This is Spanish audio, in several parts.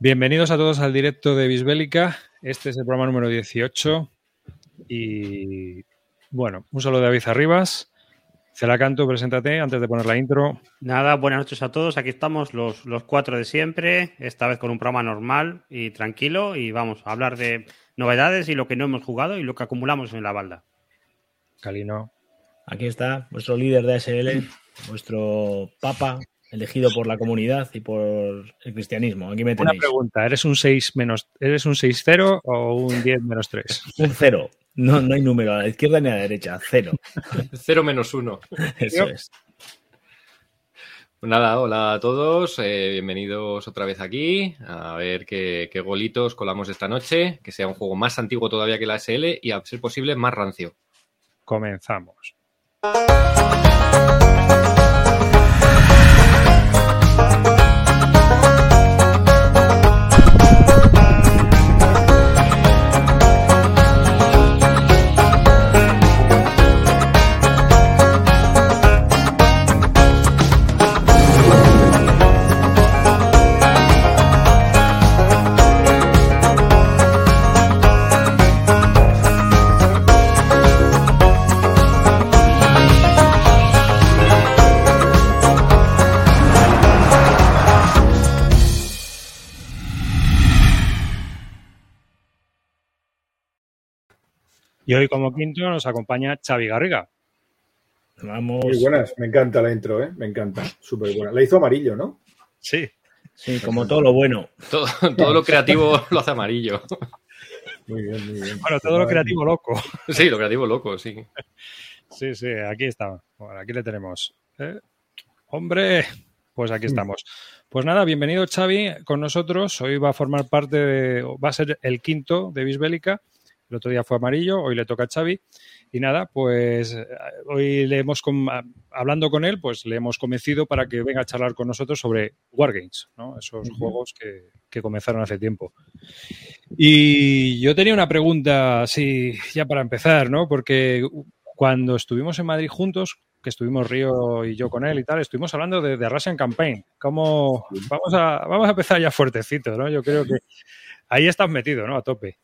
Bienvenidos a todos al directo de Bisbélica. Este es el programa número 18. Y bueno, un saludo de David Arribas. Celacanto, preséntate antes de poner la intro. Nada, buenas noches a todos. Aquí estamos los, los cuatro de siempre, esta vez con un programa normal y tranquilo. Y vamos a hablar de novedades y lo que no hemos jugado y lo que acumulamos en la balda. Calino. Aquí está, nuestro líder de ASL, nuestro papa, elegido por la comunidad y por el cristianismo. Aquí me Una tenéis. pregunta, ¿eres un 6 menos, ¿eres un 6-0 o un 10 menos 3? Un cero. No, no hay número a la izquierda ni a la derecha. Cero. Cero menos uno. Eso es. Pues nada, hola a todos, eh, bienvenidos otra vez aquí, a ver qué, qué golitos colamos esta noche, que sea un juego más antiguo todavía que la SL y a ser posible más rancio. Comenzamos. Y hoy como quinto nos acompaña Xavi Garriga. Vamos. Muy buenas, me encanta la intro, ¿eh? me encanta, súper buena. La hizo amarillo, ¿no? Sí. Sí, como todo lo bueno. Todo, todo lo creativo lo hace amarillo. Muy bien, muy bien. Bueno, todo lo creativo loco. Sí, lo creativo loco, sí. Sí, sí, aquí está. Bueno, aquí le tenemos. ¿Eh? Hombre, pues aquí estamos. Pues nada, bienvenido Xavi con nosotros. Hoy va a formar parte de, va a ser el quinto de Bisbélica. El otro día fue amarillo, hoy le toca a Xavi. Y nada, pues eh, hoy le hemos, com- hablando con él, pues le hemos convencido para que venga a charlar con nosotros sobre Wargames, ¿no? Esos juegos que, que comenzaron hace tiempo. Y yo tenía una pregunta, así, ya para empezar, ¿no? Porque cuando estuvimos en Madrid juntos, que estuvimos Río y yo con él y tal, estuvimos hablando de, de Russian Campaign. ¿Cómo, vamos, a, vamos a empezar ya fuertecito, ¿no? Yo creo que ahí estás metido, ¿no? A tope.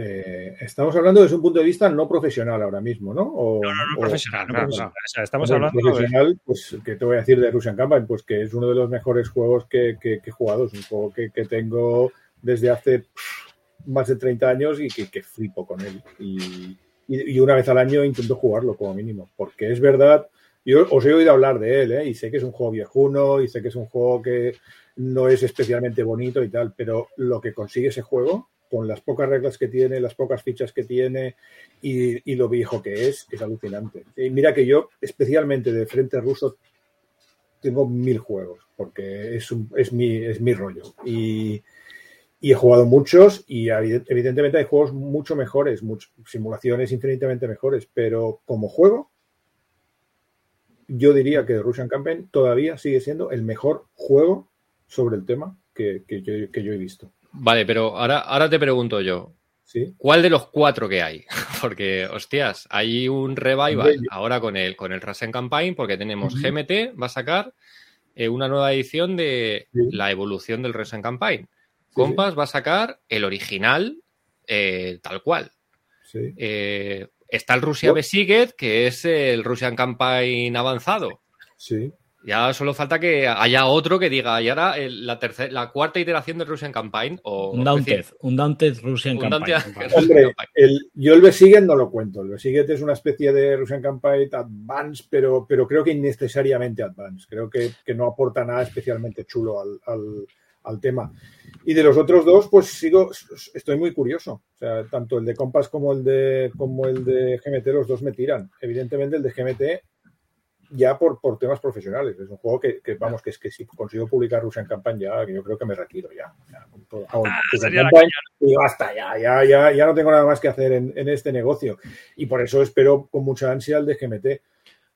Eh, estamos hablando desde un punto de vista no profesional ahora mismo, ¿no? O, No, no, no o- profesional, no, no, profesional. O sea, estamos hablando de... profesional, pues, ¿qué te voy a decir de Russian Campaign? Pues que es uno de los mejores juegos que, que- que he jugado. Es un juego que, que tengo desde hace pff, más de 30 años y que, que flipo con él. Y, y- y una vez al año intento jugarlo como mínimo. Porque es verdad, yo os he oído hablar de él, ¿eh? y sé que es un juego viejuno, y sé que es un juego que no es especialmente bonito y tal, pero lo que consigue ese juego, con las pocas reglas que tiene, las pocas fichas que tiene y, lo viejo que es, es alucinante. Y mira que yo, especialmente de Frente Ruso, tengo mil juegos, porque es, un- es, mi, es mi rollo. Y, he jugado muchos y evi- evidentemente hay juegos mucho mejores, simulaciones infinitamente mejores, pero como juego, yo diría que Russian Campaign todavía sigue siendo el mejor juego sobre el tema que yo he visto. Vale, pero ahora, ahora te pregunto yo, ¿sí? ¿cuál de los cuatro que hay? Porque, hostias, hay un revival ahora con el, con el Russian Campaign, porque tenemos. GMT, va a sacar eh, una nueva edición de Sí. la evolución del Russian Campaign. Sí, Compass va a sacar el original eh, tal cual. Eh, está el Russia Yo- Besieged, que es el Russian Campaign avanzado. sí. Ya solo falta que haya otro que diga, y ahora el- la, tercera, la cuarta iteración del Russian Campaign. O, Un Daunted. Un Daunted Russian un Campaign. Daunted- Hombre, el, yo el Besiget no lo cuento. El Besiget es una especie de Russian Campaign Advance, pero, pero creo que innecesariamente Advance. Creo que, que no aporta nada especialmente chulo al, al- al tema. Y de los otros dos, pues sigo, estoy muy curioso. O sea, tanto el de Compass como el de, como el de GMT, los dos me tiran. Evidentemente el de GMT ya por, por temas profesionales. Es un juego que, que, vamos, que es que si consigo publicar Russian Campaign ya, que yo creo que me retiro ya. ya con todo. Campaign y basta, ya, ya, ya, ya no tengo nada más que hacer en, en este negocio. Y por eso espero con mucha ansia el de GMT.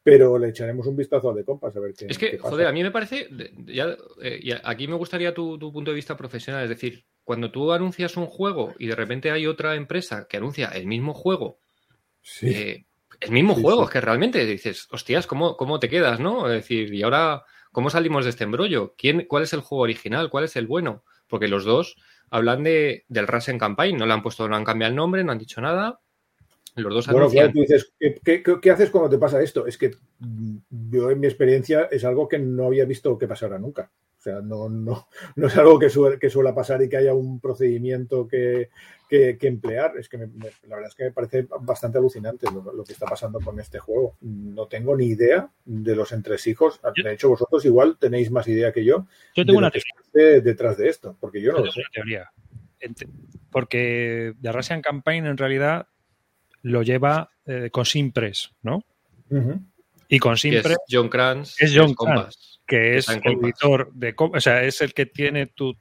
Pero le echaremos un vistazo al de Compass a ver qué. Es que, qué pasa. joder, a mí me parece. Ya, eh, y aquí me gustaría tu, tu punto de vista profesional. Es decir, cuando tú anuncias un juego y de repente hay otra empresa que anuncia el mismo juego, Sí. eh, el mismo Sí, juego, sí. es que realmente dices, hostias, ¿cómo, ¿cómo te quedas, no? Es decir, y ahora, ¿cómo salimos de este embrollo? ¿Quién, ¿Cuál es el juego original? ¿Cuál es el bueno? porque los dos hablan de, del Rasen Campaign, no le han puesto, no han cambiado el nombre, no han dicho nada. Los dos Bueno, anuncian- claro, tú dices, ¿qué, qué, qué- qué haces cuando te pasa esto? Es que yo en mi experiencia es algo que no había visto que pasara nunca. O sea, no, no, no es algo que, suele, que suele pasar y que haya un procedimiento que, que- que emplear. Es que me- me- la verdad es que me parece bastante alucinante lo, lo que está pasando con este juego. No tengo ni idea de los entresijos. De hecho, vosotros igual tenéis más idea que yo Yo de tengo lo una teoría. de- detrás de esto, porque yo no Yo lo tengo sé. una teoría. Porque The Russian Campaign en realidad lo lleva eh, con Simpress, ¿no? Y con que es Simpress, John Kranz, Es John Compass. que es el Compass. editor de o sea, es el que tiene tu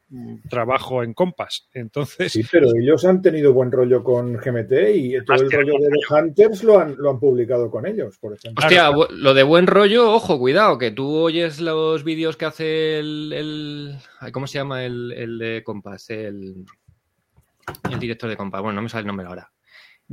trabajo en Compass. Entonces, Sí, pero ellos han tenido buen rollo con GMT y todo el rollo de The Hunters lo han, lo han publicado con ellos, por ejemplo. Hostia, lo de buen rollo, ojo, cuidado, que tú oyes los vídeos que hace el, ¿cómo se llama el, el de Compass? El, el director de Compass, bueno, no me sale el nombre ahora.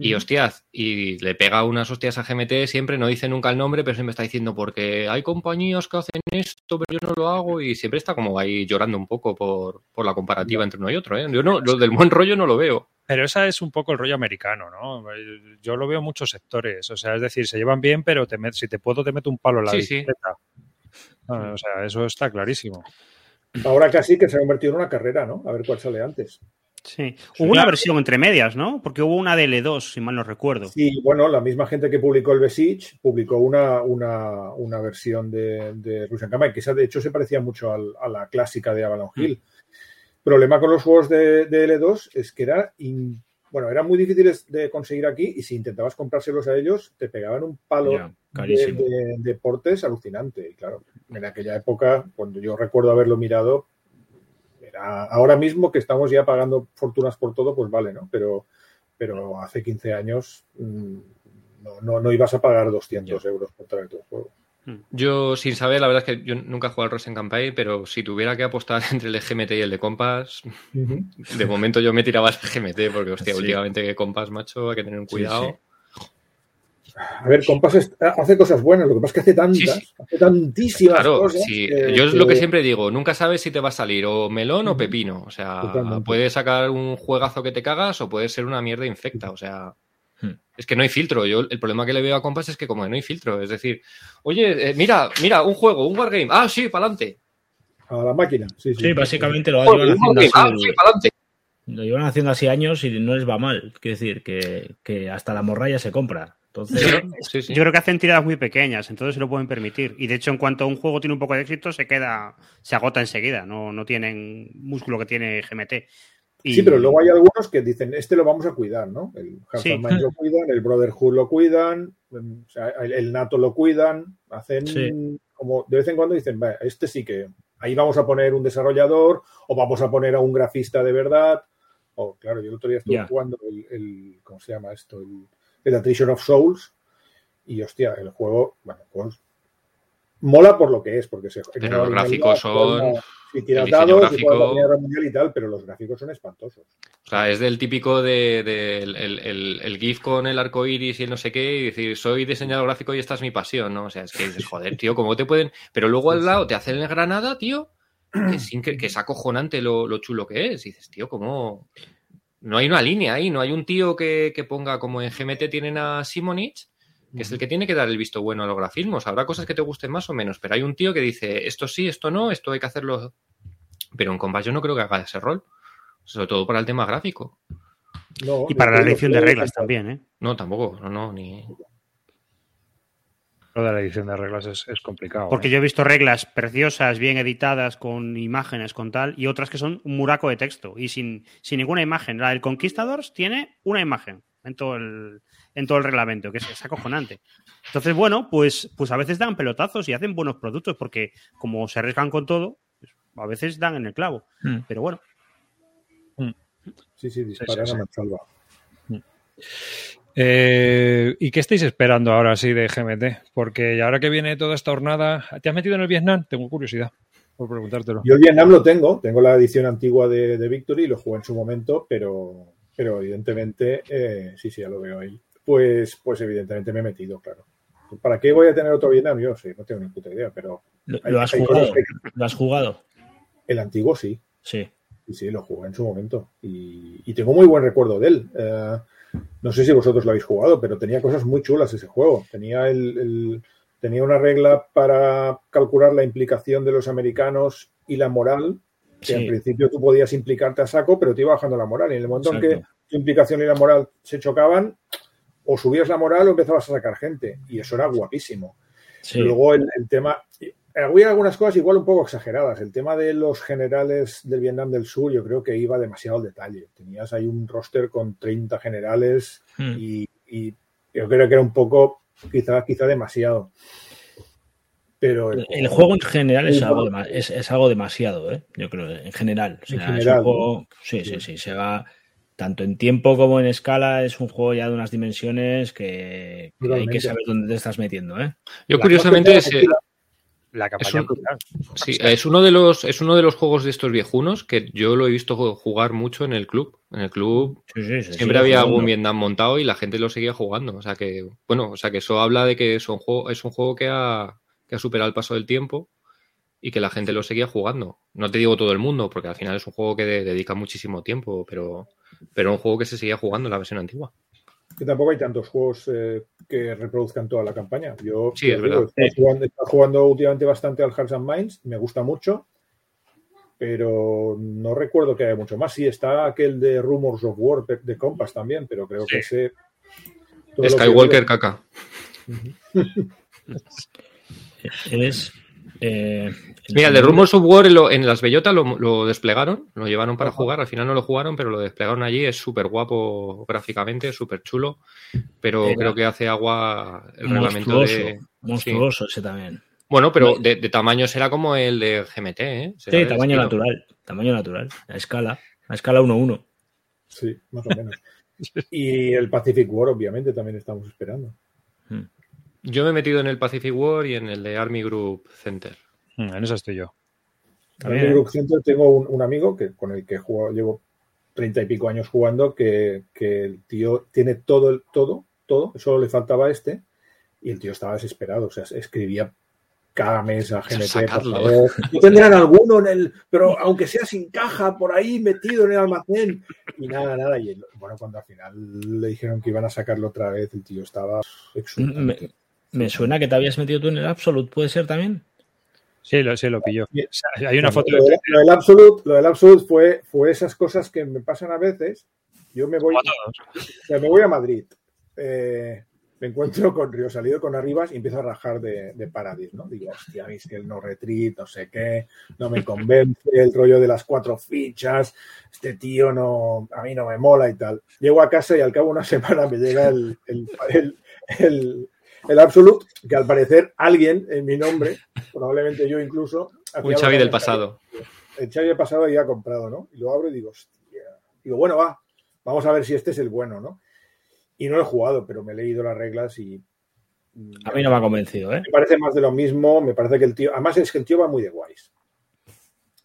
Y hostias, y le pega unas hostias a GMT siempre, no dice nunca el nombre, pero siempre está diciendo porque hay compañías que hacen esto, pero yo no lo hago, y siempre está como ahí llorando un poco por, por la comparativa entre uno y otro, ¿eh? Yo no, lo del buen rollo no lo veo. pero esa es un poco el rollo americano, ¿no? Yo lo veo en muchos sectores. O sea, es decir, se llevan bien, pero te met- si te puedo, te meto un palo en la Sí, sí. bicicleta. Ah, O sea, eso está clarísimo. Ahora casi que se ha convertido en una carrera, ¿no? A ver cuál sale antes. Sí. Hubo una versión entre medias, ¿no? Porque hubo una DL2, si mal no recuerdo. Y bueno, la misma gente que publicó el Besiege publicó una, una, una versión de, de Russian Campaign, que esa de hecho se parecía mucho al- a la clásica de Avalon Hill. problema con los juegos de, de L2 es que era, in- bueno, eran muy difíciles de conseguir aquí y si intentabas comprárselos a ellos, te pegaban un palo de, de- de portes alucinante. Y claro, en aquella época, cuando yo recuerdo haberlo mirado, ahora mismo que estamos ya pagando fortunas por todo, pues vale, ¿no? Pero, pero hace 15 años mm, no, no, no ibas a pagar 200 euros por traer tu juego. Yo, sin saber, la verdad es que yo nunca he jugado al Rosen Campaign, pero si tuviera que apostar entre el GMT y el de Compass, de momento yo me tiraba al GMT, porque, hostia, Sí. últimamente que Compass, macho, hay que tener un cuidado. A ver, Compass es- hace cosas buenas, lo que pasa es que hace tantas, Sí, sí. hace tantísimas Claro, cosas. sí. que- yo es lo que siempre digo, nunca sabes si te va a salir o melón o pepino. O sea, Totalmente. puedes sacar un juegazo que te cagas o puede ser una mierda infecta. O sea, Hmm. es que no hay filtro. Yo el problema que le veo a Compass es que como que no hay filtro. Es decir, oye, eh, mira, mira, un juego, un wargame. Ah, sí, para adelante. A la máquina, sí, sí. Sí, básicamente lo llevan haciendo Ah, así. sí, para adelante. Lo llevan haciendo así años y no les va mal. Quiero decir, que, que hasta la morralla se compra. Entonces, Sí, sí. Yo creo que hacen tiradas muy pequeñas, entonces se lo pueden permitir. Y de hecho, en cuanto un juego tiene un poco de éxito, se queda, se agota enseguida. No, no tienen músculo que tiene GMT. Y- Sí, pero luego hay algunos que dicen, este lo vamos a cuidar, ¿no? El Sí. Minds lo cuidan, el Brotherhood lo cuidan, mm, o sea, el, el NATO lo cuidan, hacen Sí. como de vez en cuando dicen, "Va, este sí que ahí vamos a poner un desarrollador o vamos a poner a un grafista de verdad. O claro, yo el otro día estuve jugando el, el- ¿cómo se llama esto? El, el Attrition of Souls y hostia, el juego, bueno, pues mola por lo que es, porque se Pero los gráficos son- Si tiras dados, y gráfico- juegas la Primera Guerra mundial y tal, pero los gráficos son espantosos. O sea, es del típico de, de- el, el- el- el GIF con el arco iris y el no sé qué, y decir, soy diseñador gráfico y esta es mi pasión, ¿no? O sea, es que dices, joder, tío, ¿cómo te pueden...? Pero luego al lado te hacen el Granada, tío, que es, que es acojonante lo, lo chulo que es. Y dices, tío, ¿cómo...? No hay una línea ahí, no hay un tío que, que ponga, como en GMT tienen a Simonich, que es el que tiene que dar el visto bueno a los grafismos. Habrá cosas que te gusten más o menos, pero hay un tío que dice, esto sí, esto no, esto hay que hacerlo... Pero en Compass yo no creo que haga ese rol, sobre todo para el tema gráfico. No, y para la elección de reglas también, ¿eh? No, tampoco, no, no, ni... Lo de la edición de reglas es, es complicado. Porque ¿eh? yo he visto reglas preciosas, bien editadas, con imágenes, con tal, y otras que son un muraco de texto y sin, sin ninguna imagen. La del Conquistadors tiene una imagen en todo el, en todo el reglamento, que es, es acojonante. Entonces, bueno, pues, pues a veces dan pelotazos y hacen buenos productos, porque como se arriesgan con todo, pues a veces dan en el clavo. Hmm. Pero bueno, Sí, sí, disparan sí, sí. a mansalva. Eh, ¿Y qué estáis esperando ahora sí de GMT? Porque ahora que viene toda esta jornada, ¿te has metido en el Vietnam? Tengo curiosidad por preguntártelo. Yo el Vietnam lo tengo, tengo la edición antigua de, de Victory, lo jugué en su momento, pero, pero evidentemente, eh, sí, sí, ya lo veo ahí. Pues, pues evidentemente me he metido, claro. ¿Para qué voy a tener otro Vietnam? Yo sí, no tengo ni puta idea, pero ¿lo, hay- lo has hay jugado? que- ¿Lo has jugado? el antiguo sí. Sí. Sí, sí, lo jugué en su momento. Y, y tengo muy buen recuerdo de él. Eh, no sé si vosotros lo habéis jugado, pero tenía cosas muy chulas ese juego. Tenía el, el- tenía una regla para calcular la implicación de los americanos y la moral, que Sí. en principio tú podías implicarte a saco, pero te iba bajando la moral. Y en el momento en que tu implicación y la moral se chocaban, o subías la moral o empezabas a sacar gente. Y eso era guapísimo. Sí. Luego el, el tema, había algunas cosas igual un poco exageradas. El tema de los generales del Vietnam del Sur, yo creo que iba demasiado al detalle. Tenías ahí un roster con 30 generales Mm. y, y yo creo que era un poco, quizá, quizá demasiado. Pero El, el juego en general es algo, dema- es, es algo demasiado, ¿eh? Yo creo, en general. O sea, En es un general, juego- sí, sí, sí. Se va tanto en tiempo como en escala. Es un juego ya de unas dimensiones que, que hay que saber dónde te estás metiendo, ¿eh? Yo La curiosamente La campaña Es un- sí, es uno de los es uno de los juegos de estos viejunos que yo lo he visto jugar mucho en el club. En el club Sí, sí, se siempre había algún Vietnam montado y la gente lo seguía jugando. O sea que, bueno, o sea que eso habla de que es un juego, es un juego que ha, que ha superado el paso del tiempo y que la gente lo seguía jugando. No te digo todo el mundo, porque al final es un juego que de- dedica muchísimo tiempo, pero, pero un juego que se seguía jugando en la versión antigua. Que tampoco hay tantos juegos eh, que reproduzcan toda la campaña. Yo Sí, yo es digo, verdad. estoy jugando, estoy jugando últimamente bastante al Hearts and Minds, me gusta mucho, pero no recuerdo que haya mucho más. Sí, está aquel de Rumors of War de- Compass también, pero creo que ese. lo que- Skywalker caca. Es. Eh, Mira, el de Rumors of War en, lo- en las bellotas lo, lo desplegaron, lo llevaron para jugar, al final no lo jugaron, pero lo desplegaron allí, es súper guapo gráficamente, súper chulo, pero Era creo que hace agua el reglamento de... monstruoso ese también. Bueno, pero de, de tamaño será como el de GMT, ¿eh? Será Sí, tamaño estilo. natural. Tamaño natural. A escala. A escala 1-1. Sí, más o menos. y el Pacific War, obviamente, también estamos esperando. Yo me he metido en el Pacific War y en el de Army Group Center. Mm, En eso estoy yo. En También, el Group Center tengo un, un amigo que, con el que jugado- llevo treinta y pico años jugando, que, que el tío tiene todo, el, todo, todo, solo le faltaba este, y el tío estaba desesperado, o sea, escribía cada mes a GNT, por Sacarlo. favor. No tendrán alguno en el, pero aunque sea sin caja, por ahí metido en el almacén, y nada, nada, y bueno, cuando al final le dijeron que iban a sacarlo otra vez, el tío estaba exultante. Me, me suena que te habías metido tú en el Absolute, ¿puede ser también? Sí, lo, sí, lo pilló. Sí. O sea, hay una foto de lo, de- lo del Absolute, lo del Absolute fue, fue esas cosas que me pasan a veces. Yo me voy, o sea, me voy a Madrid, eh, me encuentro con Río Salido con Arribas y empiezo a rajar de, de Paradis, ¿no? Digo, hostia, veis que el no retreat, no sé qué, no me convence, el rollo de las cuatro fichas, este tío no, a mí no me mola y tal. Llego a casa y al cabo de una semana me llega el, el, el, el- el Absolute, que al parecer alguien en mi nombre, probablemente yo incluso, Un Xavi del pasado. el Xavi del pasado ya ha comprado, ¿no? Y lo abro y digo, hostia. Digo, bueno, va, vamos a ver si este es el bueno, ¿no? Y no lo he jugado, pero me he leído las reglas y. mm, A mí no me ha convencido, ¿eh? Me parece más de lo mismo, me parece que el tío. Además, es que el tío va muy de guays.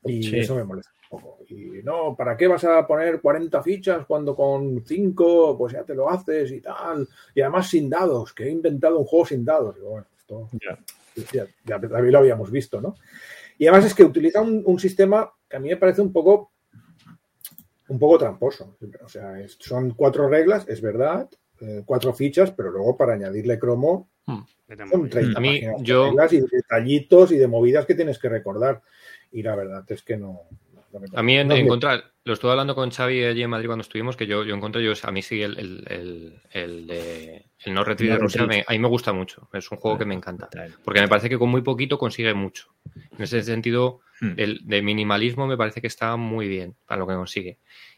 Y Sí. eso me molesta un poco. Y no, ¿para qué vas a poner 40 fichas cuando con 5 pues ya te lo haces y tal? Y además sin dados, que he inventado un juego sin dados. Digo, bueno, esto Ya. ya, ya también lo habíamos visto, ¿no? Y además es que utiliza un, un sistema que a mí me parece un poco un poco tramposo. O sea, es- son cuatro reglas, es verdad, eh, cuatro fichas, pero luego para añadirle cromo a son morir. 30 A mí, páginas de yo- reglas y de detallitos y de movidas que tienes que recordar. Y la verdad es que no. no me- A mí en, no en contra, lo estuve hablando con Xavi allí en Madrid cuando estuvimos, que yo, yo encontré, yo, a mí sí el, el, el, el de el no retreat No de Rusia, me- a mí me gusta mucho, es un juego que me encanta, porque me parece que con muy poquito consigue mucho. En ese sentido, Hmm. el de minimalismo me parece que está muy bien para lo que consigue.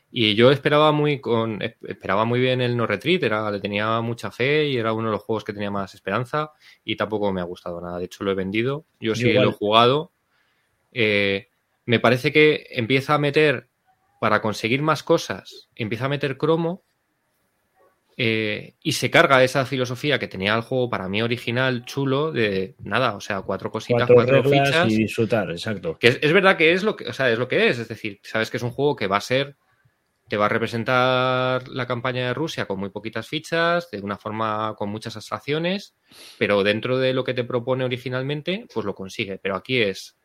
Y yo esperaba muy con esperaba muy bien el no retreat, era, le tenía mucha fe y era uno de los juegos que tenía más esperanza y tampoco me ha gustado nada. De hecho, lo he vendido. Yo Yo sí igual. lo he jugado. Eh, me parece que empieza a meter, para conseguir más cosas, empieza a meter cromo eh, y se carga esa filosofía que tenía el juego para mí original, chulo, de nada, o sea, cuatro cositas, Cuatro cuatro, fichas. y disfrutar, exacto. Que es, es verdad que es lo que, o sea, es lo que es. Es decir, sabes que es un juego que va a ser, te va a representar la campaña de Rusia con muy poquitas fichas, de una forma con muchas abstracciones, pero dentro de lo que te propone originalmente, pues lo consigue. Pero aquí es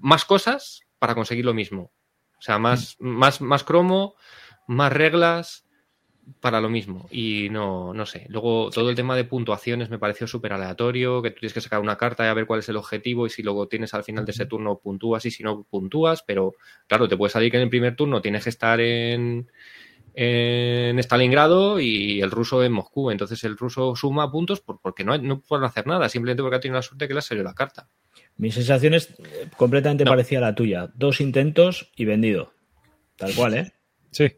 más cosas para conseguir lo mismo. O sea, más, más, más cromo, más reglas para lo mismo. Y no, no sé. Luego, todo el tema de puntuaciones me pareció súper aleatorio, que tú tienes que sacar una carta y a ver cuál es el objetivo, y si luego tienes al final de ese turno puntúas y si no puntúas, pero claro, te puede salir que en el primer turno tienes que estar en, en Stalingrado y el ruso en Moscú. Entonces el ruso suma puntos por- porque no, no pueden hacer nada, simplemente porque ha tenido la suerte que le ha salido la carta. Mi sensación es eh, completamente No. parecida a la tuya. Dos intentos y vendido. Tal cual, ¿eh? Sí.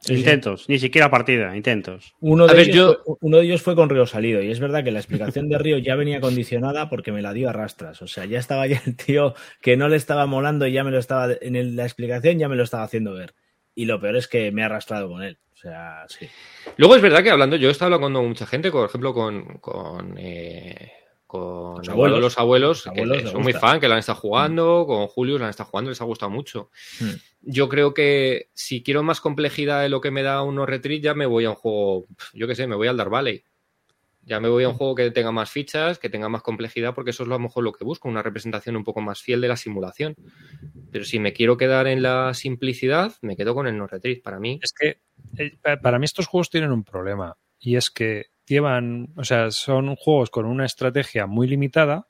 Sí, sí. Intentos, ni siquiera partida, intentos. Uno A de, ver, ellos yo- fue, uno de ellos fue con Río Salido y es verdad que la explicación de Río ya venía condicionada porque me la dio a rastras. O sea, ya estaba ya el tío que no le estaba molando y ya me lo estaba, en el- la explicación ya me lo estaba haciendo ver. Y lo peor es que me he arrastrado con él. O sea, sí. Luego es verdad que hablando, yo he estado hablando con mucha gente, por ejemplo, con, con, eh, con Los abuelos. los abuelos, Los que abuelos son muy fan, que la han estado jugando, con Julius la han estado jugando, les ha gustado mucho. Hmm. Yo creo que si quiero más complejidad de lo que me da uno retreat, ya me voy a un juego, yo qué sé, me voy al Dark Valley. Ya me voy a un juego que tenga más fichas, que tenga más complejidad, porque eso es a lo mejor lo que busco, una representación un poco más fiel de la simulación. Pero si me quiero quedar en la simplicidad, me quedo con el no retreat. Para mí, Es que eh, pa- para mí estos juegos tienen un problema y es que llevan, o sea, son juegos con una estrategia muy limitada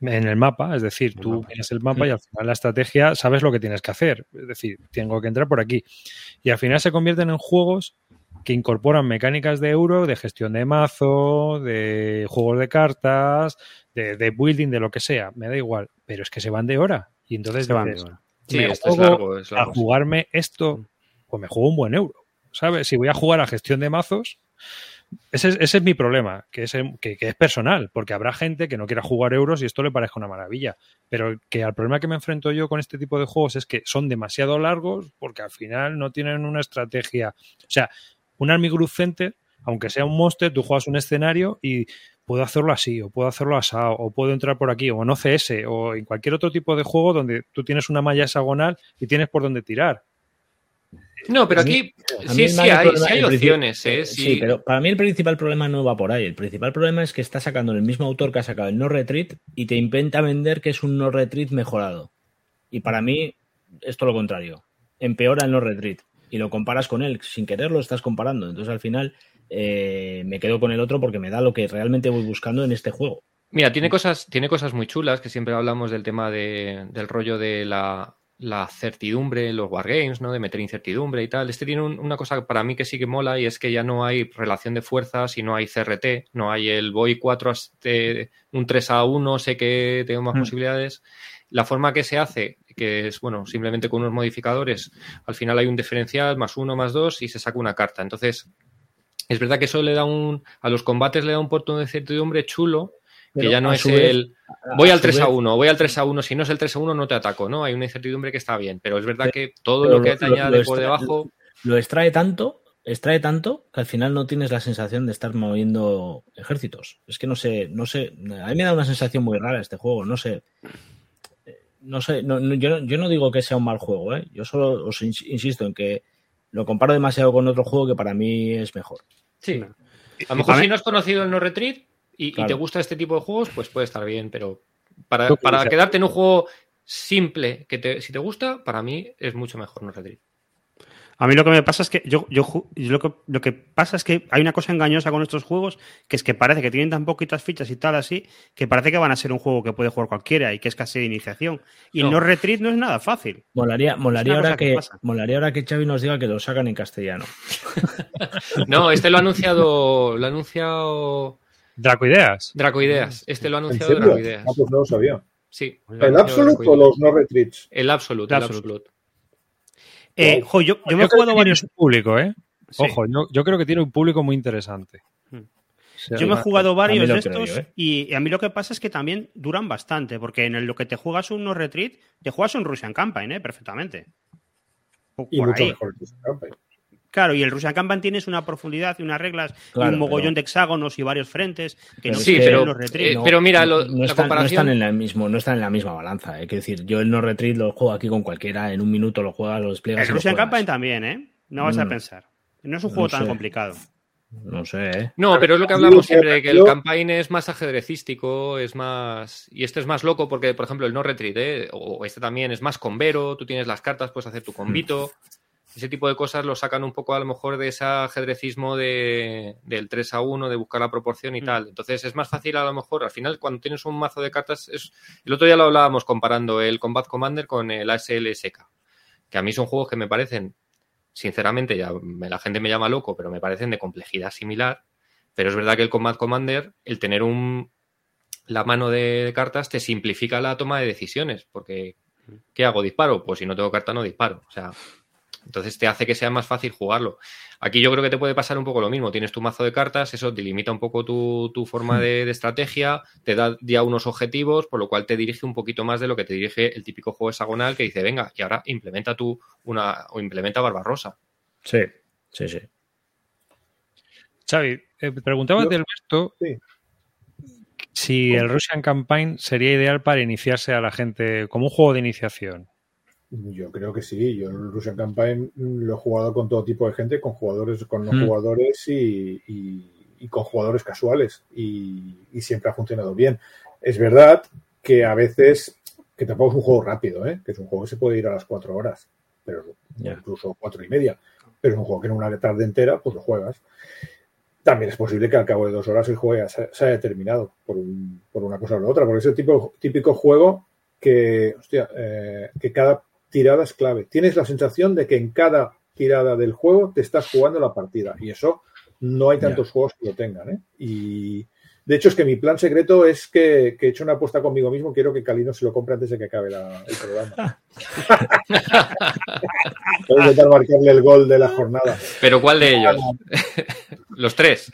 en el mapa, es decir, El tú mapa. tienes el mapa y al final la estrategia sabes lo que tienes que hacer, es decir, tengo que entrar por aquí y al final se convierten en juegos que incorporan mecánicas de euro, de gestión de mazo, de juegos de cartas, de, de building, de lo que sea, me da igual, pero es que se van de hora y entonces Se van dices, ahora. sí, me esto es largo. Es a largo jugarme esto, pues me juego un buen euro. ¿Sabes? Si voy a jugar a gestión de mazos, ese es, ese es mi problema, que es, que, que es personal, porque habrá gente que no quiera jugar euros y esto le parezca una maravilla. Pero que al problema que me enfrento yo con este tipo de juegos es que son demasiado largos porque al final no tienen una estrategia. O sea, un Army Group Center, aunque sea un monster, tú juegas un escenario y puedo hacerlo así, o puedo hacerlo asado, o puedo entrar por aquí, o en OCS, o en cualquier otro tipo de juego donde tú tienes una malla hexagonal y tienes por dónde tirar. No, pero aquí sí, sí hay, problema- sí hay el principio- opciones, ¿eh? Sí, Sí. pero para mí el principal problema no va por ahí. El principal problema es que está sacando el mismo autor que ha sacado el No Retreat y te intenta vender que es un No Retreat mejorado. Y para mí es todo lo contrario. Empeora el No Retreat y lo comparas con él. Sin querer lo estás comparando. Entonces al final eh, me quedo con el otro porque me da lo que realmente voy buscando en este juego. Mira, tiene cosas, tiene cosas muy chulas, que siempre hablamos del tema de- del rollo de la, la certidumbre, los wargames, ¿no? De meter incertidumbre y tal. Este tiene un- una cosa para mí que sí que mola y es que ya no hay relación de fuerzas y no hay CRT, no hay el voy 4 hasta un 3 a 1, sé que tengo más Mm. posibilidades. La forma que se hace, que es, bueno, simplemente con unos modificadores, al final hay un diferencial, más uno, más dos, y se saca una carta. Entonces, es verdad que eso le da un, a los combates le da un punto de certidumbre chulo, que ya no es vez- el voy al su 3 a vez- 1, voy al 3 a 1, si no es el 3 a 1 no te ataco, ¿no? Hay una incertidumbre que está bien, pero es verdad Pero- que todo lo que te lo- añade lo por debajo, Lo extrae tanto, extrae tanto que al final no tienes la sensación de estar moviendo ejércitos. Es que no sé, no sé, a mí me da una sensación muy rara este juego, no sé. Eh, No sé, no- no- yo, no, yo no digo que sea un mal juego, ¿eh? yo solo os ins- insisto en que lo comparo demasiado con otro juego que para mí es mejor. sí. A lo mejor si no has conocido el No Retreat y, te gusta este tipo de juegos, pues puede estar bien, pero para, quedarte en un juego simple que te, si te gusta, para mí es mucho mejor No Retreat. A mí lo que me pasa es que yo, yo lo, que, lo que pasa es que hay una cosa engañosa con estos juegos, que es que parece que tienen tan poquitas fichas y tal así, que parece que van a ser un juego que puede jugar cualquiera y que es casi de iniciación. Y No. el no retreat no es nada fácil. Molaría, molaría, ahora que que, molaría ahora que Xavi nos diga que lo sacan en castellano. No, este lo ha anunciado, lo ha anunciado Dracoideas. Dracoideas. Este lo ha ¿En anunciado serio? Dracoideas. Ah, pues no lo sabía. Sí. lo ¿El Absolute o los no retreats? El Absolute, El el Absolute. Absolute. Eh, jo, yo, yo me he jugado varios. público, ¿eh? Sí. Ojo, yo, yo creo que tiene un público muy interesante. Hmm. Sea, Yo me he jugado varios de estos ¿eh? y a mí lo que pasa es que también duran bastante, porque en el- lo que te juegas un no retreat, te juegas un Russian Campaign, ¿eh? Perfectamente. Por Y mucho ahí. mejor que ese Campaign. Claro, y el Russian Campaign tienes una profundidad y unas reglas y un mogollón pero- de hexágonos y varios frentes que no Sí, pero, los retreat. eh, pero mira, lo- no, la están, no comparación. están en la mismo, no están en la misma balanza. Hay que decir, yo el no retreat lo juego aquí con cualquiera, en un minuto lo juegas, lo despliegas. el Russian. Campaign también, ¿eh? No vas a Mm. pensar. No es un No juego tan sé. complicado. No sé, ¿eh? No, pero es lo que hablamos siempre, de que el campaign es más ajedrecístico, es más... Y este es más loco porque, por ejemplo, el no retreat, ¿eh? o este también es más convero, tú tienes las cartas, puedes hacer tu convito. Ese tipo de cosas lo sacan un poco a lo mejor de ese ajedrecismo de, del 3 a 1, de buscar la proporción y Mm. tal. Entonces es más fácil a lo mejor, al final cuando tienes un mazo de cartas, es... el otro día lo hablábamos comparando el Combat Commander con el ASL SK, que a mí son juegos que me parecen sinceramente, ya me- la gente me llama loco, pero me parecen de complejidad similar. Pero es verdad que el Combat Commander, el tener un la mano de cartas te simplifica la toma de decisiones, porque ¿qué hago? ¿Disparo? Pues si no tengo carta no disparo. O sea, entonces te hace que sea más fácil jugarlo. Aquí yo creo que te puede pasar un poco lo mismo. Tienes tu mazo de cartas, eso delimita un poco tu, tu forma de, de estrategia, te da ya unos objetivos, por lo cual te dirige un poquito más de lo que te dirige el típico juego hexagonal que dice, venga, y ahora implementa tú una, o implementa Barbarosa. Sí, sí, sí. Xavi, eh, preguntaba Yo- del resto sí. si el Russian Campaign sería ideal para iniciarse a la gente como un juego de iniciación. Yo creo que sí. Yo el Russian Campaign lo he jugado con todo tipo de gente, con jugadores, con no Mm. jugadores y, y- y con jugadores casuales. Y, y siempre ha funcionado bien. Es verdad que a veces, que tampoco es un juego rápido, ¿eh? que es un juego que se puede ir a las cuatro horas, pero incluso cuatro y media. Pero es un juego que en una tarde entera, pues lo juegas. También es posible que al cabo de dos horas el juego se haya terminado por, un- por una cosa o la otra, porque es el tipo, típico juego que, hostia, eh, que cada tirada es clave. Tienes la sensación de que en cada tirada del juego te estás jugando la partida y eso no hay tantos juegos que lo tengan. ¿eh? Y de hecho es que mi plan secreto es que, que he hecho una apuesta conmigo mismo, quiero que Calino se lo compre antes de que acabe la- el programa. Voy a intentar marcarle el gol de la jornada. Pero ¿cuál de ellos? Los tres.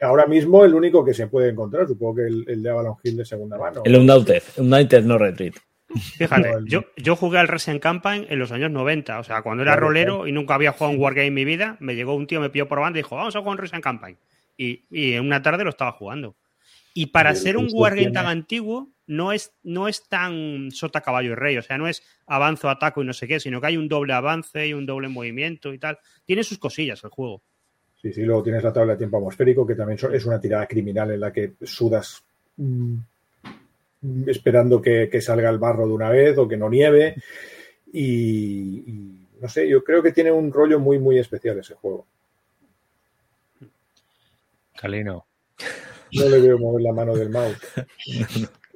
Ahora mismo el único que se puede encontrar, supongo que el, el de Avalon Hill de segunda mano. El Undaunted, Undaunted no retreat. Fíjate, yo, yo jugué al Resident Campaign en los años 90, o sea, cuando era Claro, rolero y nunca había jugado un Wargame en mi vida, me llegó un tío, me pilló por banda y dijo, vamos a jugar un Resident Campaign. Y, y en una tarde lo estaba jugando. Y para ser un Wargame tiene- tan antiguo, no es, no es tan sota caballo y rey, o sea, no es avanzo, ataco y no sé qué, sino que hay un doble avance y un doble movimiento y tal. Tiene sus cosillas el juego. Sí, sí, luego tienes la tabla de tiempo atmosférico, que también es una tirada criminal en la que sudas mm, esperando que, que salga el barro de una vez o que no nieve. Y, y no sé, yo creo que tiene un rollo muy, muy especial ese juego. Calino. No le veo mover la mano del mouse.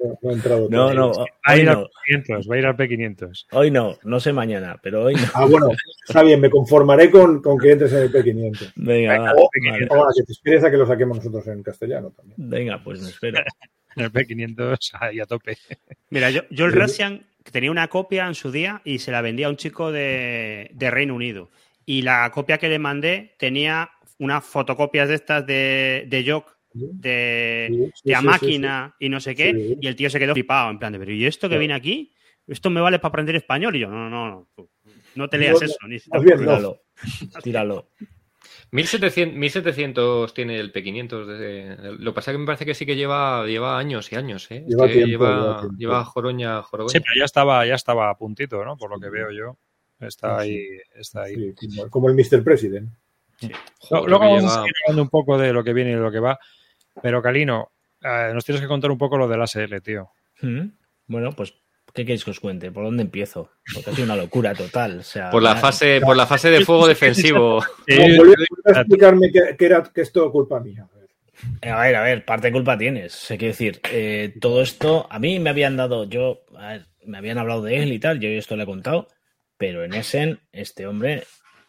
No, no ha entrado. No, no, Va a hoy ir al no, P500, va a ir al P500. hoy no, no sé mañana, pero hoy no. Ah, bueno, está bien, me conformaré con, con que entres en el P500. Venga, va, O, vale. o a que te esperes a que lo saquemos nosotros en castellano también. Venga, pues me espero. En el P500 ahí a tope. Mira, yo, yo el. Russian tenía una copia en su día y se la vendía a un chico de, de Reino Unido. Y la copia que le mandé tenía unas fotocopias de estas de, de Jock, de, Sí, sí, de a sí, máquina y no sé qué. Sí. Y el tío se quedó flipado, en plan de, pero ¿y esto que viene aquí? ¿Esto me vale para aprender español? Y yo, no, no, no. No te leas No, eso. Ni se te más bien, ocurra". no. Tíralo. Tíralo. 1700, 1700 tiene el P500. desde- Lo que pasa es que me parece que sí que lleva, lleva años y años. ¿eh? Lleva tiempo, lleva, lleva lleva joroña, joroña. Sí, pero ya estaba, ya estaba a puntito, ¿no? Por lo que veo yo. Está Sí. ahí, está ahí. Sí, como, como el Mr. President. Joder, Luego vamos a lleva- seguir hablando un poco de lo que viene y de lo que va. Pero, Calino, eh, nos tienes que contar un poco lo del ASL, tío. Mm. Bueno, pues, ¿qué queréis que os cuente? ¿Por dónde empiezo? Porque ha sido una locura total. O sea, Por la fase, por la fase de fuego defensivo. Volví a explicarme que, que era, que es todo culpa mía. A ver. A ver, parte de culpa tienes. Hay que decir, eh, todo esto, a mí me habían dado, yo, a ver, me habían hablado de él y tal, yo esto le he contado, pero en Essen, este hombre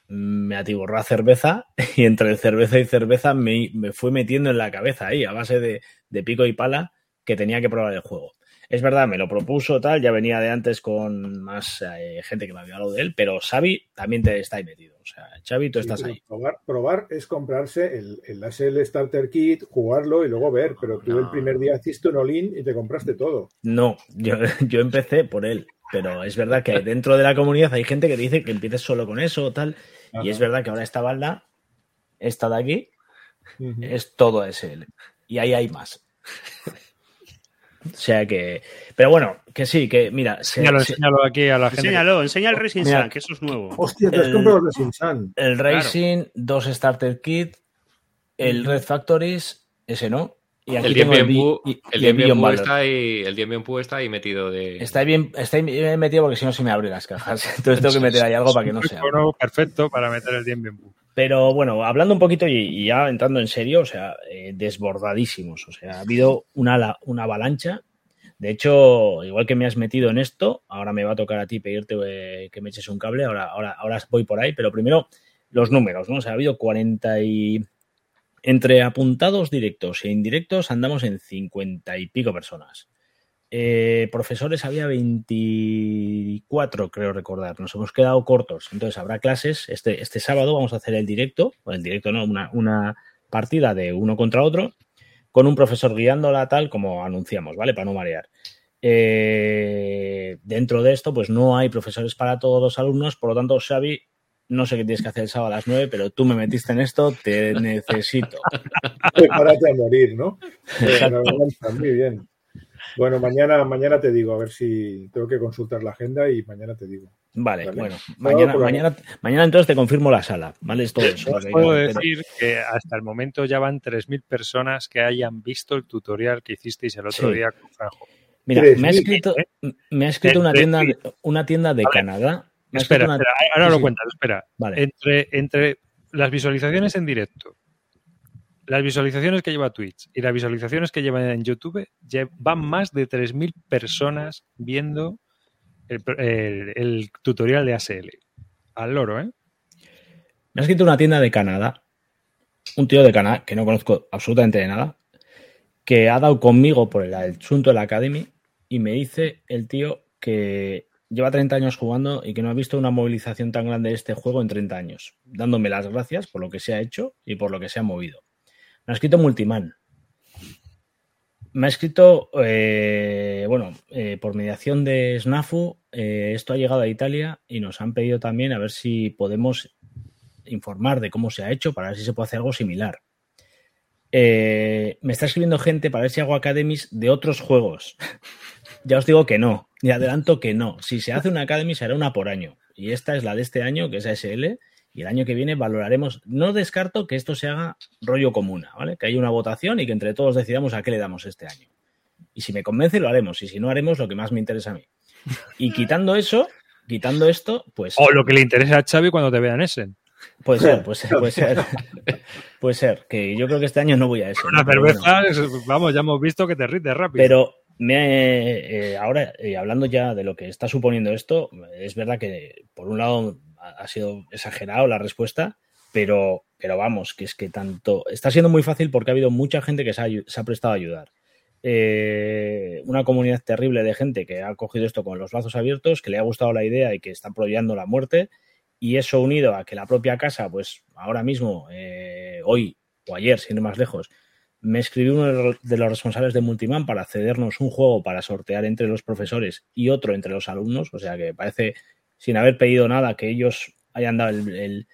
me atiborró a cerveza y entre cerveza y cerveza me, me fue metiendo en la cabeza ahí, a base de, de pico y pala, que tenía que probar el juego. Es verdad, me lo propuso tal, ya venía de antes con más eh, gente que me había hablado de él, pero Xavi también te está ahí metido. O sea, Xavi, tú estás Sí, ahí. Probar, probar es comprarse el, el ASL Starter Kit, jugarlo y luego ver. Pero tú No. el primer día hiciste un all-in y te compraste todo. No, yo, yo empecé por él, pero es verdad que dentro de la comunidad hay gente que dice que empieces solo con eso o tal, y es verdad que ahora esta balda, esta de aquí, es todo SL, y ahí hay más. O sea que, pero bueno, que sí, que mira, Enséñalo, se- enséñalo aquí a la gente. Enséñalo, enseña el Racing Mira. Sun, que eso es nuevo. Hostia, te has El- comprado el Resin Sun. el Racing, dos Starter Kit, El Red Factories, ese no. Y aquí El tengo y- el y Bien Beyond está ahí, el Bien está ahí metido de. Está ahí bien, está ahí bien metido porque si no se me abren las cajas. Entonces tengo que meter ahí algo para que no sea. Perfecto para meter el Bien Pu. Pero bueno, hablando un poquito y, ya entrando en serio, o sea, eh, desbordadísimos. O sea, ha habido una, una avalancha. De hecho, igual que me has metido en esto, ahora me va a tocar a ti pedirte eh, que me eches un cable. Ahora, ahora, ahora voy por ahí, pero primero los números, ¿no? O sea, ha habido 40 y. Entre apuntados directos e indirectos andamos en 50 y pico personas. Eh, profesores había 24, creo recordar. Nos hemos quedado cortos. Entonces habrá clases. Este, este sábado vamos a hacer el directo, o el directo no, una, una partida de uno contra otro, con un profesor guiándola tal como anunciamos, ¿vale? Para no marear. Eh, dentro de esto, pues no hay profesores para todos los alumnos, por lo tanto, Xavi, no sé qué tienes que hacer el sábado a las 9, pero tú me metiste en esto, te necesito. Prepárate a morir, ¿no? Exacto. Muy bien. Bueno, mañana, mañana te digo, a ver si tengo que consultar la agenda y mañana te digo. Vale, Vale. bueno, No, mañana, mañana, mañana entonces te confirmo la sala, ¿vale? Es todo eso. Os puedo decir que hasta el momento ya van 3.000 personas que hayan visto el tutorial que hicisteis el otro Sí. día con Franjo. Mira, Tres me ha escrito, me ha escrito una tienda una tienda de Vale. Canadá. Espera, una- espera, ahora Sí, lo sí. cuentas, espera. Vale. Entre, entre las visualizaciones en directo, las visualizaciones que lleva Twitch y las visualizaciones que lleva en YouTube, van más de 3.000 personas viendo el, el- el tutorial de ASL. Al loro, ¿eh? Me ha escrito una tienda de Canadá, un tío de Canadá que no conozco absolutamente de nada, que ha dado conmigo por el asunto de la Academy y me dice el tío que lleva 30 años jugando y que no ha visto una movilización tan grande de este juego en 30 años, dándome las gracias por lo que se ha hecho y por lo que se ha movido. Me ha escrito Multiman. Me ha escrito, eh, bueno, eh, por mediación de Snafu, eh, esto ha llegado a Italia y nos han pedido también a ver si podemos informar de cómo se ha hecho para ver si se puede hacer algo similar. Me está escribiendo gente para ver si hago academies de otros juegos. ya os digo que no, y adelanto que no. Si se hace una academy será una por año. Y esta es la de este año, que es ASL, y el año que viene valoraremos. No descarto que esto se haga rollo comuna, ¿vale? Que haya una votación y que entre todos decidamos a qué le damos este año. Y si me convence, lo haremos. Y si no, haremos lo que más me interesa a mí. Y quitando eso, quitando esto, pues. O lo que le interesa a Xavi cuando te vean ese. Puede ser, puede ser, puede ser. Puede ser, que yo creo que este año no voy a eso. Una cerveza, vamos, ya hemos visto que te rites rápido. Pero me, eh, ahora, eh, hablando ya de lo que está suponiendo esto, es verdad que por un lado ha sido exagerado la respuesta, pero, pero vamos, que es que tanto. Está siendo muy fácil porque ha habido mucha gente que se ha, ayu- se ha prestado a ayudar. Eh, una comunidad terrible de gente que ha cogido esto con los brazos abiertos, que le ha gustado la idea y que está apoyando la muerte. Y eso unido a que la propia casa, pues ahora mismo, eh, hoy o ayer, sin ir más lejos, me escribió uno de los responsables de Multiman para cedernos un juego para sortear entre los profesores y otro entre los alumnos. O sea que parece, sin haber pedido nada, que ellos hayan dado el,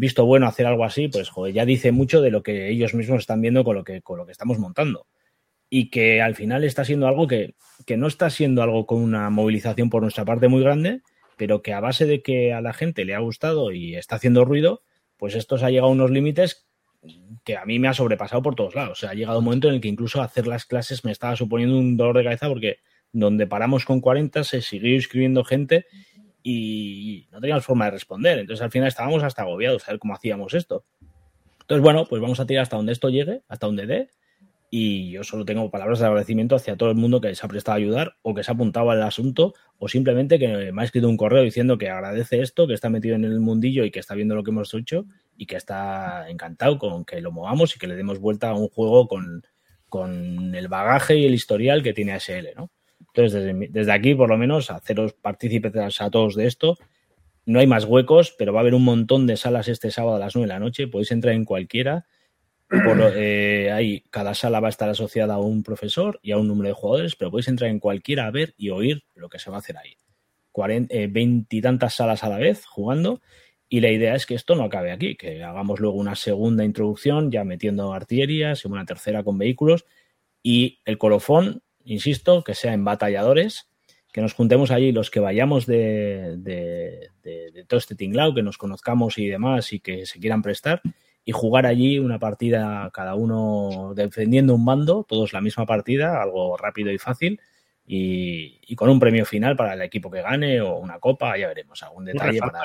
visto bueno a hacer algo así, pues ya dice mucho de lo que ellos mismos están viendo con lo que, con lo que estamos montando. Y que al final está siendo algo que, no está siendo algo con una movilización por nuestra parte muy grande, pero que a base de que a la gente le ha gustado y está haciendo ruido, pues esto se ha llegado a unos límites que a mí me ha sobrepasado por todos lados. O ha llegado un momento en el que incluso hacer las clases me estaba suponiendo un dolor de cabeza porque donde paramos con 40 se siguió inscribiendo gente y no teníamos forma de responder. Entonces al final estábamos hasta agobiados a ver cómo hacíamos esto. Entonces, bueno, pues vamos a tirar hasta donde esto llegue, hasta donde dé. Y yo solo tengo palabras de agradecimiento hacia todo el mundo que se ha prestado a ayudar o que se ha apuntado al asunto o simplemente que me ha escrito un correo diciendo que agradece esto, que está metido en el mundillo y que está viendo lo que hemos hecho y que está encantado con que lo movamos y que le demos vuelta a un juego con, con el bagaje y el historial que tiene ASL, ¿no? Entonces, desde, aquí, por lo menos, haceros partícipes a todos de esto. No hay más huecos, pero va a haber un montón de salas este sábado a las 9 de la noche. Podéis entrar en cualquiera. Eh, ahí, cada sala va a estar asociada a un profesor y a un número de jugadores, pero podéis entrar en cualquiera a ver y oír lo que se va a hacer ahí. eh, Veintitantas salas a la vez jugando y la idea es que esto no acabe aquí, que hagamos luego una segunda introducción ya metiendo artillerías y una tercera con vehículos y el colofón, insisto, que sea en batalladores, que nos juntemos allí los que vayamos de, de- de- de todo este tinglao, que nos conozcamos y demás y que se quieran prestar y jugar allí una partida, cada uno defendiendo un bando, todos la misma partida, algo rápido y fácil, y, y con un premio final para el equipo que gane o una copa, ya veremos, algún detalle para...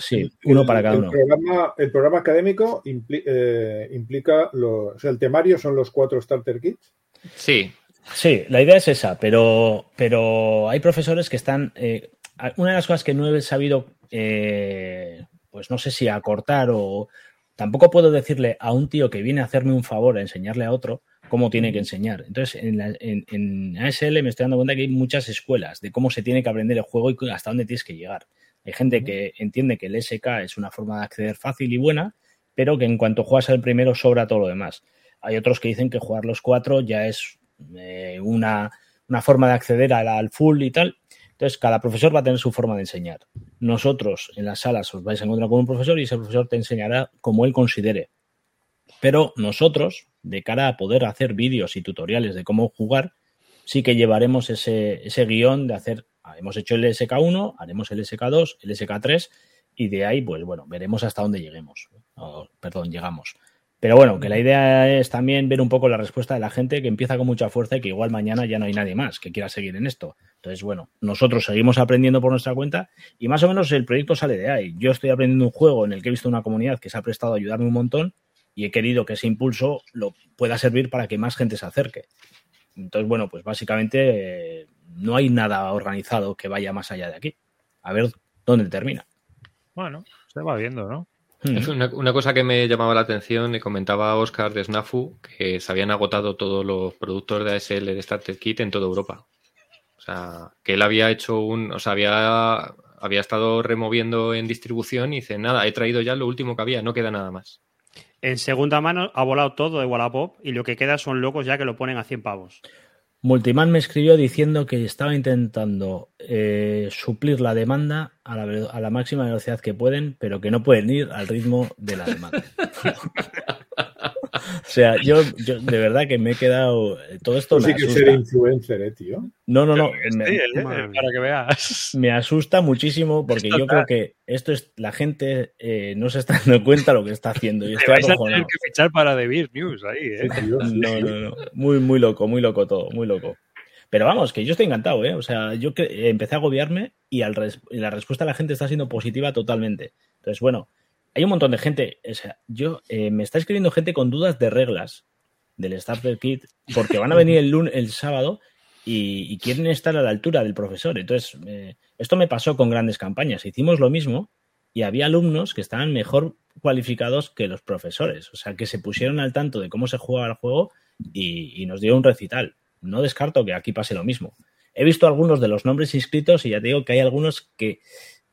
Sí, uno para cada el uno. Programa, el programa académico impli- eh, implica, lo- o sea, el temario son los cuatro starter kits. Sí, Sí, la idea es esa, pero, pero hay profesores que están. eh, una de las cosas que no he sabido, eh, pues no sé si acortar o. Tampoco puedo decirle a un tío que viene a hacerme un favor a enseñarle a otro cómo tiene que enseñar. Entonces, en, la- en- en ASL me estoy dando cuenta que hay muchas escuelas de cómo se tiene que aprender el juego y hasta dónde tienes que llegar. Hay gente que entiende que el SK es una forma de acceder fácil y buena, pero que en cuanto juegas al primero sobra todo lo demás. Hay otros que dicen que jugar los cuatro ya es eh, una, una forma de acceder al, full y tal. Entonces, cada profesor va a tener su forma de enseñar. Nosotros en las salas os vais a encontrar con un profesor y ese profesor te enseñará como él considere. Pero nosotros, de cara a poder hacer vídeos y tutoriales de cómo jugar, sí que llevaremos ese, ese guion de hacer, ah, hemos hecho el SK1, haremos el SK2, el SK3 y de ahí, pues bueno, veremos hasta dónde lleguemos. Perdón, llegamos. Pero bueno, que la idea es también ver un poco la respuesta de la gente que empieza con mucha fuerza y que igual mañana ya no hay nadie más que quiera seguir en esto. Entonces, bueno, nosotros seguimos aprendiendo por nuestra cuenta y más o menos el proyecto sale de ahí. Yo estoy aprendiendo un juego en el que he visto una comunidad que se ha prestado a ayudarme un montón y he querido que ese impulso lo pueda servir para que más gente se acerque. Entonces, bueno, pues básicamente eh, no hay nada organizado que vaya más allá de aquí. A ver dónde termina. Bueno, se va viendo, ¿no? Es una, una cosa que me llamaba la atención, le comentaba a Oscar de Snafu que se habían agotado todos los productos de ASL de Starter Kit en toda Europa. O sea, que él había hecho un. O sea, había, había estado removiendo en distribución y dice, nada, he traído ya lo último que había, no queda nada más. En segunda mano ha volado todo de Wallapop y lo que queda son locos ya que lo ponen a 100 pavos. Multiman me escribió diciendo que estaba intentando eh, suplir la demanda a la, a la máxima velocidad que pueden, pero que no pueden ir al ritmo de la demanda. o sea, yo, yo de verdad que me he quedado. Todo esto Tú me sí que ser influencer, eh, tío. No, no, no. Sí, me- eh, madre para que veas. me asusta muchísimo porque yo creo que esto es la gente eh, no se está dando cuenta lo que está haciendo. Y vais a tener que fichar para The Beer News ahí, ¿eh? Sí, tío, sí, No, sí. no, no. Muy, muy loco, muy loco todo, muy loco. Pero vamos, que yo estoy encantado, ¿eh? O sea, yo cre- empecé a agobiarme y, al res- y la respuesta de la gente está siendo positiva totalmente. Entonces, bueno, hay un montón de gente. O sea, yo eh, me está escribiendo gente con dudas de reglas del Starter Kit porque van a venir el, lun- el sábado y, quieren estar a la altura del profesor. Entonces, esto me pasó con grandes campañas. Hicimos lo mismo y había alumnos que estaban mejor cualificados que los profesores. O sea, que se pusieron al tanto de cómo se jugaba el juego y, y nos dio un recital. No descarto que aquí pase lo mismo. He visto algunos de los nombres inscritos y ya te digo que hay algunos que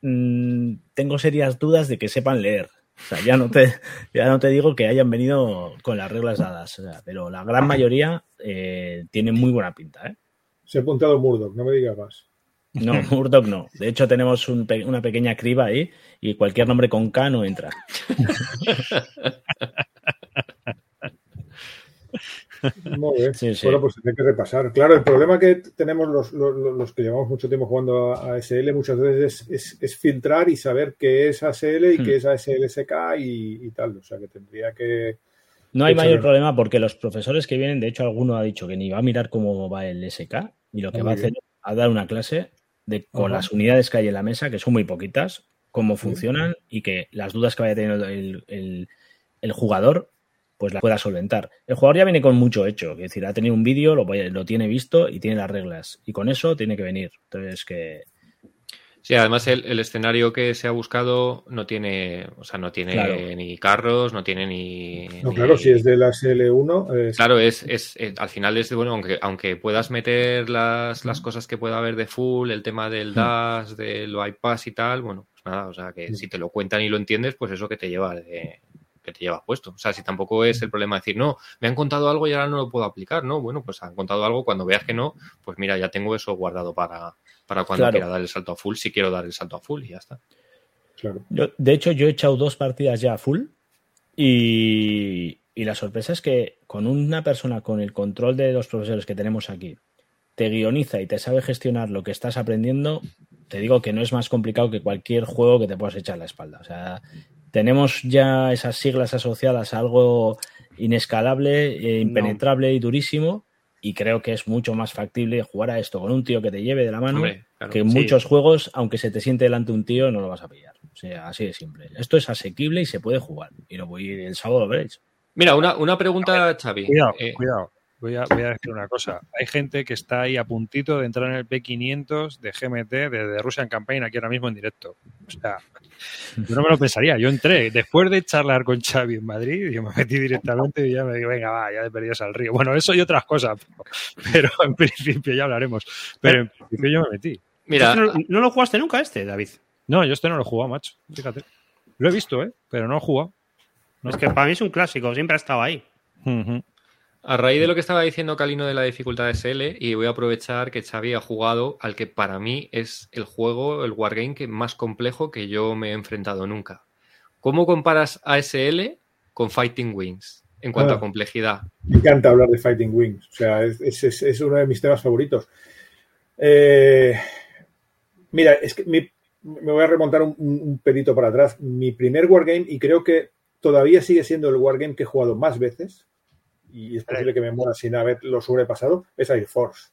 mm, tengo serias dudas de que sepan leer. O sea, ya no te, ya no te digo que hayan venido con las reglas dadas, o sea, pero la gran mayoría eh, tiene muy buena pinta. ¿eh? Se ha apuntado Murdoch, no me digas más. No, Murdoch no. De hecho, tenemos un una pequeña criba ahí y cualquier nombre con K no entra. Muy bien. Sí, sí. Bueno, pues hay que repasar. Claro, el problema que tenemos los, los, los que llevamos mucho tiempo jugando a ASL muchas veces es, es- es filtrar y saber qué es ASL y Hmm. qué es ASLSK y, y tal. O sea, que tendría que... No hay mayor problema porque los profesores que vienen, de hecho, alguno ha dicho que ni va a mirar cómo va el SK y lo que Ah, va a hacer es a dar una clase de, con Ajá. las unidades que hay en la mesa, que son muy poquitas, cómo funcionan y que las dudas que vaya teniendo el, el- el jugador pues las pueda solventar. El jugador ya viene con mucho hecho, es decir, ha tenido un vídeo, lo, lo tiene visto y tiene las reglas. Y con eso tiene que venir. Entonces, que Sí, además el, el escenario que se ha buscado no tiene, o sea, no tiene Claro. ni carros, no tiene ni. No, ni- claro, si es del ASL1, es- Claro, es, es, eh, al final es de, bueno, aunque, aunque puedas meter las, las cosas que pueda haber de full, el tema del DAS, del bypass y tal, bueno, pues nada, o sea, que si te lo cuentan y lo entiendes, pues eso que te lleva de- que te lleva puesto. O sea, si tampoco es el problema decir, no, me han contado algo y ahora no lo puedo aplicar, ¿no? Bueno, pues han contado algo, cuando veas que no, pues mira, ya tengo eso guardado para, para cuando Claro. quiera dar el salto a full, si quiero dar el salto a full y ya está. claro. Yo, de hecho, yo he echado dos partidas ya a full y, y la sorpresa es que con una persona con el control de los profesores que tenemos aquí, te guioniza y te sabe gestionar lo que estás aprendiendo, te digo que no es más complicado que cualquier juego que te puedas echar a la espalda. O sea, tenemos ya esas siglas asociadas a algo inescalable, eh, impenetrable y durísimo. Y creo que es mucho más factible jugar a esto con un tío que te lleve de la mano Hombre, claro, que en sí. muchos juegos, aunque se te siente delante un tío, no lo vas a pillar. O sea, así de simple. Esto es asequible y se puede jugar. Y lo voy el sábado lo veréis. Mira, una, una pregunta, Xavi. Cuidado, Eh, cuidado. Voy a, voy a decir una cosa. Hay gente que está ahí a puntito de entrar en el P500 de GMT, de, de Russian Campaign, aquí ahora mismo en directo. O sea, yo no me lo pensaría. Yo entré, después de charlar con Xavi en Madrid, yo me metí directamente y ya me digo, venga, va, ya de perdidos al río. Bueno, eso y otras cosas, pero, pero en principio ya hablaremos. Pero en principio yo me metí. mira, ¿No, no lo jugaste nunca este, David? No, yo este no lo he jugado, macho. Fíjate. Lo he visto, ¿eh? Pero no lo he jugado. No. Es que para mí es un clásico, siempre ha estado ahí. Ujú. A raíz de lo que estaba diciendo Calino de la dificultad de SL, y voy a aprovechar que Xavi ha jugado al que para mí es el juego, el wargame que más complejo que yo me he enfrentado nunca. ¿Cómo comparas ASL con Fighting Wings en cuanto Ah. a complejidad? Me encanta hablar de Fighting Wings. O sea, es, es- es- es uno de mis temas favoritos. Eh, mira, es que mi- me voy a remontar un, un- un pelito para atrás. Mi primer wargame, y creo que todavía sigue siendo el wargame que he jugado más veces, y es posible que me muera sin haberlo sobrepasado, es Air Force.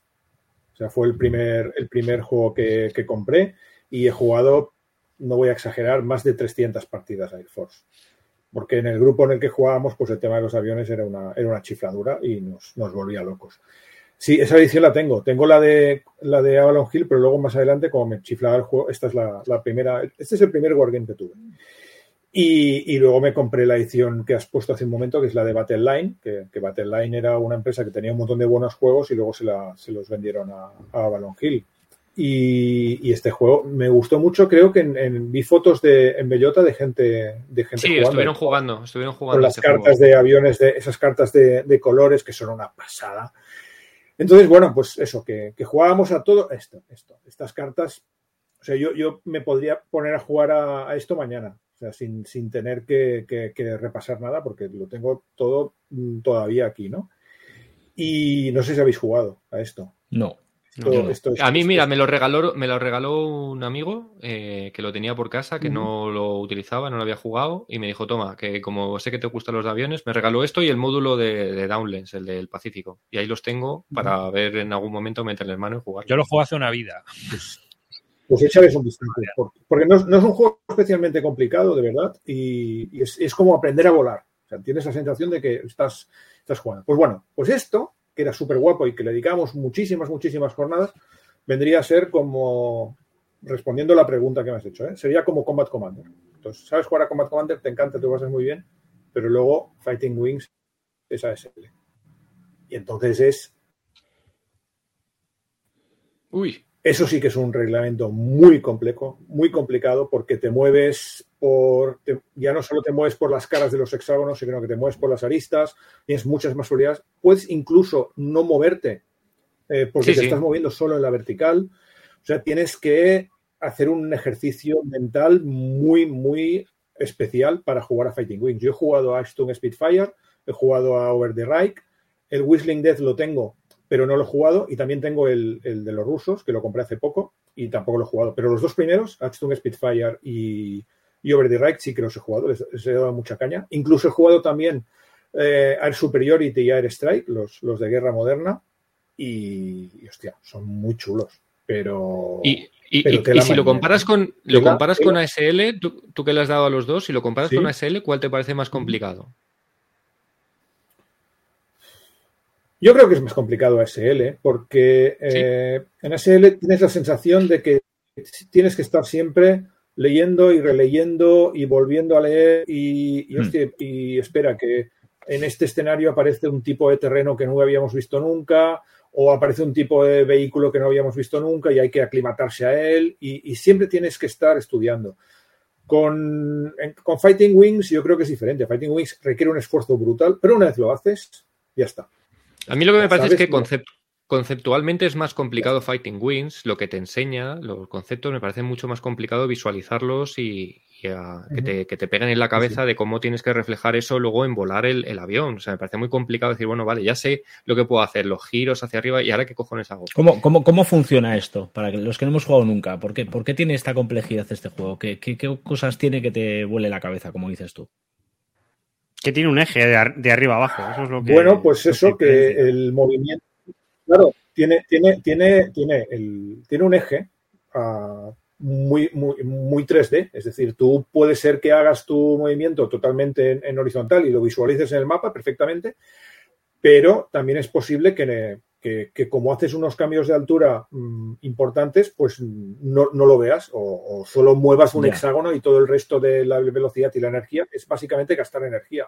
O sea, fue el primer, el primer juego que, que compré y he jugado, no voy a exagerar, más de 300 partidas a Air Force porque en el grupo en el que jugábamos, pues el tema de los aviones era una, era una chifladura y nos, nos volvía locos. Sí, esa edición la tengo. Tengo la de la de Avalon Hill, pero luego más adelante, como me chiflaba el juego, esta es la, la primera, este es el primer Wargame que tuve. Y, y luego me compré la edición que has puesto hace un momento, que es la de Battle Line, que, que Battle Line era una empresa que tenía un montón de buenos juegos y luego se, la- se los vendieron a, a Avalon Hill. Y, y este juego me gustó mucho, creo que en, en- vi fotos de, en Bellota de gente, de gente Sí, jugando estuvieron jugando, estuvieron jugando con las este juego. cartas de aviones, de esas cartas de, de colores que son una pasada. Entonces, bueno, pues eso, que, que jugábamos a todo esto, esto, estas cartas. O sea, yo, yo me podría poner a jugar a, a esto mañana, o sea, sin, sin tener que, que- que repasar nada, porque lo tengo todo mm, todavía aquí, ¿no? Y no sé si habéis jugado a esto. No. Esto- yo no. esto es- A mí, esto mira, me lo regaló, me lo regaló un amigo eh, que lo tenía por casa, que no lo utilizaba, no lo había jugado, y me dijo, toma, que como sé que te gustan los aviones, me regaló esto y el módulo de, de Downlens, el del Pacífico. Y ahí los tengo para ver en algún momento meterle mano y jugar. Yo lo juego hace una vida. Pues échales un vistazo, porque, porque no, es- no es un juego especialmente complicado, de verdad, y, y es, es como aprender a volar. O sea, tienes la sensación de que estás, estás jugando. Pues bueno, pues esto, que era súper guapo y que le dedicamos muchísimas, muchísimas jornadas, vendría a ser como, respondiendo a la pregunta que me has hecho, ¿eh? sería como Combat Commander. Entonces, sabes jugar a Combat Commander, te encanta, te lo pasas muy bien, pero luego Fighting Wings es ASL. Y entonces es Uy, Eso sí que es un reglamento muy complejo, muy complicado, porque te mueves por. te- ya no solo te mueves por las caras de los hexágonos, sino que te mueves por las aristas, tienes muchas más probabilidades. Puedes incluso no moverte, eh, porque Sí, te sí. estás moviendo solo en la vertical. O sea, tienes que hacer un ejercicio mental muy, muy especial para jugar a Fighting Wings. Yo he jugado a Ashton Spitfire, he jugado a Over the Reich, el Whistling Death lo tengo, pero no lo he jugado, y también tengo el, el de los rusos, que lo compré hace poco, y tampoco lo he jugado. Pero los dos primeros, Ashton Spitfire y, y Over the Reich, sí que los he jugado, les, les he dado mucha caña. Incluso he jugado también eh, Air Superiority y Air Strike, los, los de guerra moderna, y, y, hostia, son muy chulos. Pero. y, y- Pero y- si lo comparas con lo comparas con ASL, tú, tú que le has dado a los dos, si lo comparas Sí. con ASL, ¿cuál te parece más complicado? Yo creo que es más complicado ASL, porque eh, en ASL tienes la sensación de que tienes que estar siempre leyendo y releyendo y volviendo a leer y, y, hostia, y espera que en este escenario aparece un tipo de terreno que no habíamos visto nunca o aparece un tipo de vehículo que no habíamos visto nunca y hay que aclimatarse a él y, y siempre tienes que estar estudiando. Con, en- con Fighting Wings yo creo que es diferente. Fighting Wings requiere un esfuerzo brutal, pero una vez lo haces, ya está. A mí lo que me parece es sabes que que- concep- conceptualmente es más complicado Fighting Wings, lo que te enseña, los conceptos me parece mucho más complicado visualizarlos y, y a- que, te, que te peguen en la cabeza de cómo tienes que reflejar eso luego en volar el, el avión. O sea, me parece muy complicado decir, bueno, vale, ya sé lo que puedo hacer, los giros hacia arriba y ahora qué cojones hago. ¿Cómo, cómo, cómo funciona esto? Para los que no hemos jugado nunca, ¿por qué, por qué tiene esta complejidad este juego? ¿Qué, qué, qué cosas tiene que te vuele la cabeza, como dices tú? Que tiene un eje de, ar- de arriba abajo. Eso es lo que. Bueno, pues eso, que el movimiento, claro, tiene, tiene, tiene, tiene, el, tiene un eje ah, muy, muy, muy 3D, es decir, tú puede ser que hagas tu movimiento totalmente en, en horizontal y lo visualices en el mapa perfectamente, pero también es posible que, que, que como haces unos cambios de altura mm, importantes, pues no, no lo veas o, o solo muevas un hexágono y todo el resto de la velocidad y la energía es básicamente gastar energía.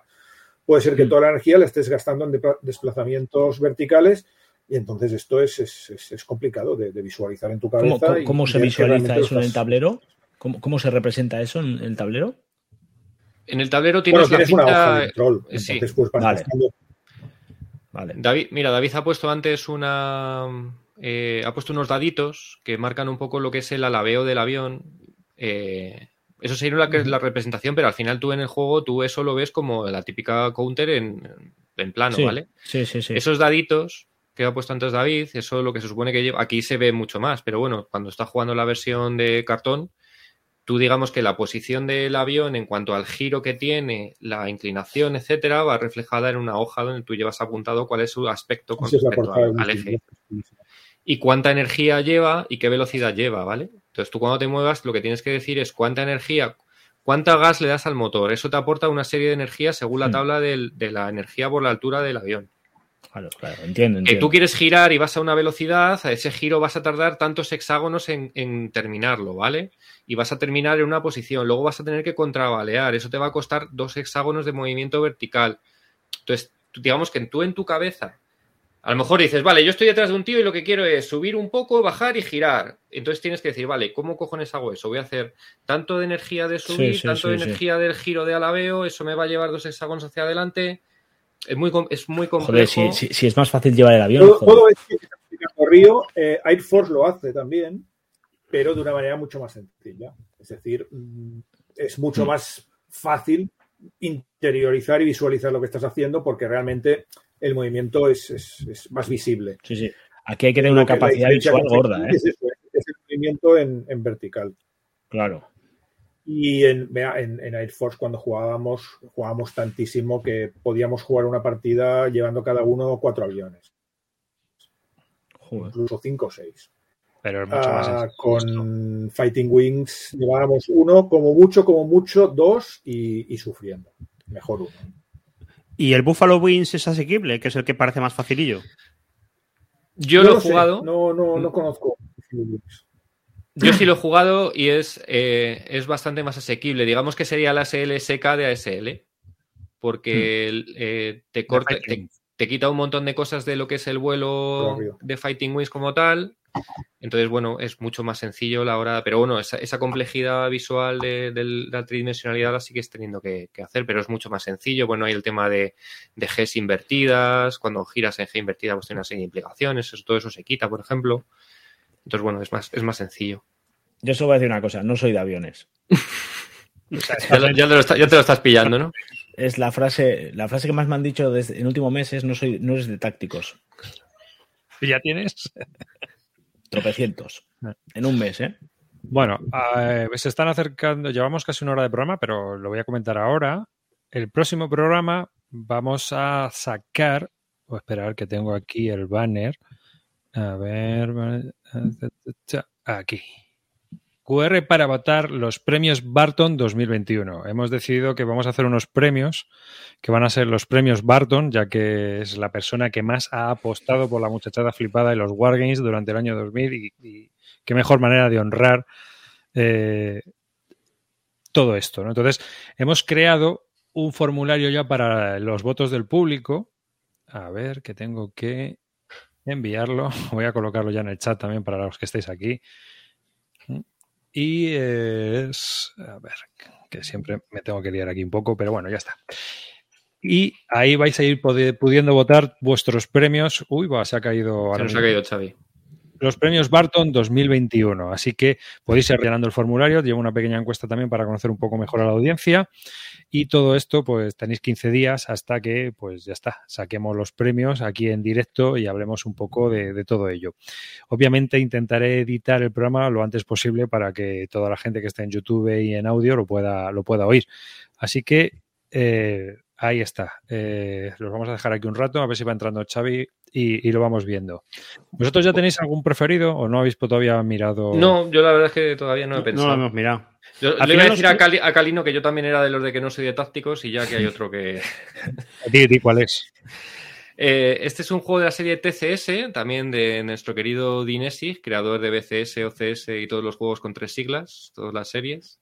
Puede ser que Mm. toda la energía la estés gastando en depla- desplazamientos verticales y entonces esto es, es, es- es complicado de, de visualizar en tu ¿Cómo, cabeza. cómo- y cómo se visualiza eso en el tablero? ¿Cómo, cómo se representa eso en el tablero? En el tablero Bueno, tienes, tienes la una hoja de control, sí. entonces pues vas Vale. gastando- Vale. David, mira, David ha puesto antes una. eh, ha puesto unos daditos que marcan un poco lo que es el alabeo del avión. Eh, eso sería la, representación, pero al final tú en el juego tú eso lo ves como la típica counter en, en plano, sí, ¿vale? sí, sí, sí. Esos daditos que ha puesto antes David, eso es lo que se supone que lleva. Aquí se ve mucho más, pero bueno, cuando estás jugando la versión de cartón, tú digamos que la posición del avión en cuanto al giro que tiene, la inclinación, etcétera, va reflejada en una hoja donde tú llevas apuntado cuál es su aspecto con respecto al, eje y cuánta energía lleva y qué velocidad lleva, ¿vale? Entonces tú cuando te muevas lo que tienes que decir es cuánta energía, cuánta gas le das al motor. Eso te aporta una serie de energía según la tabla del- de la energía por la altura del avión. Claro, claro, entiendo, Que tú quieres girar y vas a una velocidad, a ese giro vas a tardar tantos hexágonos en, en terminarlo, ¿vale? Y vas a terminar en una posición, luego vas a tener que contrabalear, eso te va a costar dos hexágonos de movimiento vertical. Entonces, digamos que tú en tu cabeza, a lo mejor dices, vale, yo estoy detrás de un tío y lo que quiero es subir un poco, bajar y girar. Entonces tienes que decir, vale, ¿cómo cojones hago eso? Voy a hacer tanto de energía de subir, sí, tanto sí, de energía del giro de alabeo, eso me va a llevar dos hexágonos hacia adelante. Es muy, com- es muy complejo. Joder, si, si- si es más fácil llevar el avión. Todo, esto que Río, eh, Air Force lo hace también, pero de una manera mucho más sencilla. Es decir, mm, es mucho Mm. más fácil interiorizar y visualizar lo que estás haciendo porque realmente el movimiento es, es- es más visible. Sí, sí. Aquí hay que tener una capacidad visual gorda, ¿eh? Es, eso, es el movimiento en, en vertical. Claro. Y en, vea, en, en Air Force cuando jugábamos, jugábamos tantísimo que podíamos jugar una partida llevando cada uno cuatro aviones, Joder. incluso cinco o seis. Pero es mucho más Ah, con Fighting Wings llevábamos uno, como mucho, como mucho, dos y, y sufriendo. Mejor uno. ¿Y el Buffalo Wings es asequible, que es el que parece más facilillo? Yo No lo he sé, jugado. No, no, no conozco. Yo sí lo he jugado y es, eh, es bastante más asequible. Digamos que sería la SLSK de ASL. Porque el, eh, te, corta, Hmm. Te, te quita un montón de cosas de lo que es el vuelo Obvio. de Fighting Wings como tal. Entonces, bueno, es mucho más sencillo la hora. Pero bueno, esa, esa complejidad visual de, de la tridimensionalidad la sigues teniendo que, que hacer, pero es mucho más sencillo. Bueno, hay el tema de, de Gs invertidas. Cuando giras en G invertida, pues tiene una serie de implicaciones. Eso, todo eso se quita, por ejemplo. Entonces, bueno, es más, es más sencillo. Yo solo voy a decir una cosa, no soy de aviones. Ya, lo- ya te lo está- ya te lo estás pillando, ¿no? Es la frase, la frase que más me han dicho desde el último mes es no soy, no eres de tácticos. ¿Y ¿Ya tienes? Tropecientos. En un mes, ¿eh? Bueno, eh, se están acercando, llevamos casi una hora de programa, pero lo voy a comentar ahora. El próximo programa vamos a sacar, o esperar que tengo aquí el banner. A ver, aquí. QR para votar los premios Barton 2021. Hemos decidido que vamos a hacer unos premios que van a ser los premios Barton, ya que es la persona que más ha apostado por la muchachada flipada y los Wargames durante el año 2000 y, qué mejor manera de honrar eh, todo esto. ¿no? Entonces, hemos creado un formulario ya para los votos del público. A ver, que tengo que enviarlo. Voy a colocarlo ya en el chat también para los que estéis aquí. Y es. A ver, que siempre me tengo que liar aquí un poco, pero bueno, ya está. Y ahí vais a ir pudiendo votar vuestros premios. Uy, va, se ha caído. Se nos ha caído Xavi. Los premios Barton 2021. Así que podéis ir rellenando el formulario. Llevo una pequeña encuesta también para conocer un poco mejor a la audiencia. Y todo esto, pues tenéis 15 días hasta que, pues ya está, saquemos los premios aquí en directo y hablemos un poco de, todo ello. Obviamente intentaré editar el programa lo antes posible para que toda la gente que esté en YouTube y en audio lo pueda, lo pueda oír. Así que eh, ahí está. Eh, los vamos a dejar aquí un rato, a ver si va entrando Xavi y, y lo vamos viendo. ¿Vosotros ya tenéis algún preferido o no habéis todavía mirado? No, yo la verdad es que todavía no he No pensado. lo hemos mirado. Yo le iba a decir a, Cali- a Calino que yo también era de los de que no soy de tácticos y ya que hay otro que... Di, di cuál es. Eh, este es un juego de la serie TCS, también de nuestro querido Dinesi, creador de BCS, OCS y todos los juegos con tres siglas, todas las series.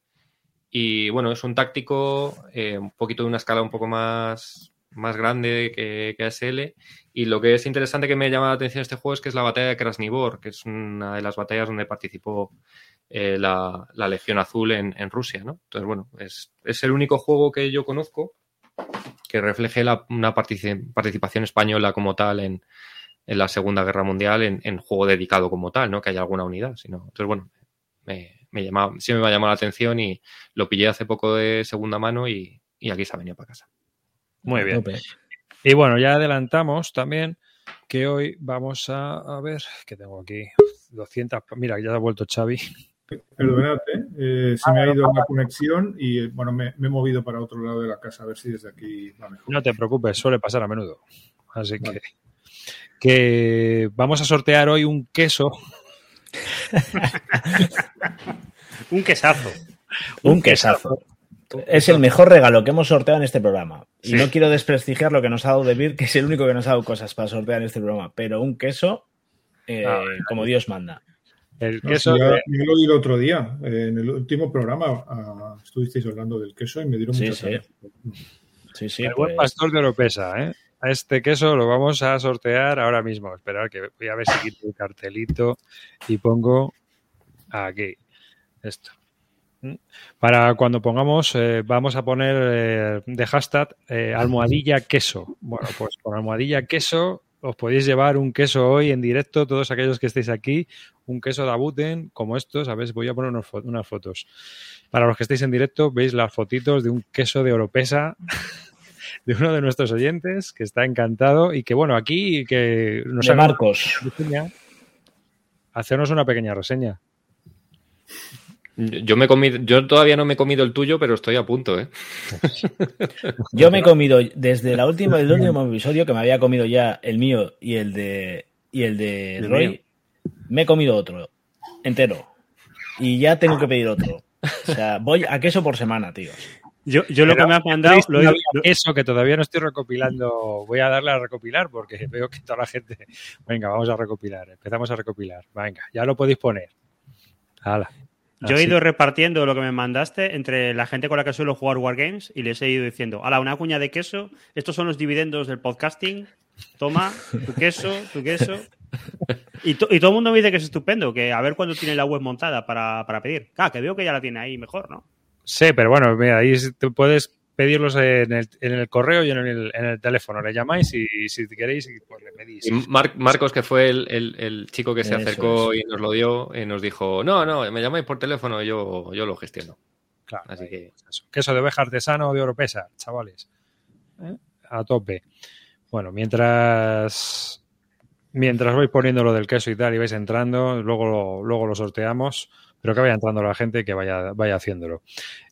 Y bueno, es un táctico, eh, un poquito de una escala un poco más, más grande que, que ASL. Y lo que es interesante que me llama la atención este juego es que es la batalla de Krasnivor, que es una de las batallas donde participó eh, la, la Legión Azul en, en Rusia, ¿no? Entonces, bueno, es, es el único juego que yo conozco que refleje la- una partici- participación española como tal en, en la Segunda Guerra Mundial en, en juego dedicado como tal, ¿no? Que haya alguna unidad. Sino, entonces, bueno, me, me llamaba, siempre me ha llamado la atención y lo pillé hace poco de segunda mano y, y aquí se ha venido para casa. Muy bien. Tope. Y bueno, ya adelantamos también que hoy vamos a, a ver, que tengo aquí 200. Mira, ya ha vuelto Xavi. Perdonad, ¿eh? Se me ha ido la conexión y bueno, me, me he movido para otro lado de la casa a ver si desde aquí va mejor. No te preocupes, suele pasar a menudo. Así que, que vamos a sortear hoy un queso. Un quesazo. Un quesazo. Es el mejor regalo que hemos sorteado en este programa. Y Sí. no quiero desprestigiar lo que nos ha dado Debir, que es el único que nos ha dado cosas para sortear en este programa. Pero un queso, eh, como Dios manda. El No, queso ya, de- yo lo di el otro día. eh, en el último programa ah, estuvisteis hablando del queso y me dieron Sí, muchas sí. ganas. Sí, sí. el buen pues, pastor de Oropesa, ¿eh? A este queso lo vamos a sortear ahora mismo. Esperar que voy a ver si quito el cartelito y pongo aquí esto. Para cuando pongamos, eh, vamos a poner eh, de hashtag eh, almohadilla queso. Bueno, pues con almohadilla queso os podéis llevar un queso hoy en directo, todos aquellos que estéis aquí, un queso de Abuten como estos. A ver, voy a poner unas fotos. Para los que estéis en directo, veis las fotitos de un queso de Oropesa de uno de nuestros oyentes que está encantado y que, bueno, aquí que nos de Marcos. reseña, hacernos una pequeña reseña. Yo, me he comido, yo todavía no me he comido el tuyo, pero estoy a punto, ¿eh? Yo me he comido desde la última, el último episodio que me había comido ya el mío y el de y el de El Roy. mío. Me he comido otro entero y ya tengo que pedir otro. O sea, voy a queso por semana, tío. Yo, yo lo que me has mandado lo lo- Eso que todavía no estoy recopilando, voy a darle a recopilar porque veo que toda la gente. Venga, vamos a recopilar, empezamos a recopilar. Venga, ya lo podéis poner. Hala. yo he ido repartiendo lo que me mandaste entre la gente con la que suelo jugar Wargames y les he ido diciendo, ala, una cuña de queso, estos son los dividendos del podcasting, toma, tu queso, tu queso. Y, to- y todo el mundo me dice que es estupendo, que a ver cuándo tiene la web montada para, para pedir. Ah, que veo que ya la tiene ahí mejor, ¿no? Sí, pero bueno, mira, ahí te puedes pedirlos en el, en el correo y en el, en el teléfono. Le llamáis y si queréis, pues le pedís. Y Mar- Marcos, que fue el, el- el chico que se Eso acercó y nos lo dio, y nos dijo, no, no, me llamáis por teléfono, yo, yo lo gestiono. Claro, Así ahí, que- pues eso. Queso de oveja artesano de Oropesa, chavales. ¿Eh? A tope. Bueno, mientras mientras vais poniendo lo del queso y tal y vais entrando, luego lo, luego lo sorteamos, pero que vaya entrando la gente y que vaya, vaya haciéndolo.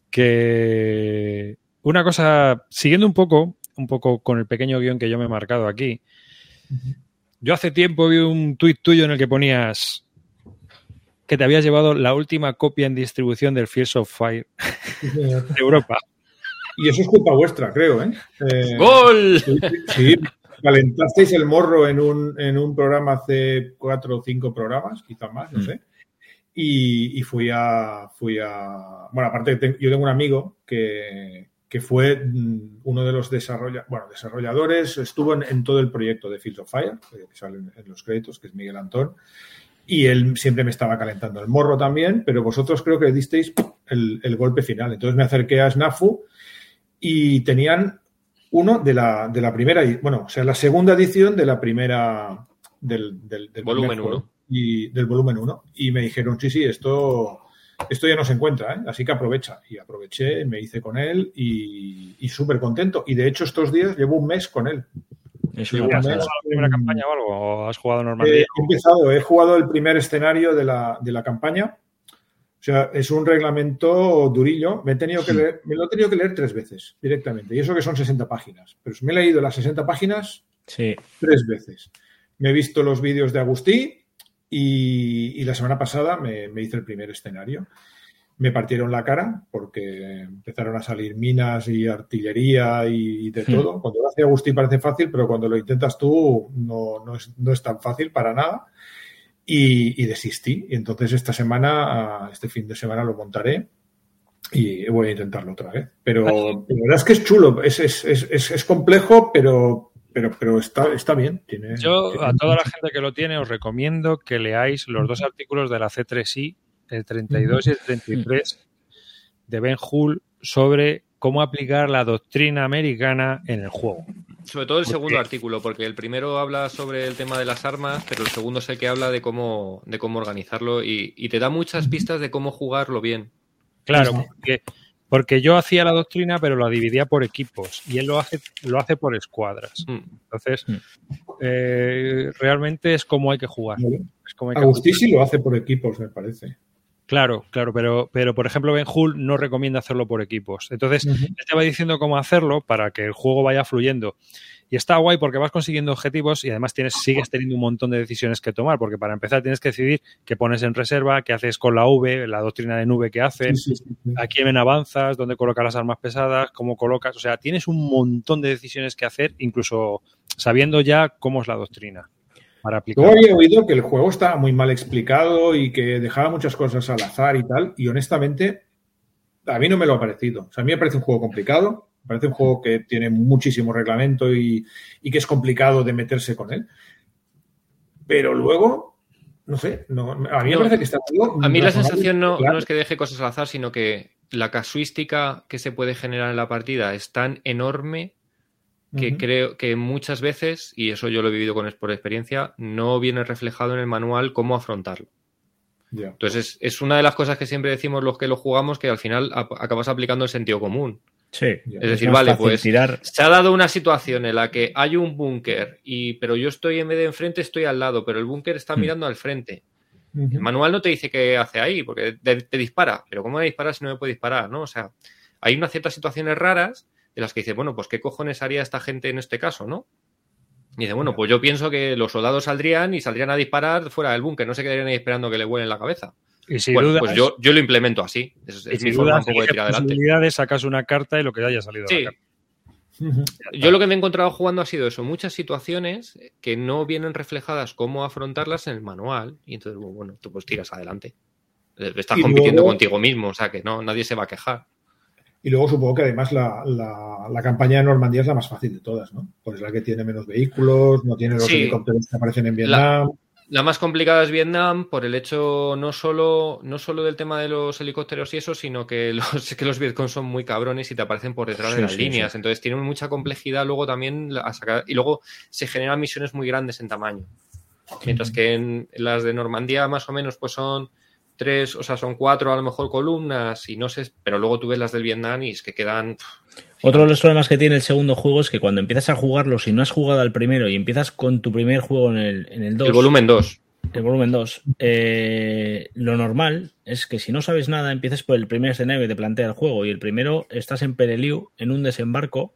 Que una cosa, siguiendo un poco, un poco con el pequeño guion que yo me he marcado aquí, yo hace tiempo vi un tuit tuyo en el que ponías que te habías llevado la última copia en distribución del Fears of Fire Sí, de Europa. Y eso es culpa vuestra, creo, ¿eh? Eh, ¡Gol! Sí, sí, calentasteis el morro en un, en un programa hace cuatro o cinco programas, quizá más, no Mm. sé. Y, y fui a. Fui a. Bueno, aparte, te- yo tengo un amigo que, que fue mm, uno de los desarrolla, bueno, desarrolladores, estuvo en, en todo el proyecto de Fields of Fire, que sale en, los créditos, que es Miguel Antón. Y él siempre me estaba calentando el morro también, pero vosotros creo que disteis el, el golpe final. Entonces me acerqué a Snafu y tenían uno de la, de la primera, bueno, o sea, la segunda edición de la primera, del, del, del Volumen primer juego. uno. Y del volumen 1. Y me dijeron, sí, sí, esto, esto ya no se encuentra, ¿eh? así que aprovecha. Y aproveché, me hice con él y, y súper contento. Y de hecho estos días llevo un mes con él. ¿Has jugado la primera campaña o algo? ¿O has jugado Eh, Normandía? he empezado, he jugado el primer escenario de la, de la campaña. O sea, es un reglamento durillo. Me, he tenido que leer- me lo he tenido que leer tres veces directamente. Y eso que son 60 páginas. Pero me he leído las 60 páginas Sí, tres veces. Me he visto los vídeos de Agustí y, y la semana pasada me, me hice el primer escenario. Me partieron la cara porque empezaron a salir minas y artillería y, de Hmm. todo. Cuando lo hace Agustí parece fácil, pero cuando lo intentas tú no, no, es, no es tan fácil para nada. Y, y desistí. Y entonces esta semana, ah, este fin de semana lo montaré y voy a intentarlo otra vez. Pero la verdad es que es chulo, es, es, es, es, es complejo, pero, pero, pero está, está bien. Tiene, Yo tiene a toda la gente que lo tiene os recomiendo que leáis los dos artículos de la C3I, el 32 y el 33 de Ben Hull sobre cómo aplicar la doctrina americana en el juego. Sobre todo el Porque- segundo artículo, porque el primero habla sobre el tema de las armas, pero el segundo es el que habla de cómo, de cómo organizarlo y, y te da muchas pistas de cómo jugarlo bien. Claro, porque, porque yo hacía la doctrina, pero la dividía por equipos y él lo hace, lo hace por escuadras. Mm. Entonces, Mm. eh, realmente es como hay que jugar. Es como hay que Agustí jugar. sí lo hace por equipos, me parece. Claro, claro, pero, pero por ejemplo Ben Hull no recomienda hacerlo por equipos. Entonces, él te va diciendo cómo hacerlo para que el juego vaya fluyendo. Y está guay porque vas consiguiendo objetivos y además tienes, sigues teniendo un montón de decisiones que tomar, porque para empezar tienes que decidir qué pones en reserva, qué haces con la V, la doctrina de nube que haces, Sí, sí, sí, sí. a quién avanzas, dónde colocas las armas pesadas, cómo colocas. O sea, tienes un montón de decisiones que hacer, incluso sabiendo ya cómo es la doctrina para aplicar. Luego había oído que el juego estaba muy mal explicado y que dejaba muchas cosas al azar y tal, y honestamente a mí no me lo ha parecido. O sea, a mí me parece un juego complicado, me parece un juego que tiene muchísimo reglamento y, y que es complicado de meterse con él. Pero luego, no sé, no, a mí me parece que está todo A mí la sensación no, claro. no es que deje cosas al azar, sino que la casuística que se puede generar en la partida es tan enorme que creo que muchas veces, y eso yo lo he vivido con, por experiencia, no viene reflejado en el manual cómo afrontarlo. Entonces, es, es una de las cosas que siempre decimos los que lo jugamos, que al final acabas aplicando el sentido común. Sí. Es decir, vale, pues tirar. se ha dado una situación en la que hay un búnker, y pero yo estoy en vez de enfrente, estoy al lado, pero el búnker está Hmm. mirando al frente. El manual no te dice qué hace ahí, porque te, te dispara. Pero ¿cómo me dispara si no me puede disparar? ¿no? O sea, hay unas ciertas situaciones raras de las que dice, bueno, pues ¿qué cojones haría esta gente en este caso, no? Y dice, bueno, pues yo pienso que los soldados saldrían y saldrían a disparar fuera del búnker, no se quedarían ahí esperando que le vuelen la cabeza. Y si bueno, dudas, pues yo, yo lo implemento así. Es, y es si mi forma un poco de tirar adelante. posibilidades, sacas una carta y lo que haya salido de Sí, la carta. Yo lo que me he encontrado jugando ha sido eso, muchas situaciones que no vienen reflejadas cómo afrontarlas en el manual. Y entonces, bueno, tú pues tiras adelante. Estás Y compitiendo luego- contigo mismo, o sea que no, nadie se va a quejar. Y luego supongo que además la, la, la campaña de Normandía es la más fácil de todas, ¿no? Pues es la que tiene menos vehículos, no tiene los Sí. helicópteros que aparecen en Vietnam. La más complicada es Vietnam por el hecho no solo, no solo del tema de los helicópteros y eso, sino que los, que los Vietcong son muy cabrones y te aparecen por detrás Sí, de las sí, líneas. Entonces tienen mucha complejidad luego también a sacar. Y luego se generan misiones muy grandes en tamaño. Mientras que en las de Normandía más o menos pues son tres, o sea, son cuatro a lo mejor columnas y no sé, pero luego tú ves las del Vietnam y es que quedan... Otro de los problemas que tiene el segundo juego es que cuando empiezas a jugarlo, si no has jugado al primero y empiezas con tu primer juego en el, en el 2, El volumen 2. el volumen 2, eh, lo normal es que si no sabes nada, empieces por el primer escenario que te plantea el juego. Y el primero, estás en Pereliu, en un desembarco.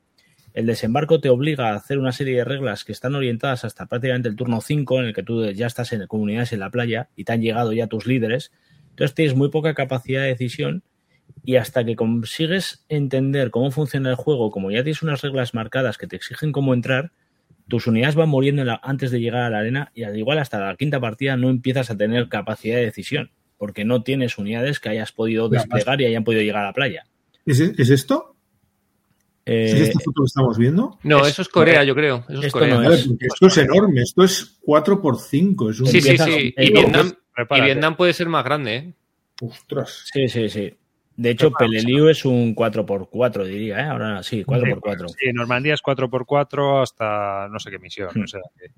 El desembarco te obliga a hacer una serie de reglas que están orientadas hasta prácticamente el turno 5, en el que tú ya estás en comunidades en la playa y te han llegado ya tus líderes. Entonces tienes muy poca capacidad de decisión y hasta que consigues entender cómo funciona el juego, como ya tienes unas reglas marcadas que te exigen cómo entrar, tus unidades van muriendo la- antes de llegar a la arena y al igual hasta la quinta partida no empiezas a tener capacidad de decisión, porque no tienes unidades que hayas podido desplegar y hayan podido llegar a la playa. ¿Es, es esto? Eh, ¿Es esta foto que estamos viendo? No, Es- eso es Corea, yo creo. Eso es Esto Corea. no es- porque esto es enorme, esto es 4x5. Es un... Sí, sí, sí. Y Vietnam, y Prepárate. Vietnam puede ser más grande, ¿eh? Ostras. Sí, sí, sí. De hecho, Peleliu es un 4x4, diría, ¿eh? Ahora sí, 4x4. Sí, Normandía es 4x4 hasta no sé qué misión. Hmm. o sea que-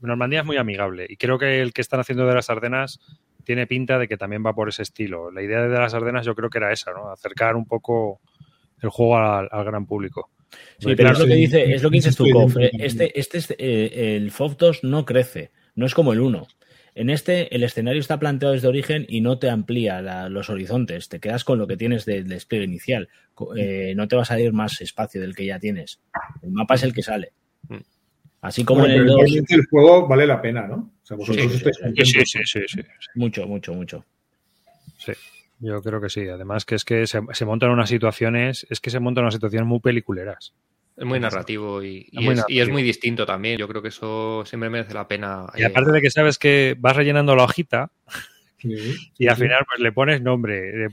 Normandía es muy amigable y creo que el que están haciendo de las Ardenas tiene pinta de que también va por ese estilo. La idea de las Ardenas yo creo que era esa, ¿no? Acercar un poco el juego al, al gran público. Sí, pero es lo que dice, es lo que dices tú, Kof. Este, este, es- eh, el FOV 2 no crece, no es como el 1. En este, el escenario está planteado desde origen y no te amplía la- los horizontes. Te quedas con lo que tienes del despliegue inicial. Co- eh, no te va a salir más espacio del que ya tienes. El mapa es el que sale. Mm. Así como Bueno, en el pero 2, igualmente el juego vale la pena, ¿no? O sea, vosotros sí, sí, sí, sí. mucho, mucho, mucho. Sí, yo creo que sí. Además que es que se, se montan unas situaciones, es que se montan unas situaciones muy peliculeras. Es muy narrativo y, y Es muy es, y es narrativo. muy distinto también. Yo creo que eso siempre merece la pena. Y eh, aparte de que sabes que vas rellenando la hojita Sí, y al sí. final pues le pones nombre,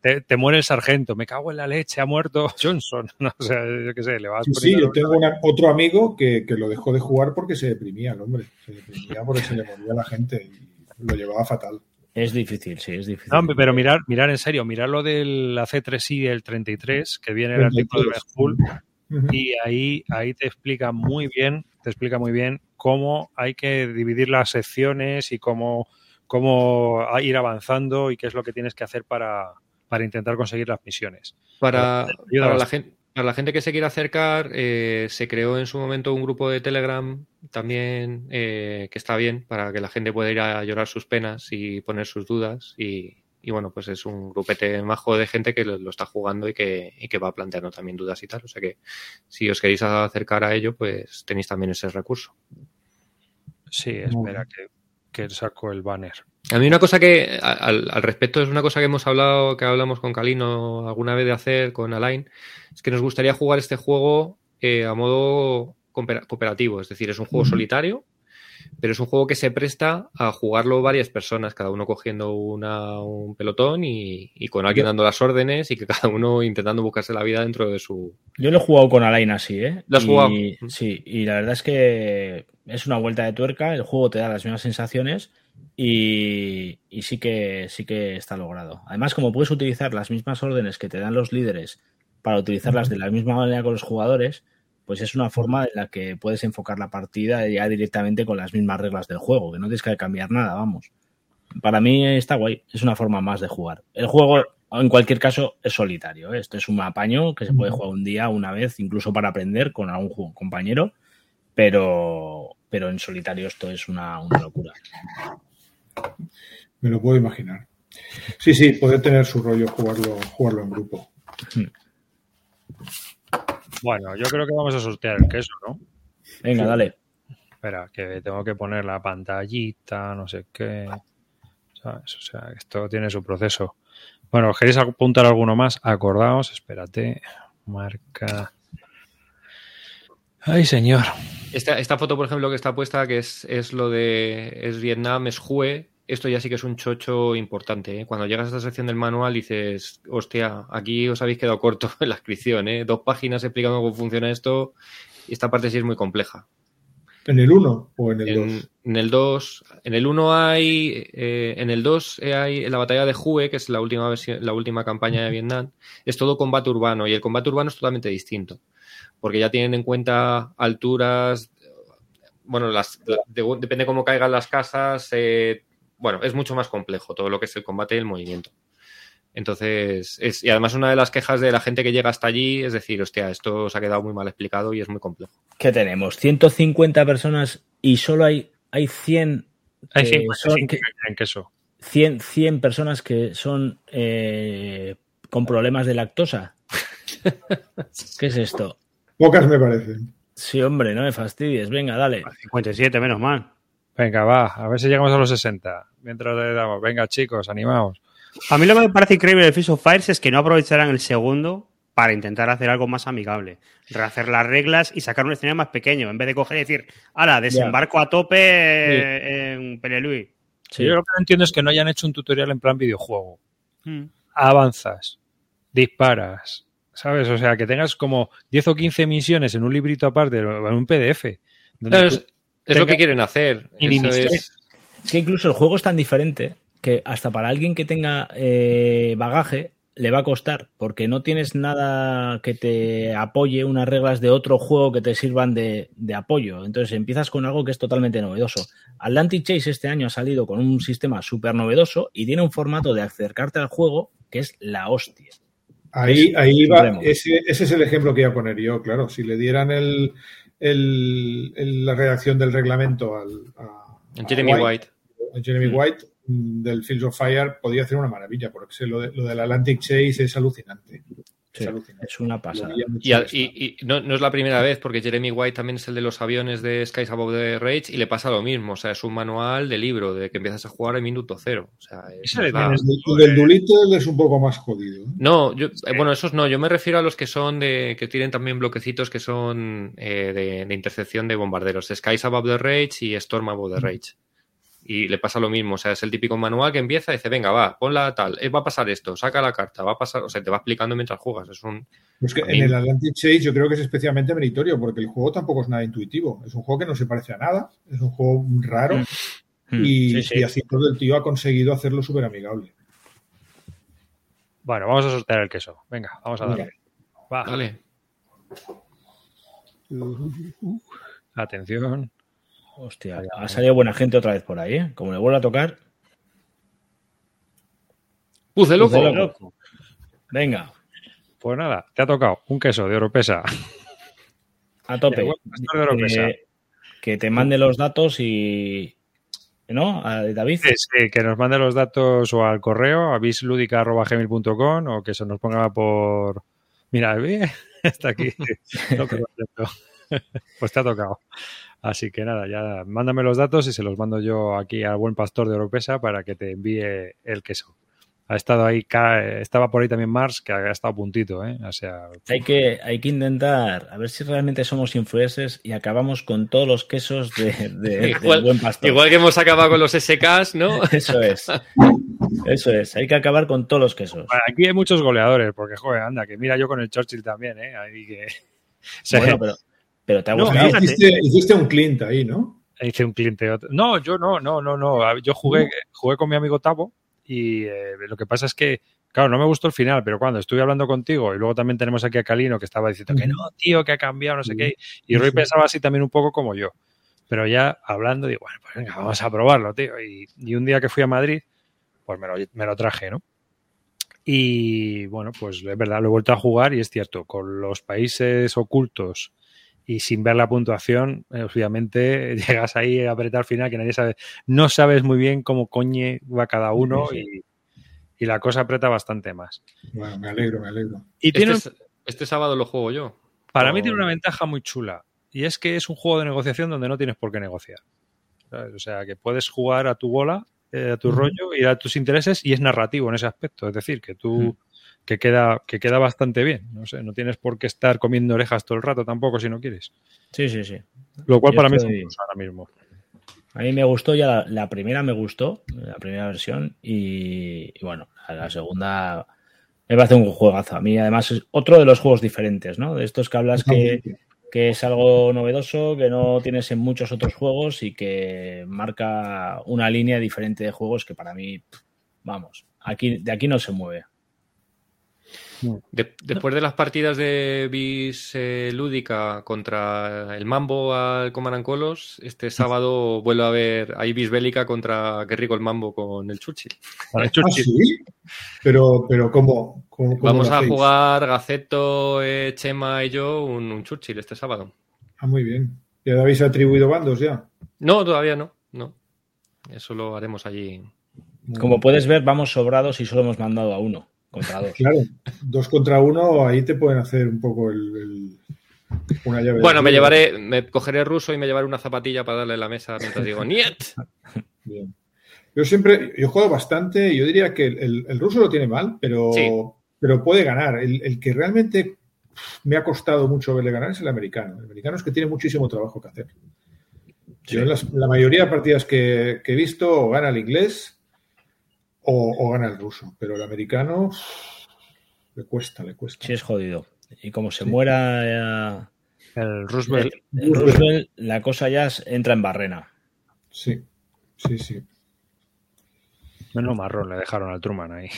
te, te muere el sargento, me cago en la leche, ha muerto Johnson. No, o sea, yo qué sé, le vas Sí, yo tengo una- otro amigo que, que lo dejó de jugar porque se deprimía el hombre. Se deprimía porque se le moría la gente y lo llevaba fatal. Es difícil, sí, es difícil. No, pero mirar, mirar en serio, mirar lo del C3I del 33, que viene en el artículo de 33. School, y ahí, ahí te explica muy bien, te explica muy bien cómo hay que dividir las secciones y cómo, cómo ir avanzando y qué es lo que tienes que hacer para, para intentar conseguir las misiones. Para, para la gente, para la gente que se quiera acercar, eh, se creó en su momento un grupo de Telegram también eh, que está bien para que la gente pueda ir a llorar sus penas y poner sus dudas. Y, y bueno, pues es un grupete majo de gente que lo, lo está jugando y que, y que va planteando también dudas y tal. O sea que si os queréis acercar a ello, pues tenéis también ese recurso. Sí, espera que, que saco el banner. A mí una cosa que al, al respecto es una cosa que hemos hablado, que hablamos con Calino alguna vez de hacer con Alain, es que nos gustaría jugar este juego eh, a modo coopera- cooperativo, es decir, es un juego solitario, pero es un juego que se presta a jugarlo varias personas, cada uno cogiendo una, un pelotón y, y con alguien dando las órdenes y que cada uno intentando buscarse la vida dentro de su... Yo lo he jugado con Alain así, ¿eh? ¿Lo has Y- jugado? Sí, y la verdad es que es una vuelta de tuerca, el juego te da las mismas sensaciones y, y sí que sí que está logrado. Además, como puedes utilizar las mismas órdenes que te dan los líderes para utilizarlas de la misma manera con los jugadores, pues es una forma en la que puedes enfocar la partida ya directamente con las mismas reglas del juego, que no tienes que cambiar nada, vamos. Para mí está guay, es una forma más de jugar. El juego, en cualquier caso, es solitario. ¿eh? Esto es un apaño que se puede jugar un día, una vez, incluso para aprender con algún compañero, pero, pero en solitario esto es una, una locura. Me lo puedo imaginar. Sí, sí, puede tener su rollo jugarlo, jugarlo en grupo. Bueno, yo creo que vamos a sortear el queso, ¿no? Venga, dale. Espera, que tengo que poner la pantallita, no sé qué. ¿Sabes? O sea, esto tiene su proceso. Bueno, ¿queréis apuntar alguno más? Acordaos, espérate. Marca. Ay, señor. Esta, esta foto, por ejemplo, que está puesta, que es, es lo de es Vietnam, es Hue, esto ya sí que es un chocho importante. ¿eh? Cuando llegas a esta sección del manual dices, hostia, aquí os habéis quedado corto en la inscripción, ¿eh? dos páginas explicando cómo funciona esto y esta parte sí es muy compleja. ¿En el 1 o en el 2? En, en el 2, en el 1 hay, eh, en el 2 hay la batalla de Hue, que es la última versión, la última campaña de Vietnam, es todo combate urbano y el combate urbano es totalmente distinto, porque ya tienen en cuenta alturas, bueno, las, de- depende cómo caigan las casas, eh, bueno, es mucho más complejo todo lo que es el combate y el movimiento. Entonces, es, y además una de las quejas de la gente que llega hasta allí es decir, hostia, esto se ha quedado muy mal explicado y es muy complejo. ¿Qué tenemos? 150 personas y solo hay, hay 100, Hay que 55 son- que quieren queso. 100, 100 personas que son eh, con problemas de lactosa. ¿Qué es esto? Pocas me parecen. Sí, hombre, no me fastidies. Venga, dale. 57, menos mal. Venga, va, a ver si llegamos a los 60. Mientras le damos, venga, chicos, animaos. A mí lo que me parece increíble de Fish of Fires es que no aprovecharán el segundo para intentar hacer algo más amigable. Rehacer las reglas y sacar un escenario más pequeño, en vez de coger y decir, ahora, desembarco a tope en Pelelui. Sí. Yo lo que no entiendo es que no hayan hecho un tutorial en plan videojuego. Mm. Avanzas, disparas, ¿sabes? O sea, que tengas como 10 o 15 misiones en un librito aparte, en un PDF. donde Claro, es, es lo que quieren hacer. Eso Es que incluso el juego es tan diferente que hasta para alguien que tenga eh, bagaje le va a costar, porque no tienes nada que te apoye unas reglas de otro juego que te sirvan de, de apoyo. Entonces empiezas con algo que es totalmente novedoso. Atlantic Chase este año ha salido con un sistema súper novedoso y tiene un formato de acercarte al juego que es la hostia. Ahí, ahí va, ese, ese es el ejemplo que iba a poner yo, claro. Si le dieran el, el- el- la redacción del reglamento al, a, Jeremy White. a Jeremy Mm. White mm, del Fields of Fire, podría hacer una maravilla, porque sé, lo, de, lo del Atlantic Chase es alucinante. Sí, es una pasada. Y, no, no es la primera vez, porque Jeremy White también es el de los aviones de Skies Above the Rage y le pasa lo mismo. O sea, es un manual de libro, de que empiezas a jugar en minuto cero. O sea, es El del Doolittle es un poco más jodido. ¿eh? No, yo, eh, bueno, esos no. Yo me refiero a los que son de. que tienen también bloquecitos que son eh, de, de intercepción de bombarderos. Skies Above the Rage y Storm Above the Rage. Y le pasa lo mismo. O sea, es el típico manual que empieza y dice, venga, va, ponla tal, eh, va a pasar esto, saca la carta, va a pasar. O sea, te va explicando mientras juegas. Es un. Pues que mí- en el Atlantic Chase yo creo que es especialmente meritorio, porque el juego tampoco es nada intuitivo. Es un juego que no se parece a nada, es un juego raro Mm, y, sí, sí. y así todo el tío ha conseguido hacerlo súper amigable. Bueno, vamos a sortear el queso. Venga, vamos a darle. Va, Vale. atención. Hostia, ha salido buena gente otra vez por ahí, ¿eh? Como le vuelvo a tocar. Puz de loco. Venga, Pues nada, te ha tocado un queso de Oropesa. a tope. De Oropesa. Que, que te mande los datos y. ¿No? A David. Sí, sí, que nos mande los datos o al correo, a bisludica.gmail.com o que se nos ponga por... Mira, está aquí. Pues te ha tocado. Así que nada, ya mándame los datos y se los mando yo aquí al buen pastor de Oropesa para que te envíe el queso. Ha estado ahí, estaba por ahí también Mars, que ha estado a puntito, ¿eh? O sea, Hay que, hay que intentar a ver si realmente somos influencers y acabamos con todos los quesos de, de- del Igual- buen pastor. Igual que hemos acabado con los SKs, ¿no? Eso es. Eso es. Hay que acabar con todos los quesos. Bueno, aquí hay muchos goleadores, porque, joder, anda, que mira yo con el Churchill también, ¿eh? Ahí que... Se- Bueno, pero, pero te ha No, gustado. fíjate. Hiciste, hiciste un Clint ahí, ¿no? hice un cliente. otro- No, yo no, no, no, no. Yo jugué, jugué con mi amigo Tavo y eh, lo que pasa es que, claro, no me gustó el final, pero cuando estuve hablando contigo y luego también tenemos aquí a Calino que estaba diciendo que no, tío, que ha cambiado, no sé qué. Y Roy pensaba así también un poco como yo. Pero ya hablando, digo, bueno, pues venga, vamos a probarlo, tío. Y, y un día que fui a Madrid, pues me lo, me lo traje, ¿no? Y bueno, pues es verdad, lo he vuelto a jugar y es cierto, con los países ocultos y sin ver la puntuación, eh, obviamente llegas ahí a apretar al final que nadie sabe, no sabes muy bien cómo coñe va cada uno y, y la cosa aprieta bastante más. Bueno, me alegro, me alegro. Y tiene, Este, es- este sábado lo juego yo. para mí tiene una ventaja muy chula y es que es un juego de negociación donde no tienes por qué negociar. ¿sabes? O sea, que puedes jugar a tu bola, eh, a tu rollo y a tus intereses y es narrativo en ese aspecto. Es decir, que tú. Que queda que queda bastante bien. No sé, no tienes por qué estar comiendo orejas todo el rato tampoco si no quieres. Sí, sí, sí. Lo cual Yo para mí es un plus ahora mismo. A mí me gustó ya la, la primera, me gustó, la primera versión, y, y bueno, la, la segunda me parece un juegazo. A mí, además, es otro de los juegos diferentes, ¿no? De estos que hablas que, que es algo novedoso, que no tienes en muchos otros juegos y que marca una línea diferente de juegos que para mí, vamos, aquí, de aquí no se mueve. De- después de las partidas de bis eh, lúdica contra el Mambo al Command and Colos, este sábado vuelvo a ver ahí bis bélica contra Qué rico el Mambo con el Churchill. ¿Ah, sí? Pero, pero ¿cómo? ¿Cómo- cómo Vamos a hacéis? jugar Gaceto, eh, Chema y yo un, un Churchill este sábado. Ah, muy bien. ¿Ya habéis atribuido bandos ya? No, todavía no, no. Eso lo haremos allí. Como puedes ver, vamos sobrados y solo hemos mandado a uno contra dos. Claro, dos contra uno, ahí te pueden hacer un poco el, el- una llave. de Bueno, me llevaré, me cogeré ruso y me llevaré una zapatilla para darle a la mesa mientras digo ¡Niet! Bien. Yo siempre, yo juego bastante, yo diría que el, ruso lo tiene mal, pero, Sí. pero puede ganar. El, el que realmente me ha costado mucho verle ganar es el americano. El americano es que tiene muchísimo trabajo que hacer. Yo en las- la mayoría de partidas que, que he visto gana el inglés o, o gana el ruso, pero el americano le cuesta, le cuesta. Sí, es jodido. Y como se muera eh, El Roosevelt. el- el Roosevelt, la cosa ya es- entra en barrena. Sí, sí, sí. Menos marrón le dejaron al Truman ahí.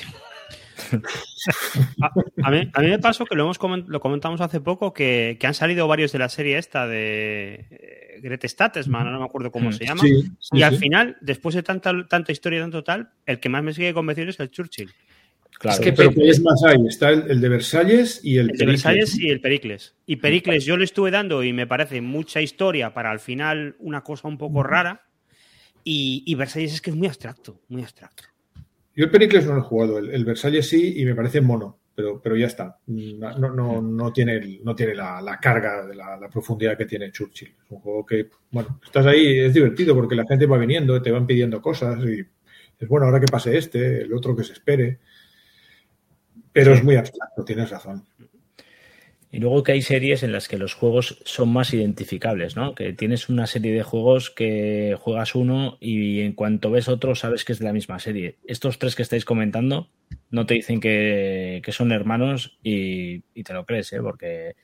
A, mí, a, mí, me pasó que lo, hemos lo comentamos hace poco, que, que, han salido varios de la serie esta de eh, Grete Statesman, no me acuerdo cómo mm. se llama. Sí, sí, y al final, después de tanta, tanta historia en total, el que más me sigue convenciendo es el Churchill. Claro, es que pero es más hay? Está el, el, de Versalles y el, el de Versalles y el Pericles. Y Pericles yo le estuve dando y me parece mucha historia para al final una cosa un poco rara. Y, y Versalles es que es muy abstracto, muy abstracto. Yo el Pericles no lo he jugado, el, el, Versalles sí y me parece mono, pero, pero ya está. No, no, no tiene, no tiene la, la carga de la, la, profundidad que tiene Churchill. Es un juego que, bueno, estás ahí, es divertido porque la gente va viniendo, te van pidiendo cosas y es bueno, ahora que pase este, el otro que se espere. Pero sí. es muy abstracto, tienes razón. Y luego que hay series en las que los juegos son más identificables, ¿no? Que tienes una serie de juegos que juegas uno y en cuanto ves otro sabes que es de la misma serie. Estos tres que estáis comentando no te dicen que, que son hermanos y, y, te lo crees, ¿eh? Porque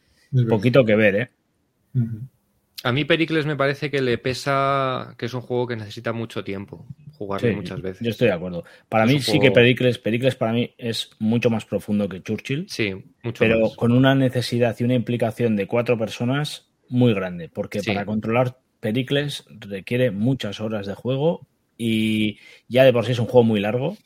poquito que ver, ¿eh? Uh -huh. A mí Pericles me parece que le pesa que es un juego que necesita mucho tiempo jugarlo sí, muchas veces. Yo estoy de acuerdo. Para es mí sí juego... que Pericles, Pericles para mí es mucho más profundo que Churchill. Sí, mucho pero más. con una necesidad y una implicación de cuatro personas muy grande, porque sí. para controlar Pericles requiere muchas horas de juego y ya de por sí es un juego muy largo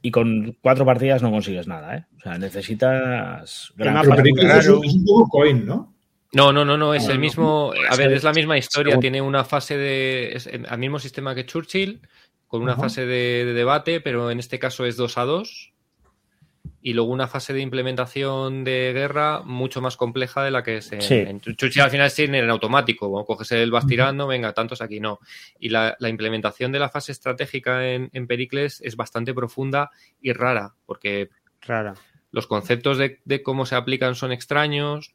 y con cuatro partidas no consigues nada, ¿eh? O sea, necesitas... Gran pero Pericles es un, es un poco coin, ¿no? No, no, no, no, es el mismo. A ver, es la misma historia. Tiene una fase de. Es el mismo sistema que Churchill, con una uh -huh. fase de, de, debate, pero en este caso es 2 a 2. Y luego una fase de implementación de guerra mucho más compleja de la que es en, sí. en Churchill al final es en automático. Bueno, coges el vas tirando, venga, tantos aquí no. Y la, la implementación de la fase estratégica en, en, Pericles es bastante profunda y rara, porque rara. los conceptos de, de cómo se aplican son extraños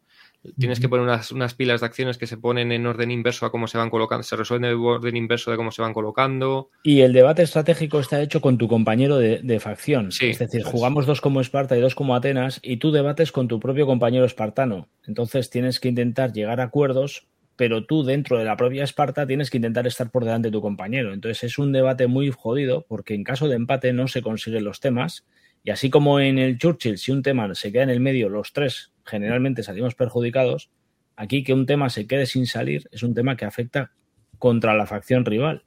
Tienes que poner unas, unas, pilas de acciones que se ponen en orden inverso a cómo se van colocando, se resuelven en orden inverso de cómo se van colocando. Y el debate estratégico está hecho con tu compañero de, de facción. Sí, es decir, jugamos dos como Esparta y dos como Atenas y tú debates con tu propio compañero espartano. Entonces tienes que intentar llegar a acuerdos, pero tú dentro de la propia Esparta tienes que intentar estar por delante de tu compañero. Entonces es un debate muy jodido porque en caso de empate no se consiguen los temas. Y así como en el Churchill, si un tema se queda en el medio, los tres generalmente salimos perjudicados, aquí que un tema se quede sin salir es un tema que afecta contra la facción rival.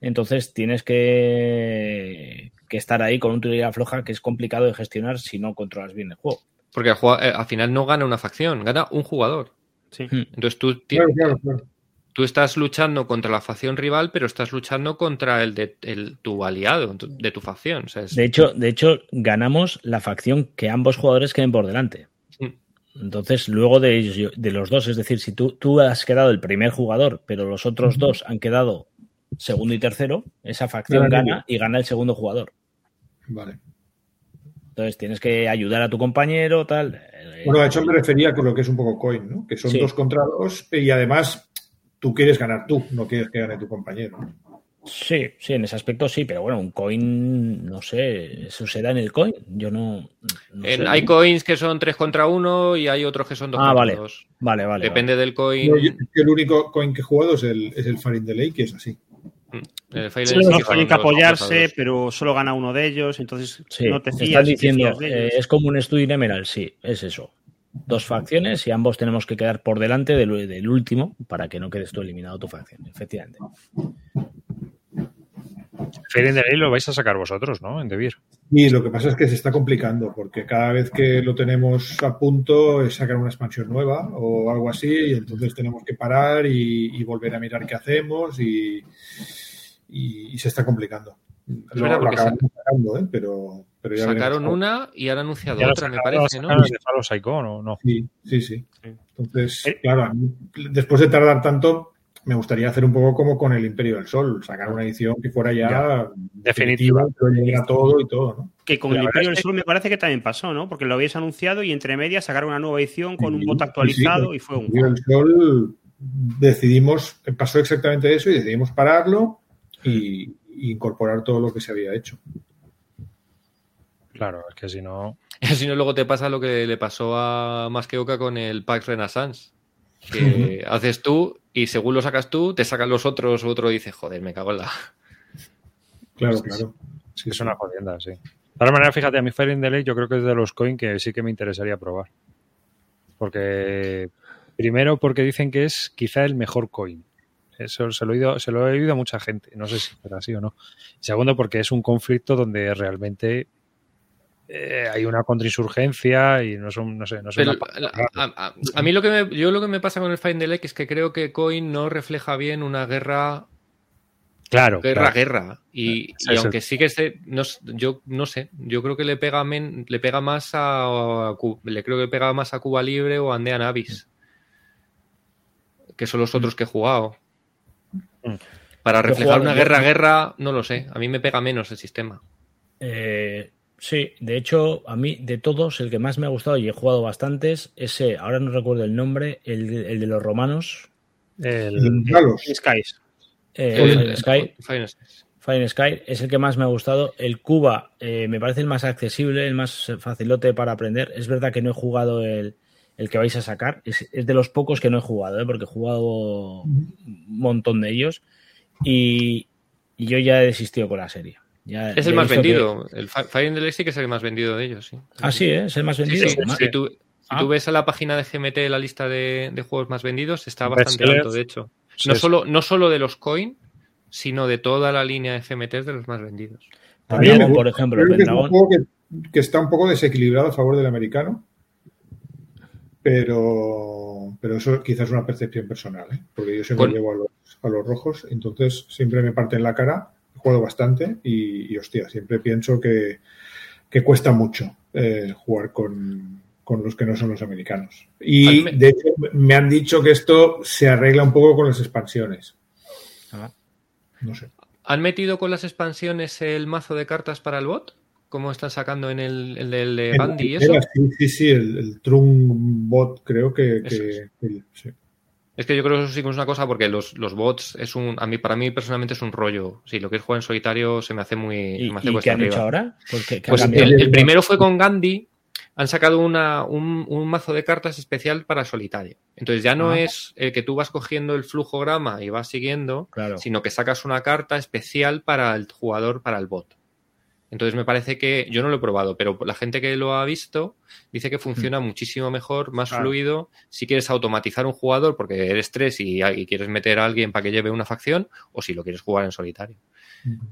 Entonces tienes que, que estar ahí con un teoría floja que es complicado de gestionar si no controlas bien el juego. Porque al, eh, al final no gana una facción, gana un jugador. Sí. Entonces tú tienes, claro, claro, claro. tú estás luchando contra la facción rival, pero estás luchando contra el de el, tu aliado, de tu facción. O sea, es... de, hecho, de hecho, ganamos la facción que ambos jugadores queden por delante. Entonces, luego de, ellos, de los dos, es decir, si tú, tú, has quedado el primer jugador, pero los otros uh -huh. dos han quedado segundo y tercero, esa facción vale, gana y gana el segundo jugador. Vale. Entonces tienes que ayudar a tu compañero, tal. Bueno, de hecho me refería con lo que es un poco coin, ¿no? Que son sí. dos contra dos y además tú quieres ganar tú, no quieres que gane tu compañero. Sí, sí, en ese aspecto sí, pero bueno, un coin, no sé, eso se da en el coin. Yo no. no en, sé. Hay coins que son 3 contra 1 y hay otros que son 2 ah, contra vale. 2. Vale, vale. Depende vale. del coin. No, el único coin que he jugado es el, es el Farin Delay, que es así. Mm. El sí, no tienen que apoyarse, pero solo gana uno de ellos, entonces sí, no te fías. Estás diciendo, te eh, es como un estudio Emerald, sí, es eso. Dos facciones y ambos tenemos que quedar por delante del, del último para que no quedes tú eliminado tu facción, efectivamente. Fairy de lo vais a sacar vosotros, ¿no? En Debir. Y lo que pasa es que se está complicando, porque cada vez que lo tenemos a punto es sacar una expansión nueva o algo así, y entonces tenemos que parar y, y volver a mirar qué hacemos y, y, y se está complicando. Es verdad, lo, lo sacando, ¿eh? pero, pero ya sacaron una y han anunciado otra, me parece, ¿no? De Falo Psycho, ¿no? no. Sí, sí, sí. Entonces, ¿Eh? claro, después de tardar tanto, me gustaría hacer un poco como con el Imperio del Sol, sacar una edición que fuera ya, ya definitiva, que todo y todo, ¿no? Que con el Imperio del Sol me parece que también pasó, ¿no? Porque lo habéis anunciado y entre medias sacaron una nueva edición con sí, un bot actualizado sí, sí, y fue un. El Imperio del Sol decidimos, pasó exactamente eso y decidimos pararlo y, y incorporar todo lo que se había hecho. Claro, es que si no. si no, luego te pasa lo que le pasó a Masqueoka con el Pax Renaissance. Que haces tú y según lo sacas tú, te sacan los otros, otro dice, joder, me cago en la. Claro, claro. Sí, es una jodienda, sí. todas maneras, fíjate, a mi Fire in the Lake yo creo que es de los coin que sí que me interesaría probar. Porque, primero, porque dicen que es quizá el mejor coin. Eso se lo, he oído, se lo he oído a mucha gente. No sé si será así o no. Segundo, porque es un conflicto donde realmente eh, hay una contrainsurgencia y no son, no sé, no son Pero, a, a- a mí lo que me, yo lo que me pasa con el Find the Lake es que creo que Coin no refleja bien una guerra Claro, guerra claro. guerra y, Sí, y sí. aunque sí que esté no, yo no sé yo creo que le pega men- le pega más a, le creo que pega más a Cuba Libre o a Andean Abyss que son los otros que he jugado Mm. para reflejar jugado- una yo- guerra guerra no lo sé a mí me pega menos el sistema Eh, sí, de hecho, a mí de todos, el que más me ha gustado y he jugado bastantes, ese, ahora no recuerdo el nombre, el de, el de los romanos, El-. Skies. eh, El- Fire Sky. Fire Sky es el que más me ha gustado. El Cuba eh, me parece el más accesible, el más facilote para aprender. Es verdad que no he jugado el, el que vais a sacar. Es, es de los pocos que no he jugado, ¿eh? porque he jugado un montón de ellos. Y, y yo ya he desistido con la serie. Ya es el más que- vendido el Fi- Fire in the Lake sí que es el más vendido de ellos sí Ah, sí, ¿eh? es el más Sí, vendido. sí, si tú, si Ah. tú ves a la página de GMT la lista de, de juegos más vendidos, está bastante alto, de hecho. No solo, no solo de los coin, sino de toda la línea de GMT es de los más vendidos. Pendragon, También, por ejemplo, Creo que es un Pendragon. juego que, que está un poco desequilibrado a favor del americano. Pero, pero eso quizás es una percepción personal, ¿eh? porque yo siempre llevo a los, a los rojos, entonces siempre me parten la cara, juego bastante y, y, hostia, siempre pienso que, que cuesta mucho eh, jugar con, con los que no son los americanos. Y me- de hecho me han dicho que esto se arregla un poco con las expansiones. Ah. No sé. ¿Han metido con las expansiones el mazo de cartas para el bot? ¿Cómo están sacando en el, el del de Bandy y eso? primera, Sí, sí, sí, el, el Trun Bot creo que, que- Eso es. que- sí. Es que yo creo que eso sí que es una cosa porque los, los bots es un a mí para mí personalmente es un rollo. Si lo quieres jugar en solitario se me hace muy ¿Y, se me hace y cuesta qué han hecho ahora? ¿Por qué- qué han Pues el, el primero fue con Gandhi. Han sacado una, un, un mazo de cartas especial para solitario. Entonces ya no Ah. es el que tú vas cogiendo el flujograma y vas siguiendo, Claro. sino que sacas una carta especial para el jugador, para el bot. Entonces me parece que, yo no lo he probado, pero la gente que lo ha visto dice que funciona muchísimo mejor, más Claro. fluido, si quieres automatizar un jugador porque eres tres y, y quieres meter a alguien para que lleve una facción, o si lo quieres jugar en solitario.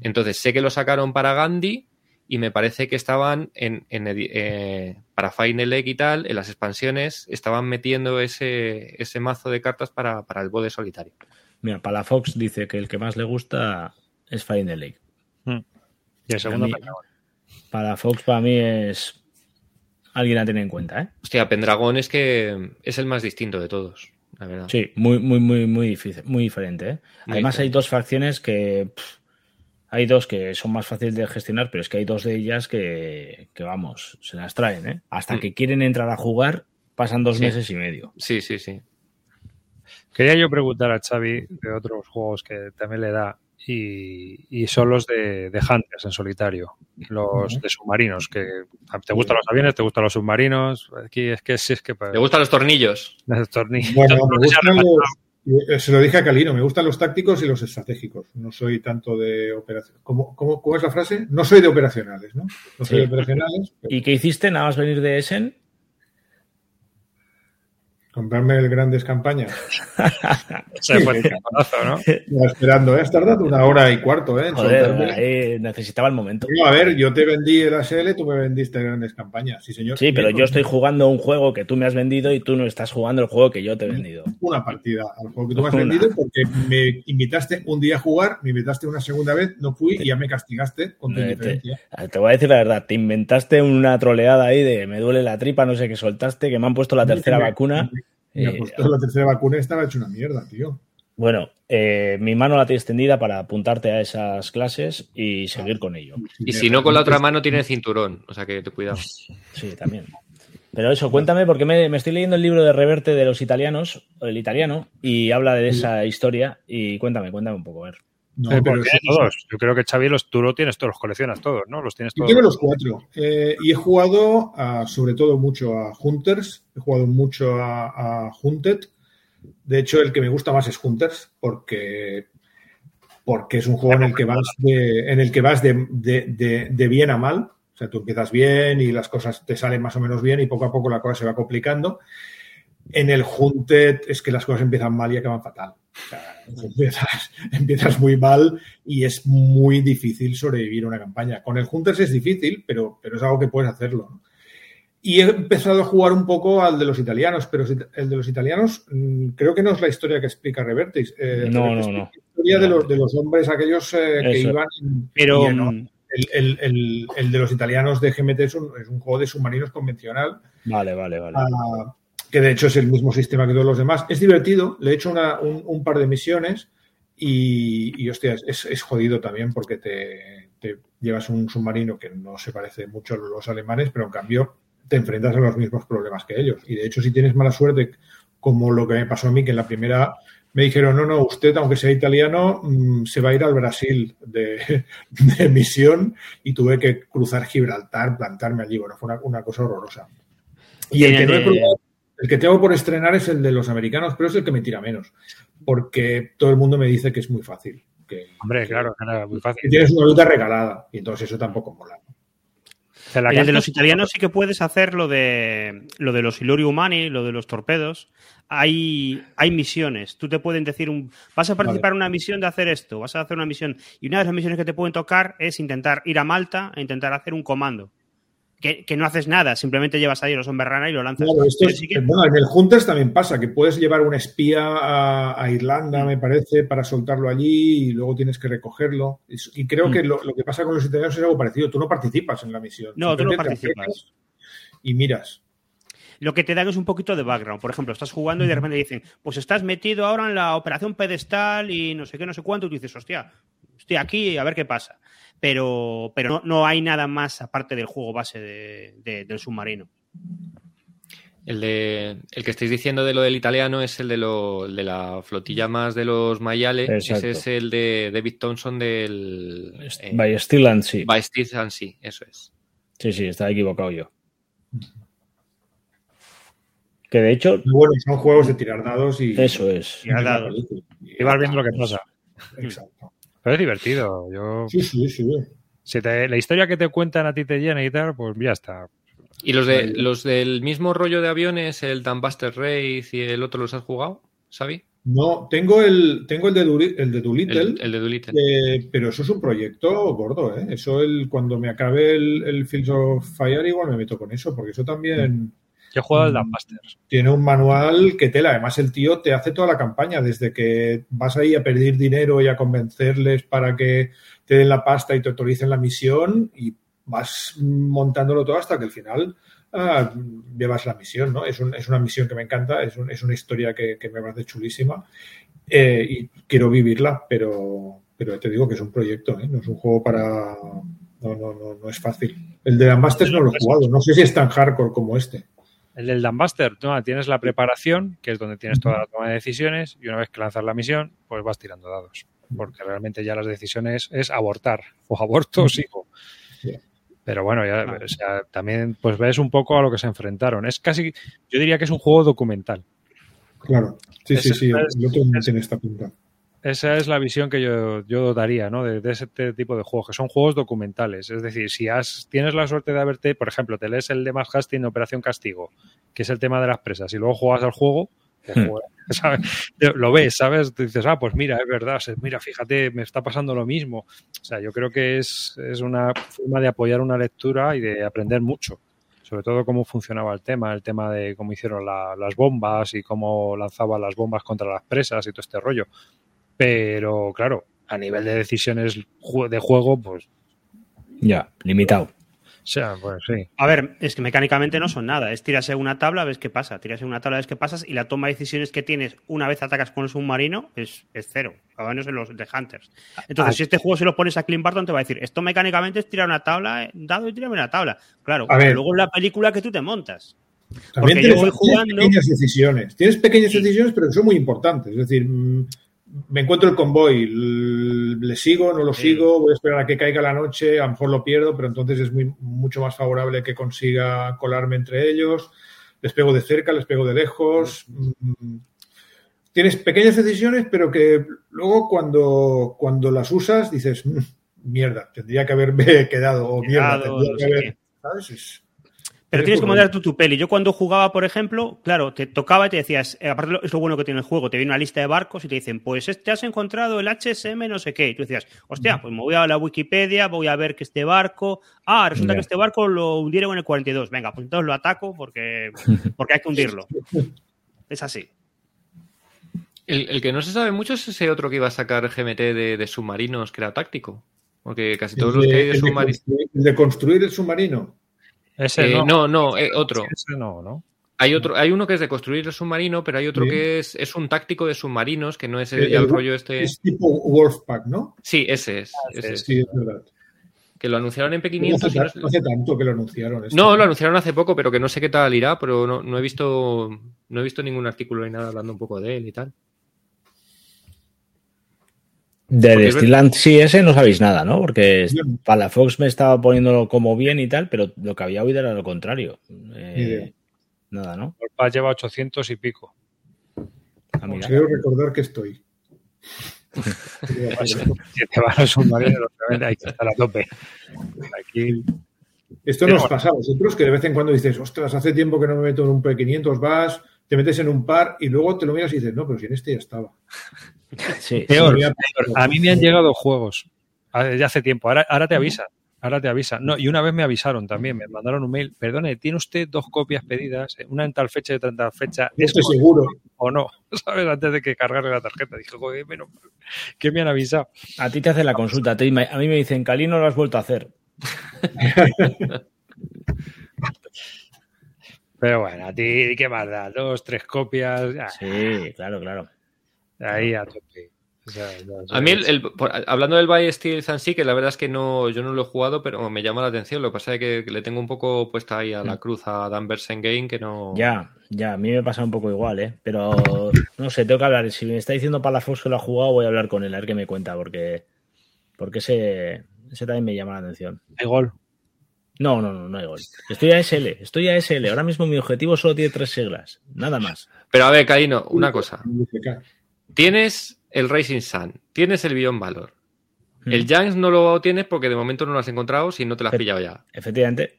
Entonces sé que lo sacaron para Gandhi y me parece que estaban en, en eh, para Final Lake y tal, en las expansiones, estaban metiendo ese, ese mazo de cartas para, para el bode solitario. Mira, Palafox dice que el que más le gusta es the Lake. Y el segundo A mí- Pendragon. Palafox para mí es alguien a tener en cuenta, ¿eh? Hostia, Pendragón es que es el más distinto de todos, la verdad. Sí, muy, muy, muy, muy difícil, muy diferente, ¿eh? Muy Además hay dos facciones que pff, hay dos que son más fáciles de gestionar, pero es que hay dos de ellas que, que vamos, se las traen, ¿eh? Hasta Mm. que quieren entrar a jugar, pasan dos Sí. meses y medio. Sí, sí, sí. Quería yo preguntar a Xavi de otros juegos que también le da y, y son los de, de Hunters en solitario, los de submarinos, que te gustan los aviones, te gustan los submarinos, aquí es que sí es que ¿Te gustan los tornillos? los tornillos. Bueno, me gustan los, eh, se lo dije a Calino, me gustan los tácticos y los estratégicos. No soy tanto de operaciones. ¿Cómo, cómo, cómo es la frase? No soy de operacionales, ¿no? No soy Sí. de operacionales. pero ¿Y qué hiciste? Nada más venir de Essen. Comprarme el grandes campañas. Se fue ¿no? Estaba esperando, ¿eh? Has tardado una hora y cuarto, ¿eh? en Joder, ahí necesitaba el momento. A ver, yo te vendí el ASL, tú me vendiste grandes campañas. Sí, señor. Sí, pero yo estoy jugando un juego que tú me has vendido y tú no estás jugando el juego que yo te he vendido. una partida al juego que tú me has Una. vendido porque me invitaste un día a jugar, me invitaste una segunda vez, no fui y ya me castigaste con tu Eh, te- indiferencia. Te voy a decir la verdad, te inventaste una troleada ahí de me duele la tripa, no sé qué soltaste, que me han puesto la tercera Me- vacuna. Me Eh, apostó la tercera vacuna y estaba hecho una mierda, tío. Bueno, eh, mi mano la tengo extendida para apuntarte a esas clases y seguir con ello. Y si no, con la otra mano tiene el cinturón. O sea que te cuidado. Sí, también. Pero eso, cuéntame, porque me, me estoy leyendo el libro de Reverte de los italianos, o el italiano, y habla de esa historia. Y cuéntame, cuéntame un poco, a ver. No, Eh, pero tiene todos. Yo creo que Xavi los, tú lo tienes todos, los coleccionas todos, ¿no? Los tienes Yo todos. tengo los cuatro. Eh, y he jugado a- sobre todo mucho a Hunters, he jugado mucho a, a Hunted. De hecho, el que me gusta más es Hunters, porque, porque es un juego en el que vas de, en el que vas de, de- de- de bien a mal. O sea, tú empiezas bien y las cosas te salen más o menos bien y poco a poco la cosa se va complicando. En el Hunted es que las cosas empiezan mal y acaban fatal. O sea, empiezas, empiezas, muy mal y es muy difícil sobrevivir una campaña. Con el Hunters es difícil, pero, pero es algo que puedes hacerlo. Y he empezado a jugar un poco al de los italianos, pero el de los italianos mm, creo que no es la historia que explica Revertis. Eh, no, no, no. La historia de los, de los hombres, aquellos eh, que iban. Pero. el, el, el, el, de los italianos de GMT es un, es un, juego de submarinos convencional. Vale, vale, vale. Uh, que de hecho es el mismo sistema que todos los demás. Es divertido, le he hecho una, un, un, par de misiones y, y hostia, es, es, jodido también porque te, te, llevas un submarino que no se parece mucho a los alemanes, pero en cambio te enfrentas a los mismos problemas que ellos. Y de hecho, si tienes mala suerte, como lo que me pasó a mí, que en la primera me dijeron, no, no, usted, aunque sea italiano, mmm, se va a ir al Brasil de, de, misión y tuve que cruzar Gibraltar, plantarme allí. Bueno, fue una, una cosa horrorosa. Y el que, no he probado, el que tengo por estrenar es el de los americanos, pero es el que me tira menos, porque todo el mundo me dice que es muy fácil. Que, Hombre, claro, era muy fácil. Que tienes una ruta regalada y entonces eso tampoco mola. El de los italianos sí que puedes hacer lo de lo de los Ilori Humani, lo de los torpedos. Hay, hay misiones. Tú te pueden decir un. Vas a participar vale. en una misión de hacer esto, vas a hacer una misión. Y una de las misiones que te pueden tocar es intentar ir a Malta e intentar hacer un comando. Que, que, no haces nada, simplemente llevas ahí los Somberrana y lo lanzas. Claro, esto es, sí que... bueno, en el Hunters también pasa, que puedes llevar un espía a, a Irlanda, mm. me parece, para soltarlo allí y luego tienes que recogerlo. Y, creo mm. que lo, lo, que pasa con los italianos es algo parecido. Tú no participas en la misión. No, tú no participas. Y miras. Lo que te dan es un poquito de background. Por ejemplo, estás jugando y de repente dicen, pues estás metido ahora en la operación pedestal y no sé qué, no sé cuánto. Y tú dices, hostia, estoy aquí a ver qué pasa pero, pero no, no, hay nada más aparte del juego base de, de, del submarino. El, de, el que estáis diciendo de lo del italiano es el de, lo, el de la flotilla más de los Mayales. Exacto. Ese es el de David Thompson del. Eh, By Steel and Sea. By Steel and Sea, eso es. Sí, sí, estaba equivocado yo. Que de hecho. Bueno, son juegos de tirar dados y. Eso es. Tirar dados. Y vas viendo lo que pasa. Exacto. Pero es divertido. Yo... Sí, sí, sí. Si te, la historia que te cuentan a ti te llena y tal, pues ya está. ¿Y los, de, los del mismo rollo de aviones, el Dambuster Race y el otro, los has jugado, Xavi? No, tengo el, tengo el de, Duri, el de Doolittle. El, el de Doolittle. Eh, pero eso es un proyecto gordo, ¿eh? Eso el, cuando me acabe el, el Fields of Fire igual me meto con eso, porque eso también... Yo he jugado al. Tiene un manual que tela. Además, el tío te hace toda la campaña, desde que vas ahí a pedir dinero y a convencerles para que te den la pasta y te autoricen la misión y vas montándolo todo hasta que al final ah, llevas la misión, ¿no? Es, un, es, una misión que me encanta, es, un, es una historia que, que, me parece chulísima eh, y quiero vivirla, pero, pero te digo que es un proyecto, ¿eh? No es un juego para... No, no, no, no es fácil. El de Ambastes no lo he jugado, no sé si es tan hardcore como este. El del Dambuster, ¿no? tienes la preparación, que es donde tienes toda la toma de decisiones, y una vez que lanzas la misión, pues vas tirando dados. Porque realmente ya las decisiones es abortar, o aborto o sigo. Pero bueno, ya, o sea, también pues ves un poco a lo que se enfrentaron. Es casi, yo diría que es un juego documental. Claro, sí, es, sí, sí, el otro es, tiene esta pinta. Esa es la visión que yo, yo daría, ¿no? De, de, ese tipo de juegos, que son juegos documentales. Es decir, si has, tienes la suerte de haberte, por ejemplo, te lees el de Max Hastings Operación Castigo, que es el tema de las presas, y luego juegas al juego, hmm. ¿sabes? lo ves, ¿sabes? Te dices, ah, pues mira, es verdad, mira, fíjate, me está pasando lo mismo. O sea, yo creo que es, es una forma de apoyar una lectura y de aprender mucho sobre todo cómo funcionaba el tema, el tema de cómo hicieron la, las bombas y cómo lanzaban las bombas contra las presas y todo este rollo. Pero claro, a nivel de decisiones de juego, pues. Ya, limitado. O sea, pues sí. A ver, es que mecánicamente no son nada. Es tirarse una tabla, ves qué pasa. Tirarse una tabla, ves qué pasas. Y la toma de decisiones que tienes una vez atacas con el submarino es, es cero. A menos en los de Hunters. Entonces, ah, si este juego se lo pones a Clint Barton, te va a decir: Esto mecánicamente es tirar una tabla, dado y tirarme una tabla. Claro, a ver. luego en la película que tú te montas. También tienes, tienes jugando... pequeñas decisiones. Tienes pequeñas sí. decisiones, pero que son muy importantes. Es decir, me encuentro el convoy, le sigo, no lo sí. sigo, voy a esperar a que caiga la noche, a lo mejor lo pierdo, pero entonces es muy, mucho más favorable que consiga colarme entre ellos. Les pego de cerca, les pego de lejos. Sí. Tienes pequeñas decisiones, pero que luego cuando, cuando las usas dices, mierda, tendría que haberme quedado, o mierda, tendría que haber. qué. ¿sabes? Es- Pero es tienes que mandar tú tu peli. Yo cuando jugaba, por ejemplo, claro, te tocaba y te decías, eh, aparte es lo bueno que tiene el juego, te viene una lista de barcos y te dicen, pues este has encontrado el HSM no sé qué. Y tú decías, hostia, pues me voy a la Wikipedia, voy a ver que este barco, ah, resulta que este barco lo hundieron en el 42. Venga, pues entonces lo ataco porque, porque hay que hundirlo. Es así. El, el que no se sabe mucho es ese otro que iba a sacar GMT de, de submarinos, que era táctico. Porque casi todos los que hay de submarinos. de construir el submarino. Ese Eh, no. no, no, eh, otro. Ese no, ¿no? Hay otro, hay uno que es de construir el submarino, pero hay otro que es, es un táctico de submarinos, que no es el, El- rollo este. Es tipo Wolfpack, ¿no? Sí, ese es. ese sí, es. Sí, es verdad. Que lo anunciaron en No hace, P500 y no, hace tanto que lo anunciaron. esto. No, lo anunciaron hace poco, pero que no sé qué tal irá, pero no, no he visto no he visto ningún artículo ni nada hablando un poco de él y tal. De Steelland sí, ese no sabéis nada, ¿no? Porque Palafox me estaba poniéndolo como bien y tal, pero lo que había oído era lo contrario. Eh, nada, ¿no? Lleva 800 y pico. Ah, mira. Creo recordar que estoy. Si te vas al submarino, obviamente hay que estar a tope. Aquí, Esto nos pasa a vosotros que de vez en cuando dices, ostras, hace tiempo que no me meto en un P500, vas, te metes en un par y luego te lo miras y dices, no, pero si en este ya estaba. Sí, Peor, Sí, a mí me han llegado juegos ah, desde hace tiempo. Ahora, ahora te avisan. Ahora te avisan. No, y una vez me avisaron también, me mandaron un mail. Perdone, ¿tiene usted dos copias pedidas? Una en tal fecha y otra en tal fecha. No ¿Es estoy seguro. o no? ¿Sabes? Antes de que cargarle la tarjeta. Dije, joder, menos mal que me han avisado. A ti te hacen la consulta. A, mí me dicen, Cali no lo has vuelto a hacer. Pero bueno, a ti, ¿qué más da? Dos, tres copias. ah, Sí, claro, claro. Ahí a tope. O sea, no sé. A mí, el, el- por- hablando del By Steel sí, que la verdad es que no, yo no lo he jugado, pero me llama la atención. Lo que pasa es que, que le tengo un poco puesta ahí a la cruz a Dan Game, que no. Ya, ya, a mí me pasa un poco igual, ¿eh? Pero no sé, tengo que hablar. Si me está diciendo Palafox que lo ha jugado, voy a hablar con él, a ver qué me cuenta, porque, porque ese, ese también me llama la atención. Hay gol. No, no, no, no hay gol. Estoy a SL, estoy a SL. Ahora mismo mi objetivo solo tiene tres siglas, nada más. Pero a ver, Caíno, una cosa. Tienes el Racing Sun, tienes el Beyond Valor. Mm. El Janks no lo tienes porque de momento no lo has encontrado si no te lo has pillado ya. Efectivamente,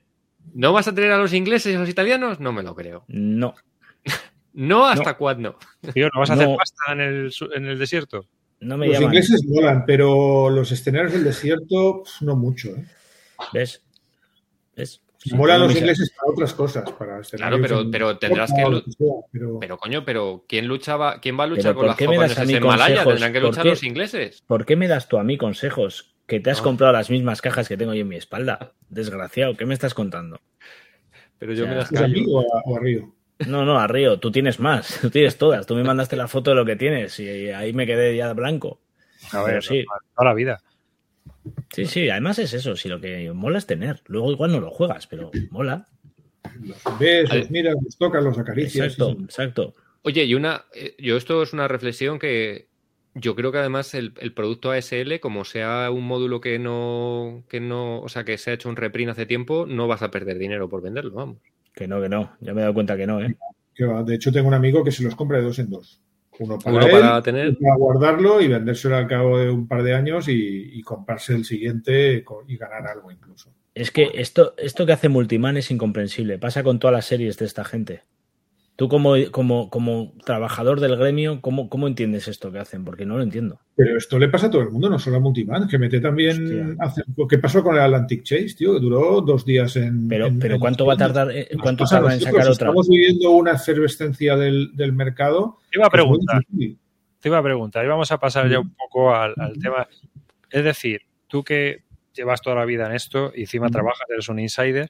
¿No vas a tener a los ingleses y a los italianos? No me lo creo. no. No hasta cuándo. Tío, ¿no vas a hacer No. pasta en el, su- en el desierto? No me Los llaman. ingleses molan, pero los escenarios del desierto, no mucho. ¿eh? ¿Ves? ¿Ves? Sí, Molan tengo los ingleses para otras cosas. Para escenarios pero- pero tendrás que pero- Pero coño, pero ¿quién luchaba, quién va a luchar con ¿por las qué me das a japonesas mí en Malaya? Tendrán que ¿Por luchar qué? los ingleses. ¿Por qué me das tú a mí consejos? Que te has comprado las mismas cajas que tengo yo en mi espalda. Desgraciado, ¿qué me estás contando? Pero yo me las ¿Es a mí callo. o a, o a Río? No, no, a Río, tú tienes más, tú tienes todas. Tú me mandaste la foto de lo que tienes y ahí me quedé ya blanco. A ver, sí. toda la vida. Sí, sí, además es eso, si lo que mola es tener. Luego igual no lo juegas, pero mola. Los ves, los miras, los tocas, los acaricias. Exacto, exacto. Oye, y una, eh, yo esto es una reflexión que yo creo que además el, el producto ASL, como sea un módulo que no, que no, o sea, que se ha hecho un reprint hace tiempo, no vas a perder dinero por venderlo, vamos. Que no, que no. Ya me he dado cuenta que no, ¿eh? que va. De hecho, tengo un amigo que se los compra de dos en dos. Uno para, Uno él, para tener. para guardarlo y vendérselo al cabo de un par de años y, y comprarse el siguiente y ganar algo incluso. Es que esto, esto que hace Multiman es incomprensible. Pasa con todas las series de esta gente. Tú como, como, como trabajador del gremio, ¿cómo, ¿cómo entiendes esto que hacen? Porque no lo entiendo. Pero esto le pasa a todo el mundo, no solo a Multiman. GMT también hace. ¿Qué pasó con el Atlantic Chase, tío? Que duró dos días en. Pero, en- pero en- ¿cuánto va a tardar? eh, ¿Cuánto tarda en sacar otra? Estamos viviendo una efervescencia del, del mercado. Te iba a que preguntar, te iba a preguntar, y vamos a pasar ya un poco al, al tema. Es decir, tú que llevas toda la vida en esto y encima Mm. trabajas, eres un insider,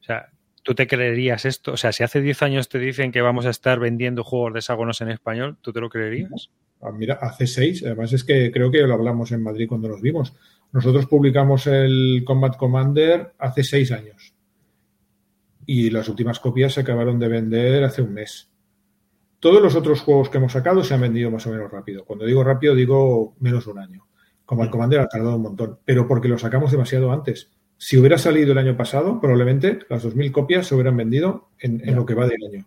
o sea, ¿tú te creerías esto? O sea, si hace 10 años te dicen que vamos a estar vendiendo juegos de hexágonos en español, ¿tú te lo creerías? Ah, Mira, hace seis, además es que creo que lo hablamos en Madrid cuando nos vimos. Nosotros publicamos el Combat Commander hace seis años y las últimas copias se acabaron de vender hace un mes. Todos los otros juegos que hemos sacado se han vendido más o menos rápido. Cuando digo rápido, digo menos de un año. Combat Commander ha tardado un montón, pero porque lo sacamos demasiado antes. Si hubiera salido el año pasado, probablemente las 2.000 copias se hubieran vendido en, en lo que va del año.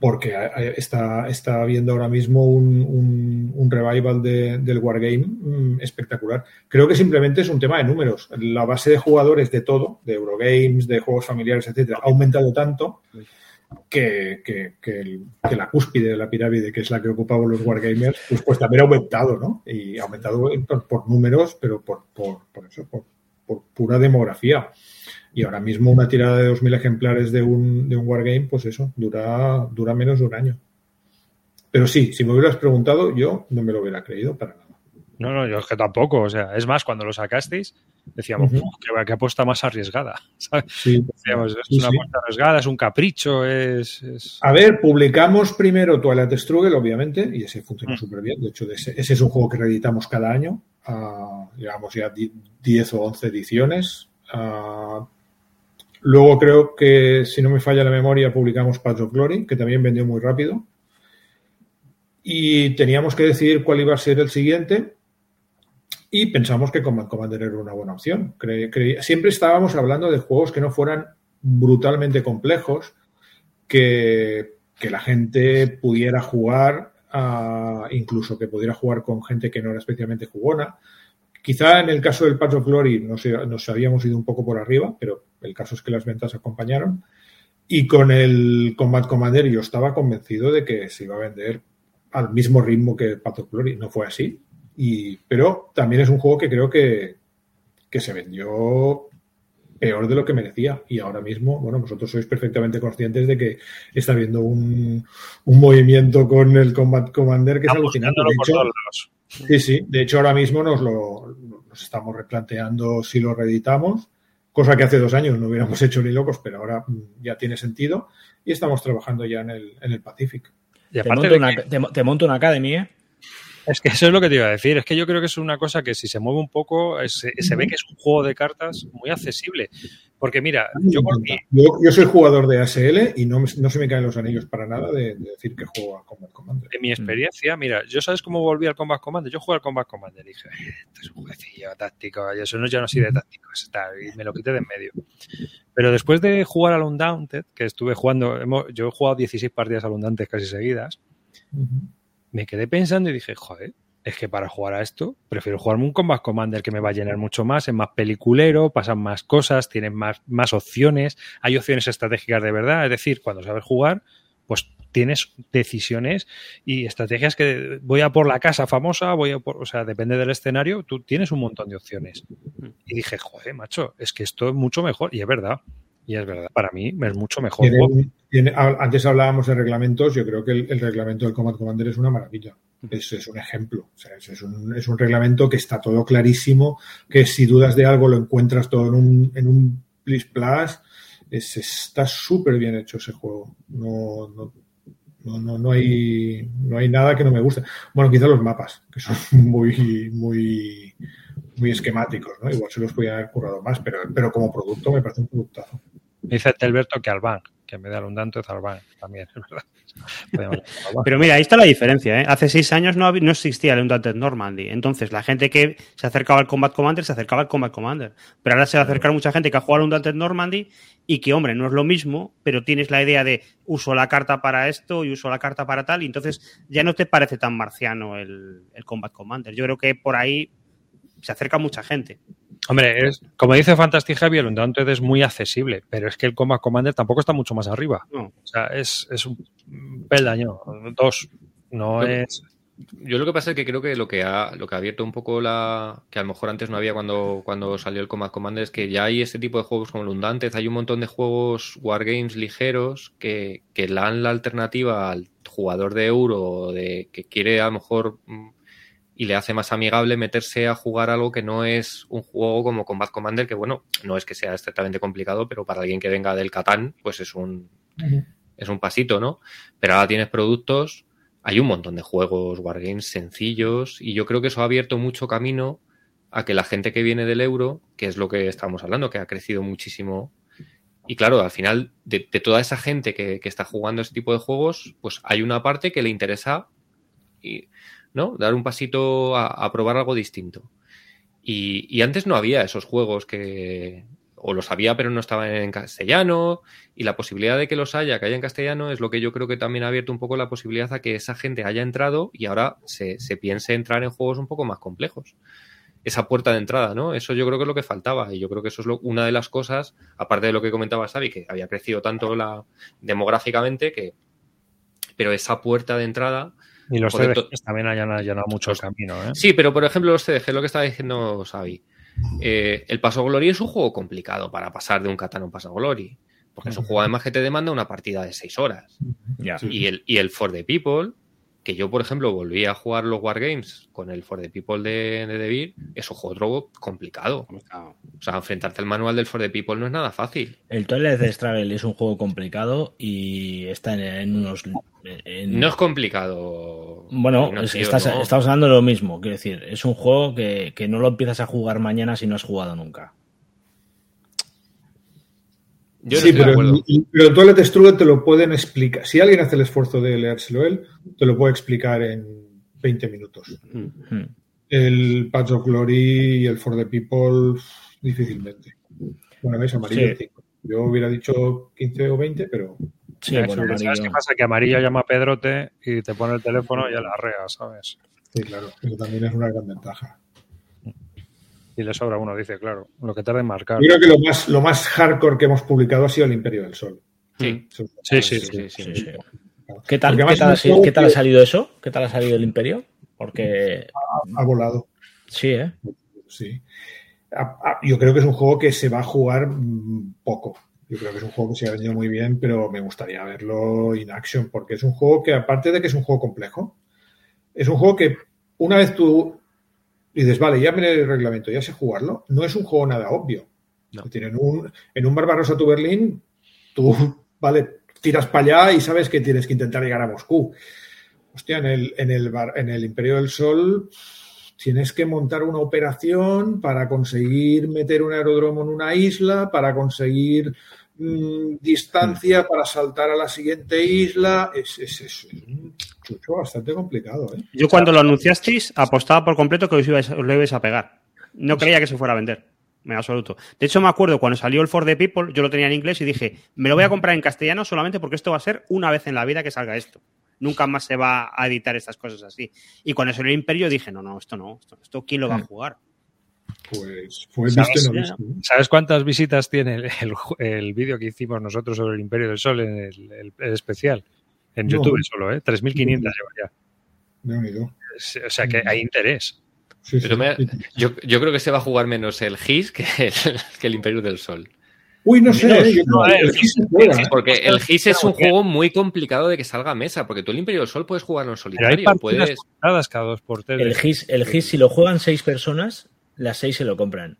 porque está, está habiendo ahora mismo un, un, revival de, del Wargame mm, espectacular. Creo que simplemente es un tema de números. La base de jugadores de todo, de Eurogames, de juegos familiares, etcétera, ha aumentado tanto que, que, que, la cúspide de la pirámide, que es la que ocupaban los Wargamers, pues, pues también ha aumentado, ¿no? Y ha aumentado por, números, pero por, por, por eso, por, por pura demografía. Y ahora mismo una tirada de 2.000 ejemplares de un, de un Wargame, pues eso, dura, dura menos de un año. Pero sí, si me hubieras preguntado, yo no me lo hubiera creído para nada. No, no, yo es que tampoco. O sea, es más, cuando lo sacasteis, decíamos, que, apuesta más arriesgada. Sí, decíamos, es una apuesta arriesgada, es un capricho, es, A ver, publicamos primero Twilight Struggle, obviamente, y ese funcionó mm. súper bien. De hecho, ese, es un juego que reeditamos cada año. Uh, llevamos ya 10 o 11 ediciones. Luego creo que, si no me falla la memoria, publicamos Path of Glory, que también vendió muy rápido. Y teníamos que decidir cuál iba a ser el siguiente. Y pensamos que Command Commander era una buena opción. siempre estábamos hablando de juegos que no fueran brutalmente complejos, que, la gente pudiera jugar, incluso que pudiera jugar con gente que no era especialmente jugona. Quizá en el caso del Patch of Glory nos, nos habíamos ido un poco por arriba, pero el caso es que las ventas acompañaron. Y con el Combat Commander yo estaba convencido de que se iba a vender al mismo ritmo que Path of Glory. No fue así. Y, pero también es un juego que creo que, que se vendió peor de lo que merecía. Y ahora mismo, bueno, vosotros sois perfectamente conscientes de que está habiendo un, un movimiento con el Combat Commander que es alucinante. Sí, sí. De hecho, ahora mismo nos lo nos estamos replanteando si lo reeditamos, cosa que hace dos años no hubiéramos hecho ni locos, pero ahora mm, ya tiene sentido y estamos trabajando ya en el, en el Pacific. Y aparte te, monto una, te, monto una academia es que eso es lo que te iba a decir. Es que yo creo que es una cosa que si se mueve un poco, se, ve que es un juego de cartas muy accesible. Porque mira, yo, yo, soy jugador de ASL y no, no, se me caen los anillos para nada de, decir que juego a Combat Commander. En mi experiencia, mira, yo sabes cómo volví al Combat Commander. Yo jugué al Combat Commander y dije, esto es un jueguecillo táctico. Yo eso no, yo no soy de táctico, y me lo quité de en medio. Pero después de jugar al Undaunted, que estuve jugando, yo he jugado 16 partidas al Undaunted casi seguidas me quedé pensando y dije, joder, es que para jugar a esto prefiero jugarme un Combat Commander que me va a llenar mucho más, es más peliculero, pasan más cosas, tienes más, más opciones, hay opciones estratégicas de verdad, es decir, cuando sabes jugar, pues tienes decisiones y estrategias que voy a por la casa famosa, voy a por, o sea, depende del escenario, tú tienes un montón de opciones. Y dije, joder, macho, es que esto es mucho mejor y es verdad. Y es verdad, para mí es mucho mejor. antes hablábamos de reglamentos, yo creo que el, reglamento del Combat Commander es una maravilla. Es, es un ejemplo. es, un, es, un, reglamento que está todo clarísimo, que si dudas de algo lo encuentras todo en un, en un Plus Plus. Es, está súper bien hecho ese juego. No, no, no, no, hay, no hay nada que no me guste. Bueno, quizá los mapas, que son muy, muy, muy esquemáticos, ¿no? Igual se los podía haber currado más, pero, pero como producto me parece un productazo. Dice Telberto que Albán, que en vez de Alundante es Albán también, es verdad. Pero mira, ahí está la diferencia. ¿eh? Hace seis años no, no existía el Undaunted Normandy. Entonces, la gente que se acercaba al Combat Commander se acercaba al Combat Commander. Pero ahora se va a acercar mucha gente que ha jugado al Undaunted Normandy y que, hombre, no es lo mismo, pero tienes la idea de uso la carta para esto y uso la carta para tal, y entonces ya no te parece tan marciano el, el Combat Commander. Yo creo que por ahí se acerca mucha gente. Hombre, es, como dice Fantastic Heavy, el Undaunted es muy accesible, pero es que el Combat Commander tampoco está mucho más arriba. O sea, es, es un peldaño, dos. No es. Yo lo que pasa es que creo que lo que ha, lo que ha abierto un poco la. que a lo mejor antes no había cuando, cuando salió el Combat Commander es que ya hay este tipo de juegos como el Undaunted, hay un montón de juegos Wargames ligeros que, que dan la alternativa al jugador de euro de que quiere a lo mejor mm, y le hace más amigable meterse a jugar algo que no es un juego como Combat Commander, que bueno, no es que sea estrictamente complicado, pero para alguien que venga del Catán, pues es un, es un pasito, ¿no? Pero ahora tienes productos, hay un montón de juegos Wargames sencillos, y yo creo que eso ha abierto mucho camino a que la gente que viene del euro, que es lo que estamos hablando, que ha crecido muchísimo, y claro, al final, de, toda esa gente que, que, está jugando este tipo de juegos, pues hay una parte que le interesa y ¿no? Dar un pasito a, probar algo distinto. Y, antes no había esos juegos que, o los había pero no estaban en castellano y la posibilidad de que los haya, que haya en castellano es lo que yo creo que también ha abierto un poco la posibilidad a que esa gente haya entrado y ahora se, se piense entrar en juegos un poco más complejos. Esa puerta de entrada, ¿no? Eso yo creo que es lo que faltaba y yo creo que eso es lo, una de las cosas, aparte de lo que comentaba Xavi, que había crecido tanto la, demográficamente que... Pero esa puerta de entrada... Y los CDGs también hayan allanado mucho el camino, ¿eh? Sí, pero por ejemplo los CDG, lo que estaba diciendo Xavi. Eh, el Paso Glory es un juego complicado para pasar de un Catán a un Paso Glory. Porque es un juego además que te demanda una partida de 6 horas. Y el, y el For the People, que yo, por ejemplo, volví a jugar los Wargames con el For the People de, de Devir, es un juego complicado. O sea, enfrentarte al manual del For the People no es nada fácil. El Toilet Struggle es un juego complicado y está en, en unos. en- No es complicado. Bueno, No, es- tío, estás, no. estamos hablando de lo mismo. Quiero decir, es un juego que, que no lo empiezas a jugar mañana si no has jugado nunca. Yo no sí, pero, el- pero el Toilet Struggle te lo pueden explicar. Si alguien hace el esfuerzo de leérselo él, te lo puede explicar en 20 minutos. Hmm. El Patch of Glory y el For the People, difícilmente. Bueno, veis amarillo Sí. 5. Yo hubiera dicho 15 o 20, pero Sí, Eso, bueno, que ¿Sabes qué pasa? Que amarillo llama a Pedrote y te pone el teléfono y ya la arrea, ¿sabes? sí, claro, eso también es una gran ventaja. Y le sobra uno, dice, claro, lo que tarda en marcar. Yo creo que lo más, lo más hardcore que hemos publicado ha sido el Imperio del Sol. Sí. Sí, sí, Sí. ¿Qué tal, ha salido eso? ¿Qué tal ha salido el Imperio? Porque ha volado. sí, ¿eh? Sí. A- a- Yo creo que es un juego que se va a jugar mm, poco. Yo creo que es un juego que se ha vendido muy bien, pero me gustaría verlo in action, porque es un juego que, aparte de que es un juego complejo, es un juego que una vez tú dices, vale, ya me el reglamento, ya sé jugarlo, no es un juego nada obvio. No. En un, en un Barbarossa to Berlín, tú, vale, tiras para allá y sabes que tienes que intentar llegar a Moscú. Hostia, en el, en el, bar- en el Imperio del Sol tienes que montar una operación para conseguir meter un aeródromo en una isla, para conseguir mm, distancia para saltar a la siguiente isla. Es, es- es un chucho bastante complicado, ¿eh? Yo cuando lo anunciasteis apostaba por completo que os, ibais, os lo ibais a pegar. No creía que se fuera a vender. En absoluto. De hecho, me acuerdo cuando salió el For the People, yo lo tenía en inglés y dije, me lo voy a comprar en castellano solamente porque esto va a ser una vez en la vida que salga esto. Nunca más se va a editar estas cosas así. Y cuando salió el Imperio dije, no, no, esto no, esto, esto ¿quién lo va a jugar? Pues fue ¿Sabes? visto y no visto. ¿Sabes cuántas visitas tiene el, el el vídeo que hicimos nosotros sobre el Imperio del Sol en el, el- el especial? En No. YouTube solo, ¿eh? 3.500 lleva ya. O sea que hay interés. Sí, yo, yo creo que se va a jugar menos el GIS que el, que el Imperio del Sol. Uy, no sé, ¿eh? no. Porque el GIS es un juego muy complicado de que salga a mesa, porque tú el Imperio del Sol puedes jugarlo en hay solitario. partidas Puedes... cada dos por tres. El GIS, el GIS, si lo juegan seis personas, las seis se lo compran.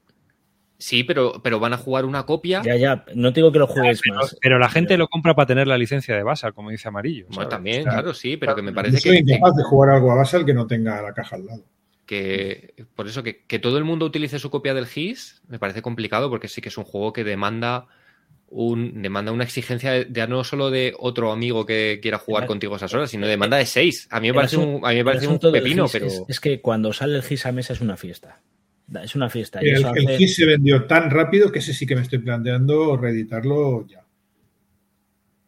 Sí, pero, pero van a jugar una copia. Ya, ya, no te digo que lo juegues pero, más. pero la gente lo compra para tener la licencia de Basal, como dice Amarillo. Bueno, también, Claro. claro, sí, pero que me Yo parece soy que, incapaz de jugar algo a Basal que no tenga la caja al lado. que- por eso que, que todo el mundo utilice su copia del GIS me parece complicado porque sí que es un juego que demanda un demanda una exigencia de, ya no solo de otro amigo que quiera jugar contigo esas horas, sino demanda de seis. A mí me El parece un, a mí me parece un pepino, GIS pero es, es que cuando sale el GIS a mesa es una fiesta. Es una fiesta. El, el hace- se vendió tan rápido que ese sí que me estoy planteando reeditarlo ya.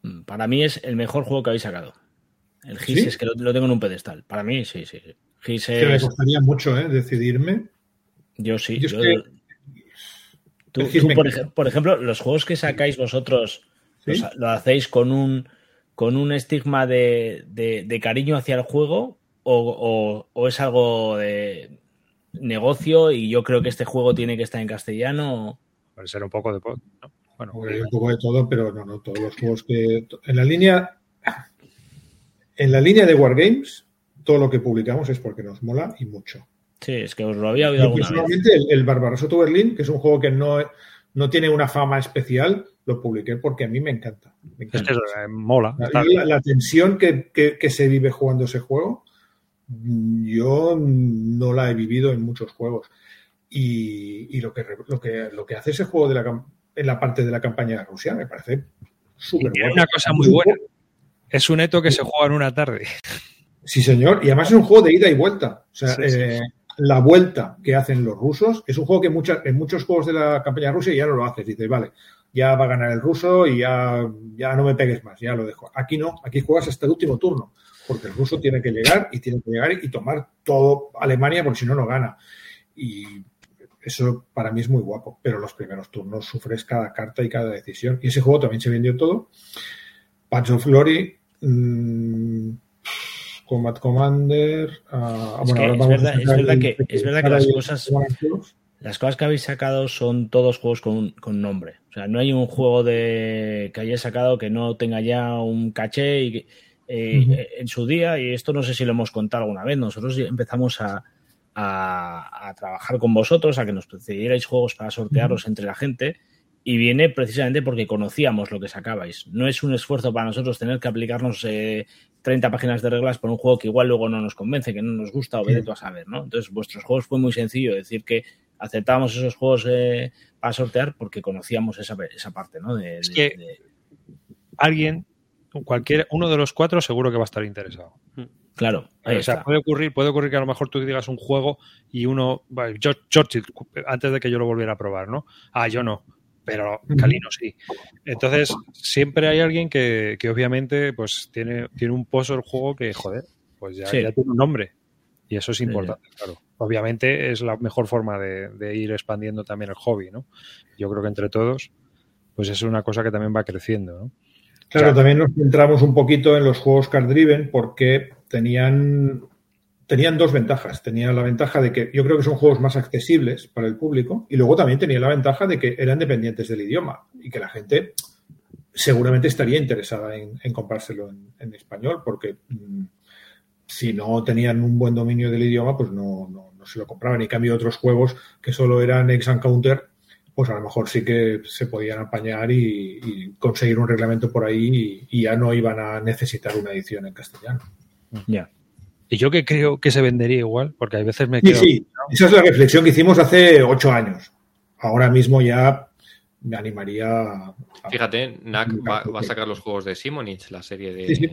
Mm, Para mí es el mejor juego que habéis sacado. El GIS ¿Sí? es que lo, lo tengo en un pedestal. Para mí, sí, sí. sí. GIS Que me costaría mucho ¿eh? decidirme. Yo sí. Yo es yo- que- tú, por, encanta. ej- por ejemplo, los juegos que sacáis vosotros, ¿Sí? los- lo hacéis con un con un estigma de, de- de cariño hacia el juego o, o- o es algo de negocio y yo creo que este juego tiene que estar en castellano. Puede ser un poco de pod, ¿no? Bueno, Hay un poco de todo, pero no, no, todos los juegos que. En la línea. En la línea de Wargames, todo lo que publicamos es porque nos mola y mucho. Sí, es que os lo había oído alguna vez. el, el Barbarossa to que es un juego que no, no tiene una fama especial, lo publiqué porque a mí me encanta. Me es que encanta. eh, mola. La, está la- la tensión que, que- que se vive jugando ese juego, yo no la he vivido en muchos juegos. Y, y lo, que, lo, que, lo que hace ese juego de la, en la parte de la campaña de Rusia me parece súper Y tiene bueno. una cosa muy buena. Es un eto que se juega en una tarde. Sí, señor. Y además es un juego de ida y vuelta. O sea, Sí, sí. eh, la vuelta que hacen los rusos. Es un juego que muchas, en muchos juegos de la campaña rusa ya no lo haces. Dices, vale, ya va a ganar el ruso y ya, ya no me pegues más, ya lo dejo. Aquí no, aquí juegas hasta el último turno, porque el ruso tiene que llegar y tiene que llegar y tomar todo Alemania, porque si no, no gana. Y eso para mí es muy guapo, pero los primeros turnos sufres cada carta y cada decisión. Y ese juego también se vendió todo. Patch of Glory, mmm, Combat Commander. Uh, es, bueno, que es, verdad, es, verdad, que, es verdad que las cosas, las cosas que habéis sacado son todos juegos con, con, nombre. O sea, no hay un juego de que hayáis sacado que no tenga ya un caché y, eh, uh -huh. en su día, y esto no sé si lo hemos contado alguna vez, nosotros empezamos a, a, a trabajar con vosotros, a que nos cedierais juegos para sortearlos uh -huh. entre la gente y viene precisamente porque conocíamos lo que sacabais. No es un esfuerzo para nosotros tener que aplicarnos eh, 30 páginas de reglas por un juego que igual luego no nos convence, que no nos gusta o vete a saber, ¿no? Entonces, vuestros juegos fue muy sencillo decir que aceptábamos esos juegos eh, para sortear porque conocíamos esa, esa parte, ¿no? De, es que de... alguien, cualquier uno de los cuatro, seguro que va a estar interesado. Claro. o sea, puede ocurrir, puede ocurrir que a lo mejor tú digas un juego y uno, Churchill, antes de que yo lo volviera a probar, ¿no? Ah, yo no pero Calino sí. Entonces, siempre hay alguien que, que obviamente pues tiene, tiene un pozo el juego que, joder, pues ya, sí. ya tiene un nombre. Y eso es importante, sí. claro. Obviamente es la mejor forma de, de, ir expandiendo también el hobby, ¿no? Yo creo que entre todos, pues es una cosa que también va creciendo, ¿no? Claro, o sea, también nos centramos un poquito en los juegos card driven porque tenían tenían dos ventajas. Tenía la ventaja de que yo creo que son juegos más accesibles para el público y luego también tenía la ventaja de que eran dependientes del idioma y que la gente seguramente estaría interesada en, en comprárselo en, en, español porque mmm, si no tenían un buen dominio del idioma pues no, no, no, se lo compraban. Y cambio otros juegos que solo eran ex and counter pues a lo mejor sí que se podían apañar y, y conseguir un reglamento por ahí y, y, ya no iban a necesitar una edición en castellano. Ya. Yeah. Y yo que creo que se vendería igual, porque hay veces me quedo... Sí, sí. esa es la reflexión que hicimos hace ocho años. Ahora mismo ya me animaría a... Fíjate, NAC va, va, a sacar los juegos de Simonich, la serie de sí, sí,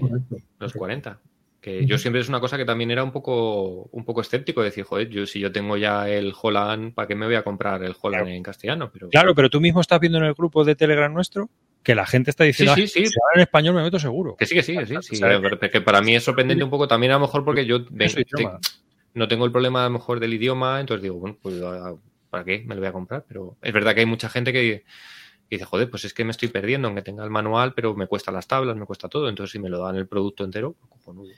los 40. Que yo siempre es una cosa que también era un poco, un poco escéptico, decir, joder, yo, si yo tengo ya el Holland, ¿para qué me voy a comprar el Holland claro. en castellano? Pero... Claro, pero tú mismo estás viendo en el grupo de Telegram nuestro que la gente está diciendo, sí, sí, sí. si en español me meto seguro. Que sí, que sí, que sí. sí. Que para mí es sorprendente un poco también a lo mejor porque yo te, no tengo el problema a lo mejor del idioma, entonces digo, bueno, pues ¿para qué me lo voy a comprar? Pero es verdad que hay mucha gente que, que dice, joder, pues es que me estoy perdiendo, aunque tenga el manual, pero me cuesta las tablas, me cuesta todo, entonces si me lo dan el producto entero, pues cojonudo.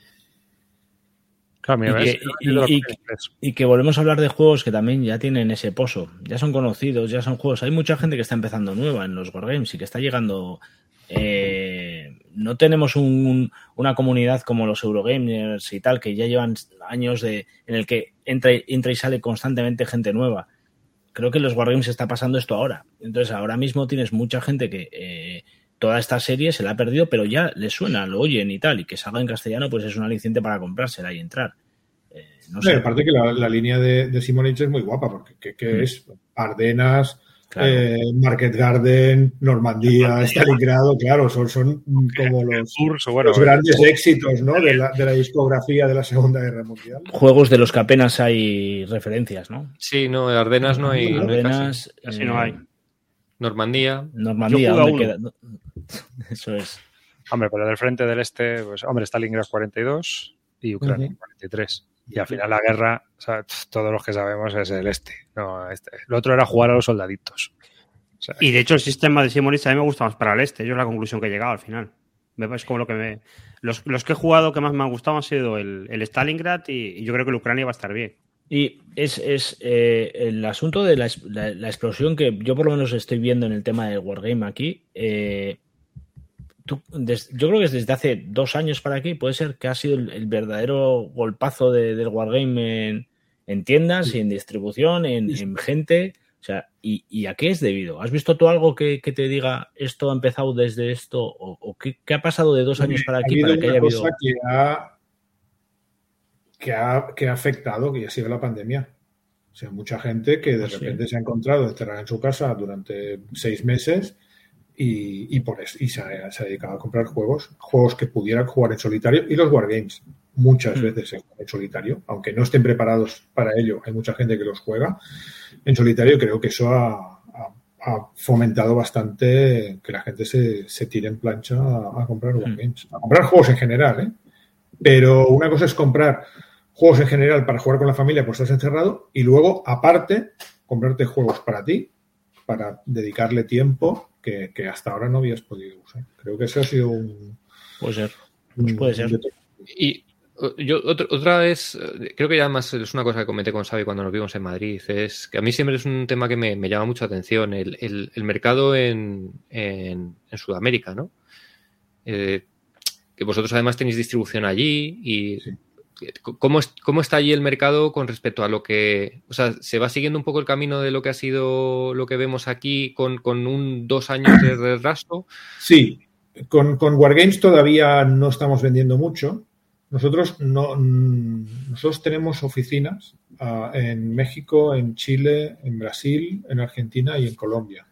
Claro, mira, y, que, y, y, y, que, volvemos a hablar de juegos que también ya tienen ese pozo, ya son conocidos, ya son juegos. Hay mucha gente que está empezando nueva en los Wargames y que está llegando. Eh, no tenemos un, una comunidad como los Eurogamers y tal, que ya llevan años de, en el que entra, entra y sale constantemente gente nueva. Creo que en los Wargames está pasando esto ahora. Entonces, ahora mismo tienes mucha gente que. Eh, toda esta serie se la ha perdido, pero ya le suena, lo oyen y tal, y que salga en castellano, pues es un aliciente para comprársela y entrar. Eh, no sé. Aparte que la, la, línea de, de Simonich es muy guapa, porque ¿qué, qué mm. es? Ardenas, claro. eh, Market Garden, Normandía, Stalingrado, claro, son, son como los, curso, bueno, los grandes éxitos ¿no? de, la, de la discografía de la Segunda Guerra Mundial. Juegos de los que apenas hay referencias, ¿no? Sí, no, Ardenas no hay. Ardenas, no hay casi. Eh, no hay. Normandía. Normandía, ¿dónde queda? Eso es. Hombre, pero del frente del este, pues, hombre, Stalingrad 42 y Ucrania uh -huh. 43. Y al final la guerra, o sea, todos los que sabemos es el este. No, este. El otro era jugar a los soldaditos. O sea, y de hecho el sistema de Simonista a mí me gusta más para el este. Yo es la conclusión que he llegado al final. Es como lo que me... Los, los que he jugado que más me han gustado han sido el, el Stalingrad y, y, yo creo que el Ucrania va a estar bien. Y es, es eh, el asunto de la, la, la, explosión que yo por lo menos estoy viendo en el tema del Wargame aquí. Eh, tú, des, yo creo que es desde hace dos años para aquí, puede ser que ha sido el, el verdadero golpazo de, del Wargame en, en tiendas sí. y en distribución, en, sí. en gente. O sea, ¿y, ¿y, a qué es debido? ¿Has visto tú algo que, que te diga esto ha empezado desde esto? ¿O, o qué, qué, ha pasado de dos años para aquí para que haya habido.? Que ha que ha, que ha afectado, que ha sido la pandemia. O sea, mucha gente que de repente sí. se ha encontrado encerrada en su casa durante seis meses y, y por eso, y se ha, se ha dedicado a comprar juegos, juegos que pudieran jugar en solitario y los wargames muchas Mm. veces en, en solitario, aunque no estén preparados para ello, hay mucha gente que los juega en solitario creo que eso ha, ha- ha fomentado bastante que la gente se, se tire en plancha a, a comprar wargames, a comprar juegos en general, ¿eh? Pero una cosa es comprar juegos en general para jugar con la familia, pues estás encerrado, y luego, aparte, comprarte juegos para ti, para dedicarle tiempo que, que hasta ahora no habías podido usar. Creo que eso ha sido un... Puede ser. Pues un- puede ser. Y uh, yo otro- otra vez, eh, creo que ya además es una cosa que comenté con Xavi cuando nos vimos en Madrid, es que a mí siempre es un tema que me, me llama mucho atención, el, el- el mercado en, en- en Sudamérica, ¿no? Eh, que vosotros además tenéis distribución allí y Sí. ¿Cómo, ¿cómo está allí el mercado con respecto a lo que, o sea, se va siguiendo un poco el camino de lo que ha sido lo que vemos aquí con, con un dos años de retraso? Sí, con, con Wargames todavía no estamos vendiendo mucho. Nosotros no mm, nosotros tenemos oficinas ah, en México, en Chile, en Brasil, en Argentina y en Colombia.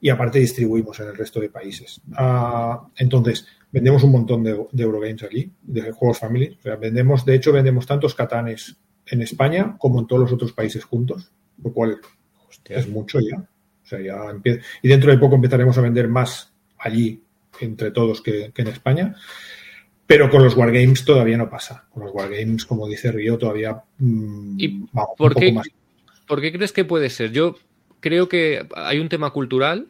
Y aparte distribuimos en el resto de países. Ah, entonces, vendemos un montón de, de Eurogames aquí, de juegos family. O sea, vendemos, de hecho, vendemos tantos catanes en España como en todos los otros países juntos, lo cual es mucho ya. O sea, ya empie- y dentro de poco empezaremos a vender más allí entre todos que, que en España. Pero con los Wargames todavía no pasa. Con los Wargames, como dice Río, todavía mm, ¿Y vamos por un poco qué? más. ¿Por qué crees que puede ser? Yo creo que hay un tema cultural.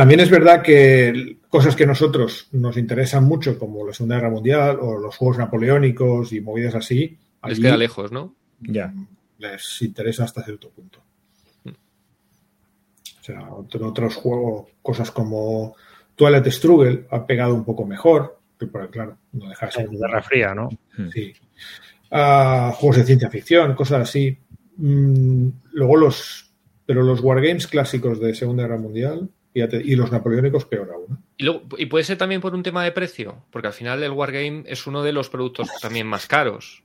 También es verdad que cosas que a nosotros nos interesan mucho, como la Segunda Guerra Mundial o los Juegos Napoleónicos y movidas así, Les queda lejos, ¿no? Ya. les interesa hasta cierto punto. O sea, otro- otros juegos, cosas como Twilight Struggle ha pegado un poco mejor, pero claro, no deja de ser Guerra Fría, ¿no? Sí. Ah, juegos de ciencia ficción, cosas así. Mm, luego los. Pero los wargames clásicos de Segunda Guerra Mundial fíjate, y los napoleónicos, peor aún. ¿eh? Y, luego- y puede ser también por un tema de precio, porque al final el Wargame es uno de los productos también más caros.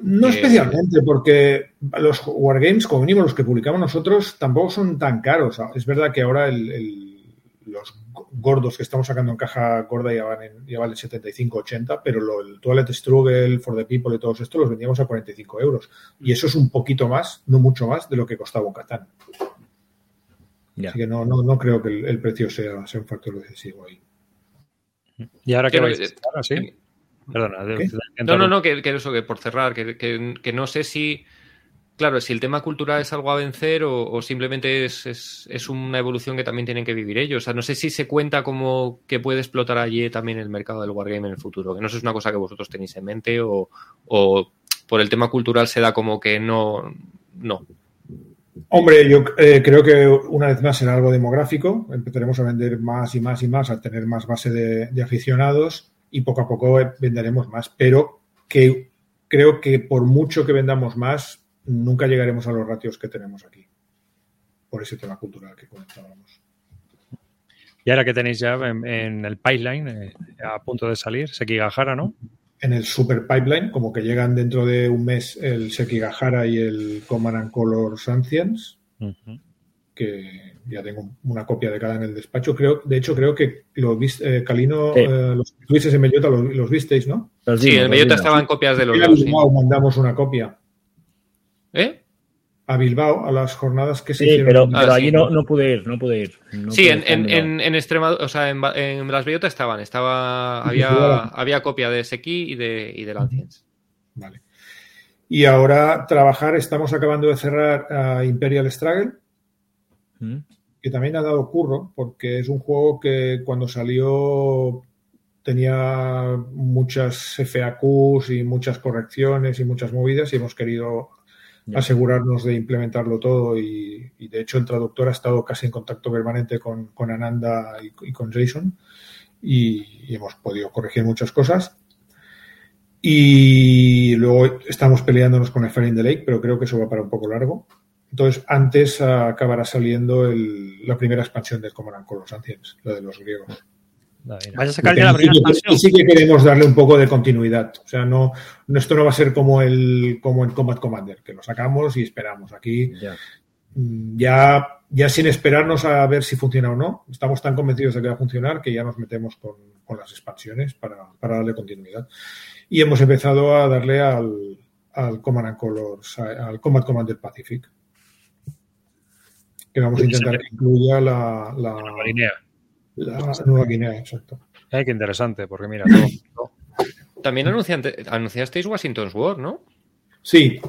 No Eh, especialmente, porque los wargames, como mínimo los que publicamos nosotros, tampoco son tan caros. Es verdad que ahora el- el- los gordos que estamos sacando en caja gorda ya, van en, ya valen 75-80, pero lo, el Toilet Struggle, For the People y todos estos los vendíamos a 45 euros. Y eso es un poquito más, no mucho más, de lo que costaba un Catán. Ya. Así que no, no, no creo que el, el precio sea, sea un factor decisivo ahí. ¿Y ahora qué vais a eh, hacer? ¿Ahora sí? Perdona. No, no, no, que, que eso, que por cerrar, que, que- que no sé si, claro, si el tema cultural es algo a vencer o, o simplemente es, es- es una evolución que también tienen que vivir ellos. O sea, no sé si se cuenta como que puede explotar allí también el mercado del Wargame en el futuro, que no sé si es una cosa que vosotros tenéis en mente o, o por el tema cultural se da como que no, no. Hombre, yo eh, creo que una vez más será algo demográfico. Empezaremos a vender más y más y más, a tener más base de, aficionados y poco a poco eh, venderemos más. Pero que creo que por mucho que vendamos más, nunca llegaremos a los ratios que tenemos aquí. Por ese tema cultural que comentábamos. Y ahora que tenéis ya en, en el pipeline, eh, a punto de salir, Sekigahara, ¿no? En el Super Pipeline, como que llegan dentro de un mes el Sekigahara y el Command and Colors Ancients, Ujú. que ya tengo una copia de cada en el despacho. Creo, de hecho, creo que lo viste, eh, Calino, Sí. eh, los que tuvisteis en Bellota, los, los visteis, ¿no? Sí, en Bellota estaban copias de los dos. sí. Mandamos una copia. ¿Eh? A Bilbao, a las jornadas que se Sí, hicieron. pero, en- Ah, pero sí. allí no, no pude ir, no pude ir. No Sí, pude en, en, en, en Extremadura, o sea, en, en las Bellota estaban, estaba, había, había copia de Seki y de, y de Lanciens. Vale. Y ahora trabajar, estamos acabando de cerrar a Imperial Struggle, ¿Mm? que también ha dado curro, porque es un juego que cuando salió tenía muchas FAQs y muchas correcciones y muchas movidas y hemos querido Asegurarnos de implementarlo todo y, de hecho el traductor ha estado casi en contacto permanente con, con Ananda y, con Jason y, hemos podido corregir muchas cosas y luego estamos peleándonos con in the Lake, pero creo que eso va para un poco largo. Entonces, antes ah, acabará saliendo el- la primera expansión del Command con los Ancients, la de los griegos. Mira. ¿Vais a sacar ya la primera sí expansión? y sí que queremos darle un poco de continuidad. O sea, no, no esto no va a ser como el como el Combat Commander, que lo sacamos y esperamos. Aquí Ya. mm, ya, ya sin esperarnos a ver si funciona o no, estamos tan convencidos de que va a funcionar que ya nos metemos con, con las expansiones para, para darle continuidad. Y hemos empezado a darle al, al Command and Colors, al Combat Commander Pacific. Que vamos a intentar que incluya la, la, Guinea. La Nueva Guinea, exacto. Ay, qué interesante, porque mira, todo, todo- También anunciante- anunciasteis Washington's War, ¿no? Sí,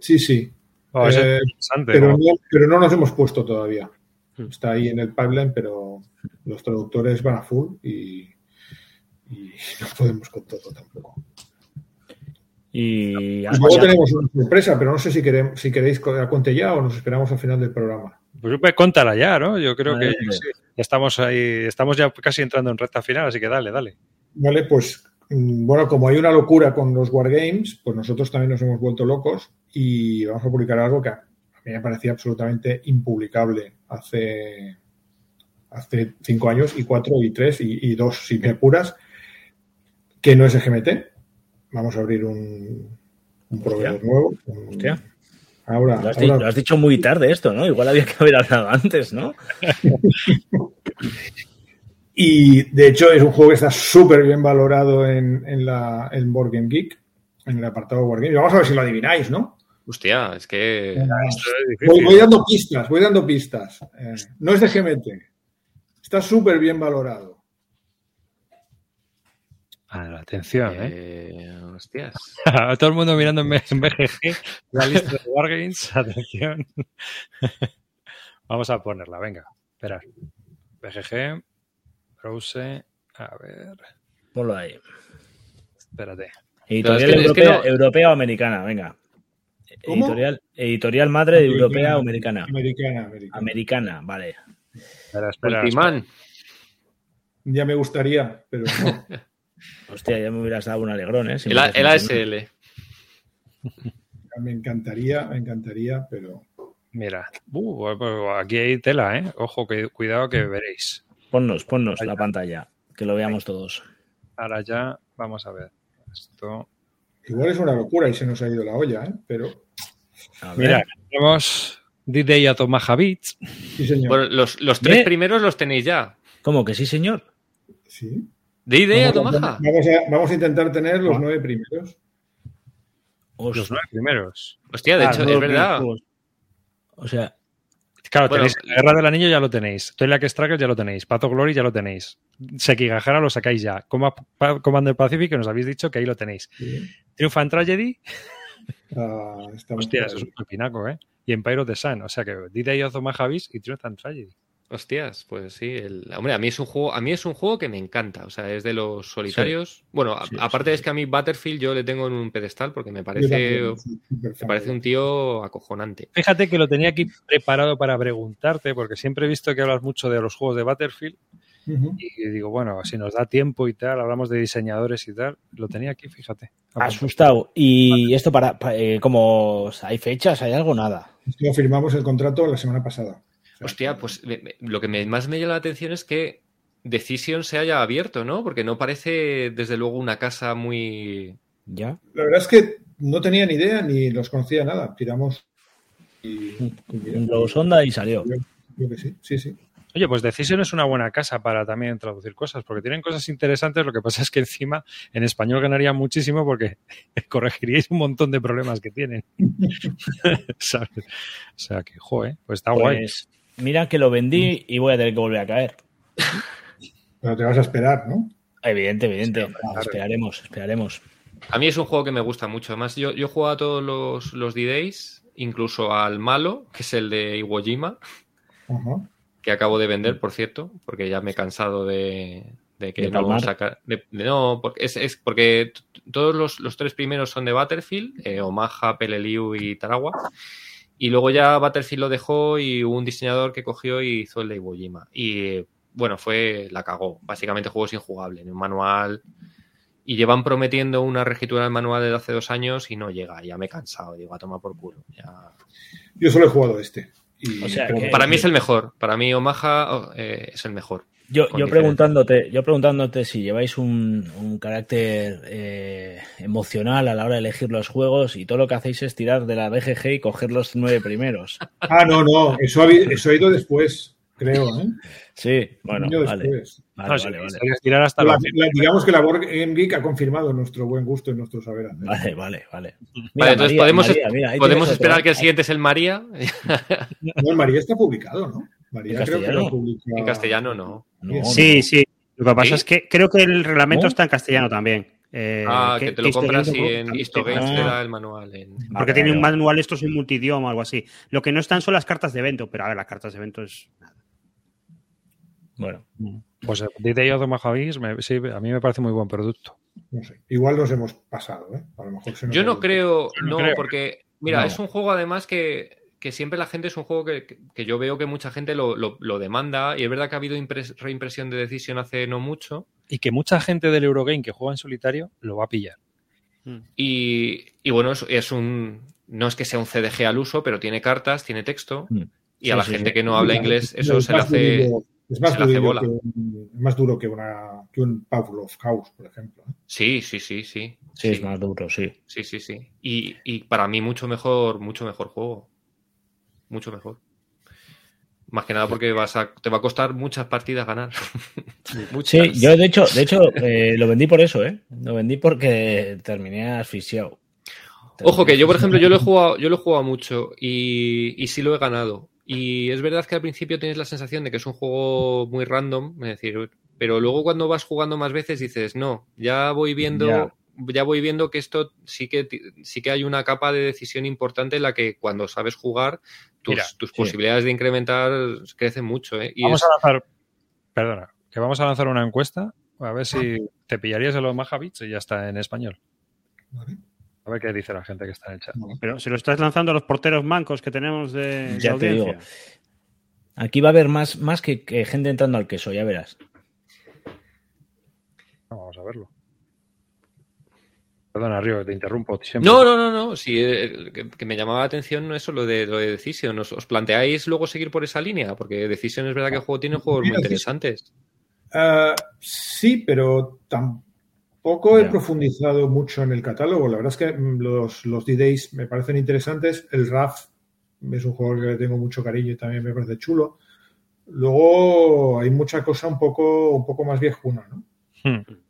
sí, sí. Oh, eso Eh, interesante. Pero ¿no? no, pero no nos hemos puesto todavía. Hmm. Está ahí en el pipeline, pero los traductores van a full y, y no podemos con todo tampoco. Y algo luego tenemos una sorpresa, pero no sé si, queremos, si queréis que la cuente ya o nos esperamos al final del programa. Pues pues, cuéntala ya, ¿no? Yo creo que sí, ya estamos ahí, estamos ya casi entrando en recta final, así que dale, dale. Vale, pues mm, bueno, como hay una locura con los Wargames, pues nosotros también nos hemos vuelto locos y vamos a publicar algo que a mí me parecía absolutamente impublicable hace, hace cinco años y cuatro y tres y, y dos si me apuras, que no es EGMT. Vamos a abrir un, un proveedor nuevo. un- Hostia. Ahora, Lo has, di- ahora- lo has dicho muy tarde esto, ¿no? Igual había que haber hablado antes, ¿no? Y de hecho es un juego que está súper bien valorado en, en, la, en Board Game Geek, en el apartado Board Game. Y Vamos a ver si lo adivináis, ¿no? Hostia, es que. Es voy dando pistas, voy dando pistas. Eh, no es de GMT. Está súper bien valorado. Ah, la atención, ¿eh? eh, hostias. Todo el mundo mirando en BGG la lista de Wargames. Atención. Vamos a ponerla, venga. Esperar. BGG, Browse, a ver, Ponlo ahí. espérate. Editorial es que- es que europea, no- europea o americana, venga. ¿Cómo? Editorial, editorial madre Americana. europea o americana. Americana, americana. Americana, vale. Espera, espera. Ultiman. Ya me gustaría, pero no. Hostia, ya me hubieras dado un alegrón, ¿eh? Si El. ASL. me encantaría, me encantaría, pero Mira, Uh, aquí hay tela, ¿eh? Ojo, que, cuidado que veréis. Ponnos, ponnos la pantalla, que lo veamos todos. Ahora ya, vamos a ver. Esto. igual es una locura y se nos ha ido la olla, ¿eh? Pero A ver. Mira, tenemos D-Day a Tomaha Beach. sí, señor. Bueno, los, los tres primeros los tenéis ya. ¿Cómo que sí, señor? sí. De idea, Vamos a, Tomaja. vamos a- vamos a intentar tener los nueve primeros. Os- Los nueve primeros. Hostia, de Ah, hecho, es verdad. O sea, Claro, Bueno, tenéis la Guerra del Anillo ya lo tenéis. Twilight Strikers ya lo tenéis. Pato Glory ya lo tenéis. Sekigahara lo sacáis ya. Coma- Pa- Commander Pacific, que nos habéis dicho que ahí lo tenéis. Sí. Triumph and Tragedy, Ah, hostia, eso es un pepinaco, ¿eh? Y Empire of the Sun. O sea que D-Day of Omaha Beach y Triumph and Tragedy. Hostias, pues sí. el- Hombre, a mí es un juego, a mí es un juego que me encanta. O sea, es de los solitarios. Bueno, a- Sí, aparte sí, es que a mí Battlefield yo le tengo en un pedestal porque me parece, también, sí, súper me parece un tío acojonante. Fíjate que lo tenía aquí preparado para preguntarte, porque siempre he visto que hablas mucho de los juegos de Battlefield Ujú. y digo, bueno, si nos da tiempo y tal, hablamos de diseñadores y tal. Lo tenía aquí, fíjate. asustado. ¿Y esto para, pa- eh, como hay fechas, hay algo? Nada. Esto firmamos el contrato la semana pasada. Hostia, pues me- me- lo que me- más me llama la atención es que Decision se haya abierto, ¿no? Porque no parece, desde luego, una casa muy. ¿Ya? La verdad es que no tenía ni idea ni los conocía nada. Tiramos y, y sonda y salió. yo que sí, sí, sí. Oye, pues Decision es una buena casa para también traducir cosas, porque tienen cosas interesantes. Lo que pasa es que encima en español ganaría muchísimo porque corregiríais un montón de problemas que tienen. ¿Sabes? O sea que, joder, pues está guay. Mira que lo vendí y voy a tener que volver a caer. Pero te vas a esperar, ¿no? Evidente, evidente. Sí, claro. Esperaremos, esperaremos. A mí es un juego que me gusta mucho. Además, yo, yo juego a todos los, los D-Days, incluso al malo, que es el de Iwo Jima, que acabo de vender, por cierto, porque ya me he cansado de, de que De no saca. de- de- no, porque es, es porque todos los, los tres primeros son de Battlefield, eh, Omaha, Peleliu y Tarawa. Y luego ya Battlefield lo dejó y hubo un diseñador que cogió y hizo el de Iwo Jima. Y bueno, fue la cagó. Básicamente juego es injugable. En un manual. Y llevan prometiendo una reescritura del manual desde hace dos años y no llega. Ya me he cansado. Digo, a tomar por culo. Ya. Yo solo he jugado este. Y O sea, creo que- Para mí es el mejor. Para mí Omaha oh, eh, es el mejor. Yo, preguntándote, yo preguntándote si lleváis un, un carácter eh, emocional a la hora de elegir los juegos y todo lo que hacéis es tirar de la BGG y coger los nueve primeros. Ah, no, no, eso ha, eso ha ido después, creo, ¿eh? Sí, bueno, vale. después. Vale, No, si vale, vale. queréis tirar hasta La- la la- digamos que la Board Game Geek ha confirmado nuestro buen gusto y nuestro saber hacer. Vale, vale, vale. Vale, entonces podemos, María, mira, ahí podemos esperar otro. que el siguiente es el María. No, el María está publicado, ¿no? María ¿En creo que castellano? lo publica. En castellano no. No, Sí, no. sí. Lo que pasa ¿Sí? es que creo que el reglamento ¿No? está en castellano también. Eh, Ah, que, te lo compras y en Histogames Ah. te da el manual. en- Porque Vale, tiene un manual, esto es un multidioma o algo así. Lo que no están son las cartas de evento, pero a ver, las cartas de evento es. Bueno, Pues Day of the Mojavís, me- sí, a mí me parece muy buen producto. No sé. Igual nos hemos pasado, ¿eh? A lo mejor se nos Yo no creo, Yo no no, creo. porque, mira, No. es un juego además que, que siempre la gente es un juego que, que- yo veo que mucha gente lo, lo- lo demanda y es verdad que ha habido impres- reimpresión de Decision hace no mucho Y que mucha gente del Eurogame que juega en solitario lo va a pillar. y, y bueno, es, es un, no es que sea un CDG al uso, pero tiene cartas, tiene texto Mm. y a la sí, gente sí. que no habla Mira, inglés es eso se le hace... Es más, se le hace bola. que un, es más duro que, una, que un Pavlov House, por ejemplo. Sí, sí, sí, sí. sí, es más duro, sí. Sí, sí, sí. Y, y para mí mucho mejor, mucho mejor juego. Mucho mejor. Más que nada porque vas a, te va a costar muchas partidas ganar. Muchas. Sí, yo de hecho, de hecho eh, lo vendí por eso, ¿eh? Lo vendí porque terminé asfixiado. Ojo que yo, por ejemplo, yo lo he jugado, yo lo he jugado mucho y, y sí lo he ganado. Y es verdad que al principio tienes la sensación de que es un juego muy random, es decir, pero luego cuando vas jugando más veces dices, no, ya voy viendo, Ya. Ya, voy viendo que esto sí que sí que hay una capa de decisión importante en la que cuando sabes jugar, tus, Mira, tus sí. posibilidades de incrementar crecen mucho, ¿eh? Y Vamos es- a lanzar, perdona, que vamos a lanzar una encuesta a ver si te pillarías en los Majavits y ya está en español. ¿vale? A ver qué dice la gente que está en el chat. Pero se lo estás lanzando a los porteros mancos que tenemos de, de Ya te audiencia. digo. Aquí va a haber más, más que, que gente entrando al queso, ya verás. Vamos a verlo. Perdona, Río, te interrumpo. siempre. No, no, no, no. Sí, eh, que, que me llamaba la atención no eso lo de lo de Decision. ¿Os, os planteáis luego seguir por esa línea? Porque Decision es verdad que el juego tiene juegos muy interesantes. Ah, sí, pero tampoco he profundizado mucho en el catálogo. La verdad es que mm, los, los D-Days me parecen interesantes. El RAF es un juego que le tengo mucho cariño y también me parece chulo. Luego hay mucha cosa un poco, un poco más viejuna, ¿no? Hmm.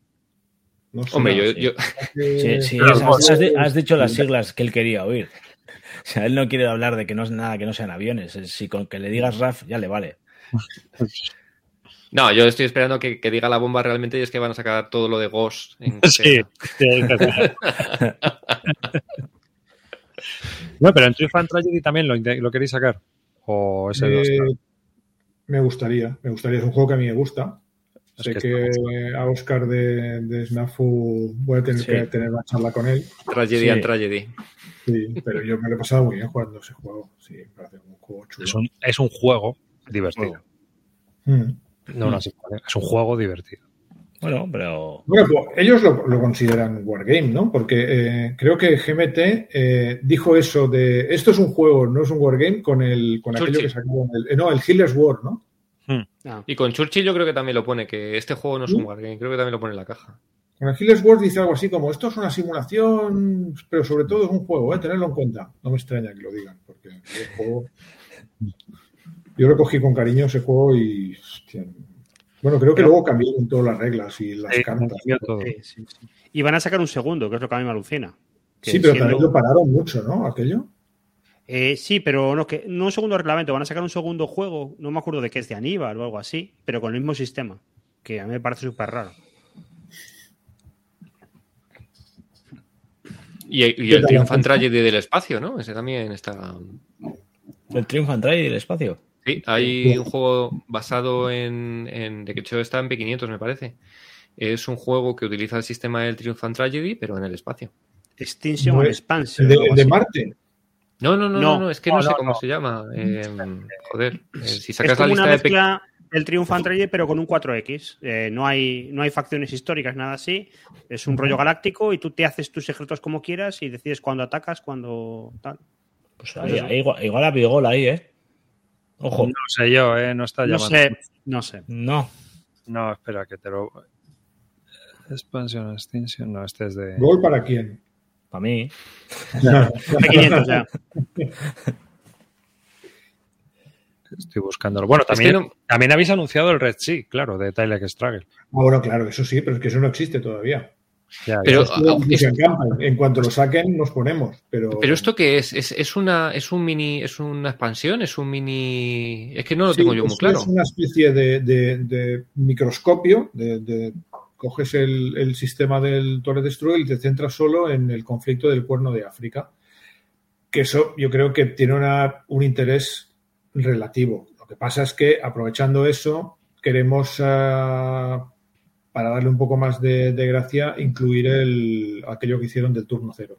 No sé. Hombre, yo, sí. yo, Eh, Sí, sí, Pero has, dicho las siglas que él quería oír. O sea, él no quiere hablar de que no es nada que no sean aviones. Si con que le digas RAF ya le vale. no, yo estoy esperando que, que diga la bomba realmente y es que van a sacar todo lo de Ghost. En Sí. No, pero en True Fan Tragedy también lo, queréis sacar. O ese eh, me gustaría, me gustaría. Es un juego que a mí me gusta. Es sé que a Oscar de, de Snafu voy a tener Sí. que tener una charla con él. Tragedy Sí. and Tragedy. Sí, pero yo me lo he pasado muy bien jugando ese juego. Sí, me parece un juego chulo. Es un, es un juego divertido. Mm. No una simulación, es un juego divertido. Bueno, pero. Bueno, pues ellos lo, lo consideran Wargame, ¿no? Porque eh, creo que GMT eh, dijo eso de esto es un juego, no es un Wargame, con el con aquello que sacaron. El, eh, no, el Healer's War, ¿no? Ah. Y con Churchill yo creo que también lo pone, que este juego no es un ¿Mm? wargame, creo que también lo pone en la caja. Con el Healer's War dice algo así como esto es una simulación, pero sobre todo es un juego, ¿eh? Tenerlo en cuenta. No me extraña que lo digan, porque el juego... Yo lo cogí con cariño ese juego y... hostia, Bueno, creo que Pero- luego cambiaron todas las reglas y las Sí, cartas. Sí, sí, sí. Y van a sacar un segundo, que es lo que a mí me alucina. Que Sí, pero siendo- también lo pararon mucho, ¿no? Aquello. Eh, sí, pero no, que, no un segundo reglamento, van a sacar un segundo juego, no me acuerdo de qué es de Aníbal o algo así, pero con el mismo sistema, que a mí me parece súper raro. Y, y el Triumphant Tragedy del espacio, ¿no? Ese también está. El Triumph and Trade y el espacio. Sí, hay un juego basado en, en. De hecho, está en P500, me parece. Es un juego que utiliza el sistema del Triumphant Tragedy, pero en el espacio. Extinction No and es- Expansion. De. Marte. No, no, no, no, No. no, es que no, No, sé no, cómo no. se llama. Eh, joder, eh, si Es sacas la como lista una de P... mezcla del Triumphant Tragedy, pero con un 4X. Eh, no, hay, no hay facciones históricas, nada así. Es un rollo galáctico y tú te haces tus ejércitos como quieras y decides cuándo atacas, cuándo tal. Pues ahí, ahí igual, igual ha habido gol ahí, ¿eh? Ojo. No sé yo, ¿eh? No está No llamando. sé, no sé. No. No, espera, que te lo. Expansion Extinction. No, este es de. ¿Gol para quién? Para mí. De 500 ya. Estoy buscándolo. Bueno, Es también, que no- también habéis anunciado el Red Sea, claro, de Tyler Struggle. Ah, bueno, claro, eso sí, pero es que eso no existe todavía. Ya, Pero- es. En cuanto lo saquen, nos ponemos. Pero, Pero esto qué es? ¿Es, es una es un mini es una expansión? ¿Es un mini es que no lo Sí, tengo yo muy claro. Es una especie de, de- de microscopio. De, de- coges el, el sistema del Torre de Struggle y te centras solo en el conflicto del cuerno de África. Que eso yo creo que tiene una- un interés relativo. Lo que pasa es que aprovechando eso, queremos, ah, para darle un poco más de, de gracia, incluir el, aquello que hicieron del turno cero.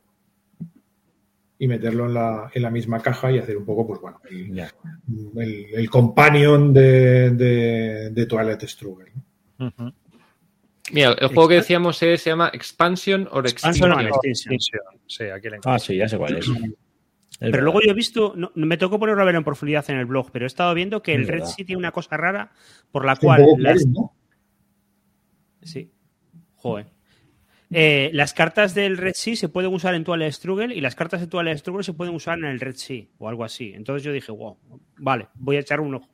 Y meterlo en la, en la misma caja y hacer un poco, pues bueno, el, el, el companion de, de, de Twilight Struggle. Ujú. Mira, el juego que decíamos es- se llama Expansion or Expansion Extinction. or Extinction. Extinction. Sí, aquí le Ah, sí, ya sé cuál es. Pero verdad. luego yo he visto, no, me tocó ponerlo a ver en profundidad en el blog, pero he estado viendo que el Es Red verdad. Sea tiene una cosa rara por la cual las, claro, ¿no? Sí. Joder. Eh, las cartas del Red Sea se pueden usar en Twilight Struggle y las cartas de Twilight Struggle se pueden usar en el Red Sea o algo así. Entonces yo dije, wow, vale, voy a echar un ojo.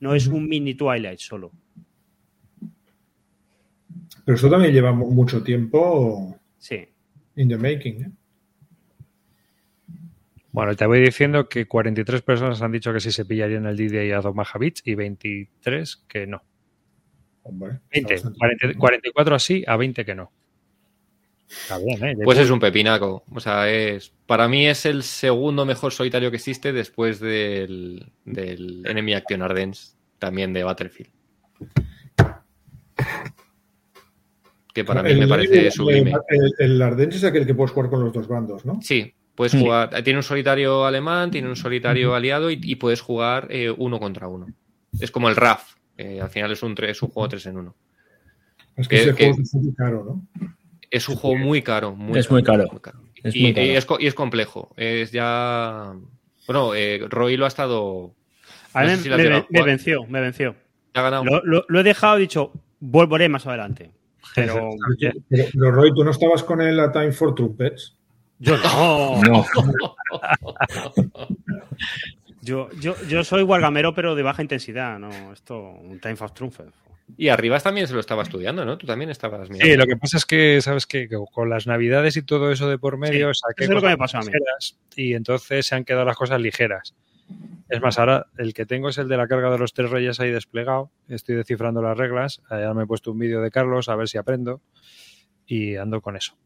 No es un mini Twilight solo. Pero eso también lleva mu- mucho tiempo Sí. in the making. ¿eh? Bueno, te voy diciendo que 43 personas han dicho que sí se pillarían el DDA a Omaha Beach y 23 que no. Hombre, está 20, bastante 40 bien. 44 así a 20 que no. Está bien, ¿eh? Pues es un pepinaco. O sea, es para mí es el segundo mejor solitario que existe después del, del Enemy Action Ardens, también de Battlefield. Que para mí El- me el- parece el- sublime. El, el Ardennes es aquel que puedes jugar con los dos bandos, ¿no? Sí, puedes Sí. jugar. Tiene un solitario alemán, tiene un solitario aliado y, y puedes jugar eh, uno contra uno. Es como el RAF. eh, al final es un, es un juego 3 en 1. Es que Que- ese que- juego es muy caro, ¿no? Es un juego muy caro. Muy Es muy caro. Es y, muy caro. y es, co- y es complejo. Es ya. Bueno, eh, Roy lo ha estado. A No mí sé si lo has me, me venció, me venció. Ya ha ganado. Lo, lo- lo he dejado y dicho, volveré más adelante. Pero Pero, pero, Roy, ¿tú no estabas con él a Time for Trumpets? yo no. No, Yo, yo, yo soy guargamero, pero de baja intensidad. No, esto, un Time for Trumpet. Y Arribas también se lo estaba estudiando, ¿no? Tú también estabas mirando. Sí, lo que pasa es que, ¿sabes qué? Que con las navidades y todo eso de por medio, saqué eso es lo que cosas me pasó a mí. ligeras y entonces se han quedado las cosas ligeras. Es más, ahora el que tengo es el de la carga de los tres reyes ahí desplegado. Estoy descifrando las reglas. Ya me he puesto un vídeo de Carlos a ver si aprendo. Y ando con eso.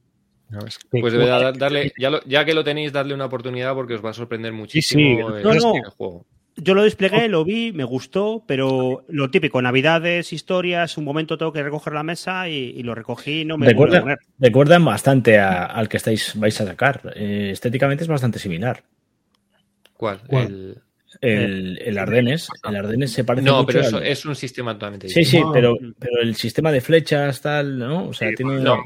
Pues darle, ya, lo- ya que lo tenéis, darle una oportunidad porque os va a sorprender sí. muchísimo el, No, no. el juego. Yo lo desplegué, lo vi, me gustó, pero lo típico, navidades, historias, un momento tengo que recoger la mesa y, y lo recogí y no me recuerda, recuerdan bastante a- al que estáis vais a sacar. Eh, estéticamente es bastante similar. ¿Cuál? ¿Cuál? El- El, el Ardenes, el Ardenes se parece No, mucho pero al- eso es un sistema totalmente Sí, distinto. sí, No. pero, pero el sistema de flechas, tal, ¿no? O sea, Sí, tiene. No.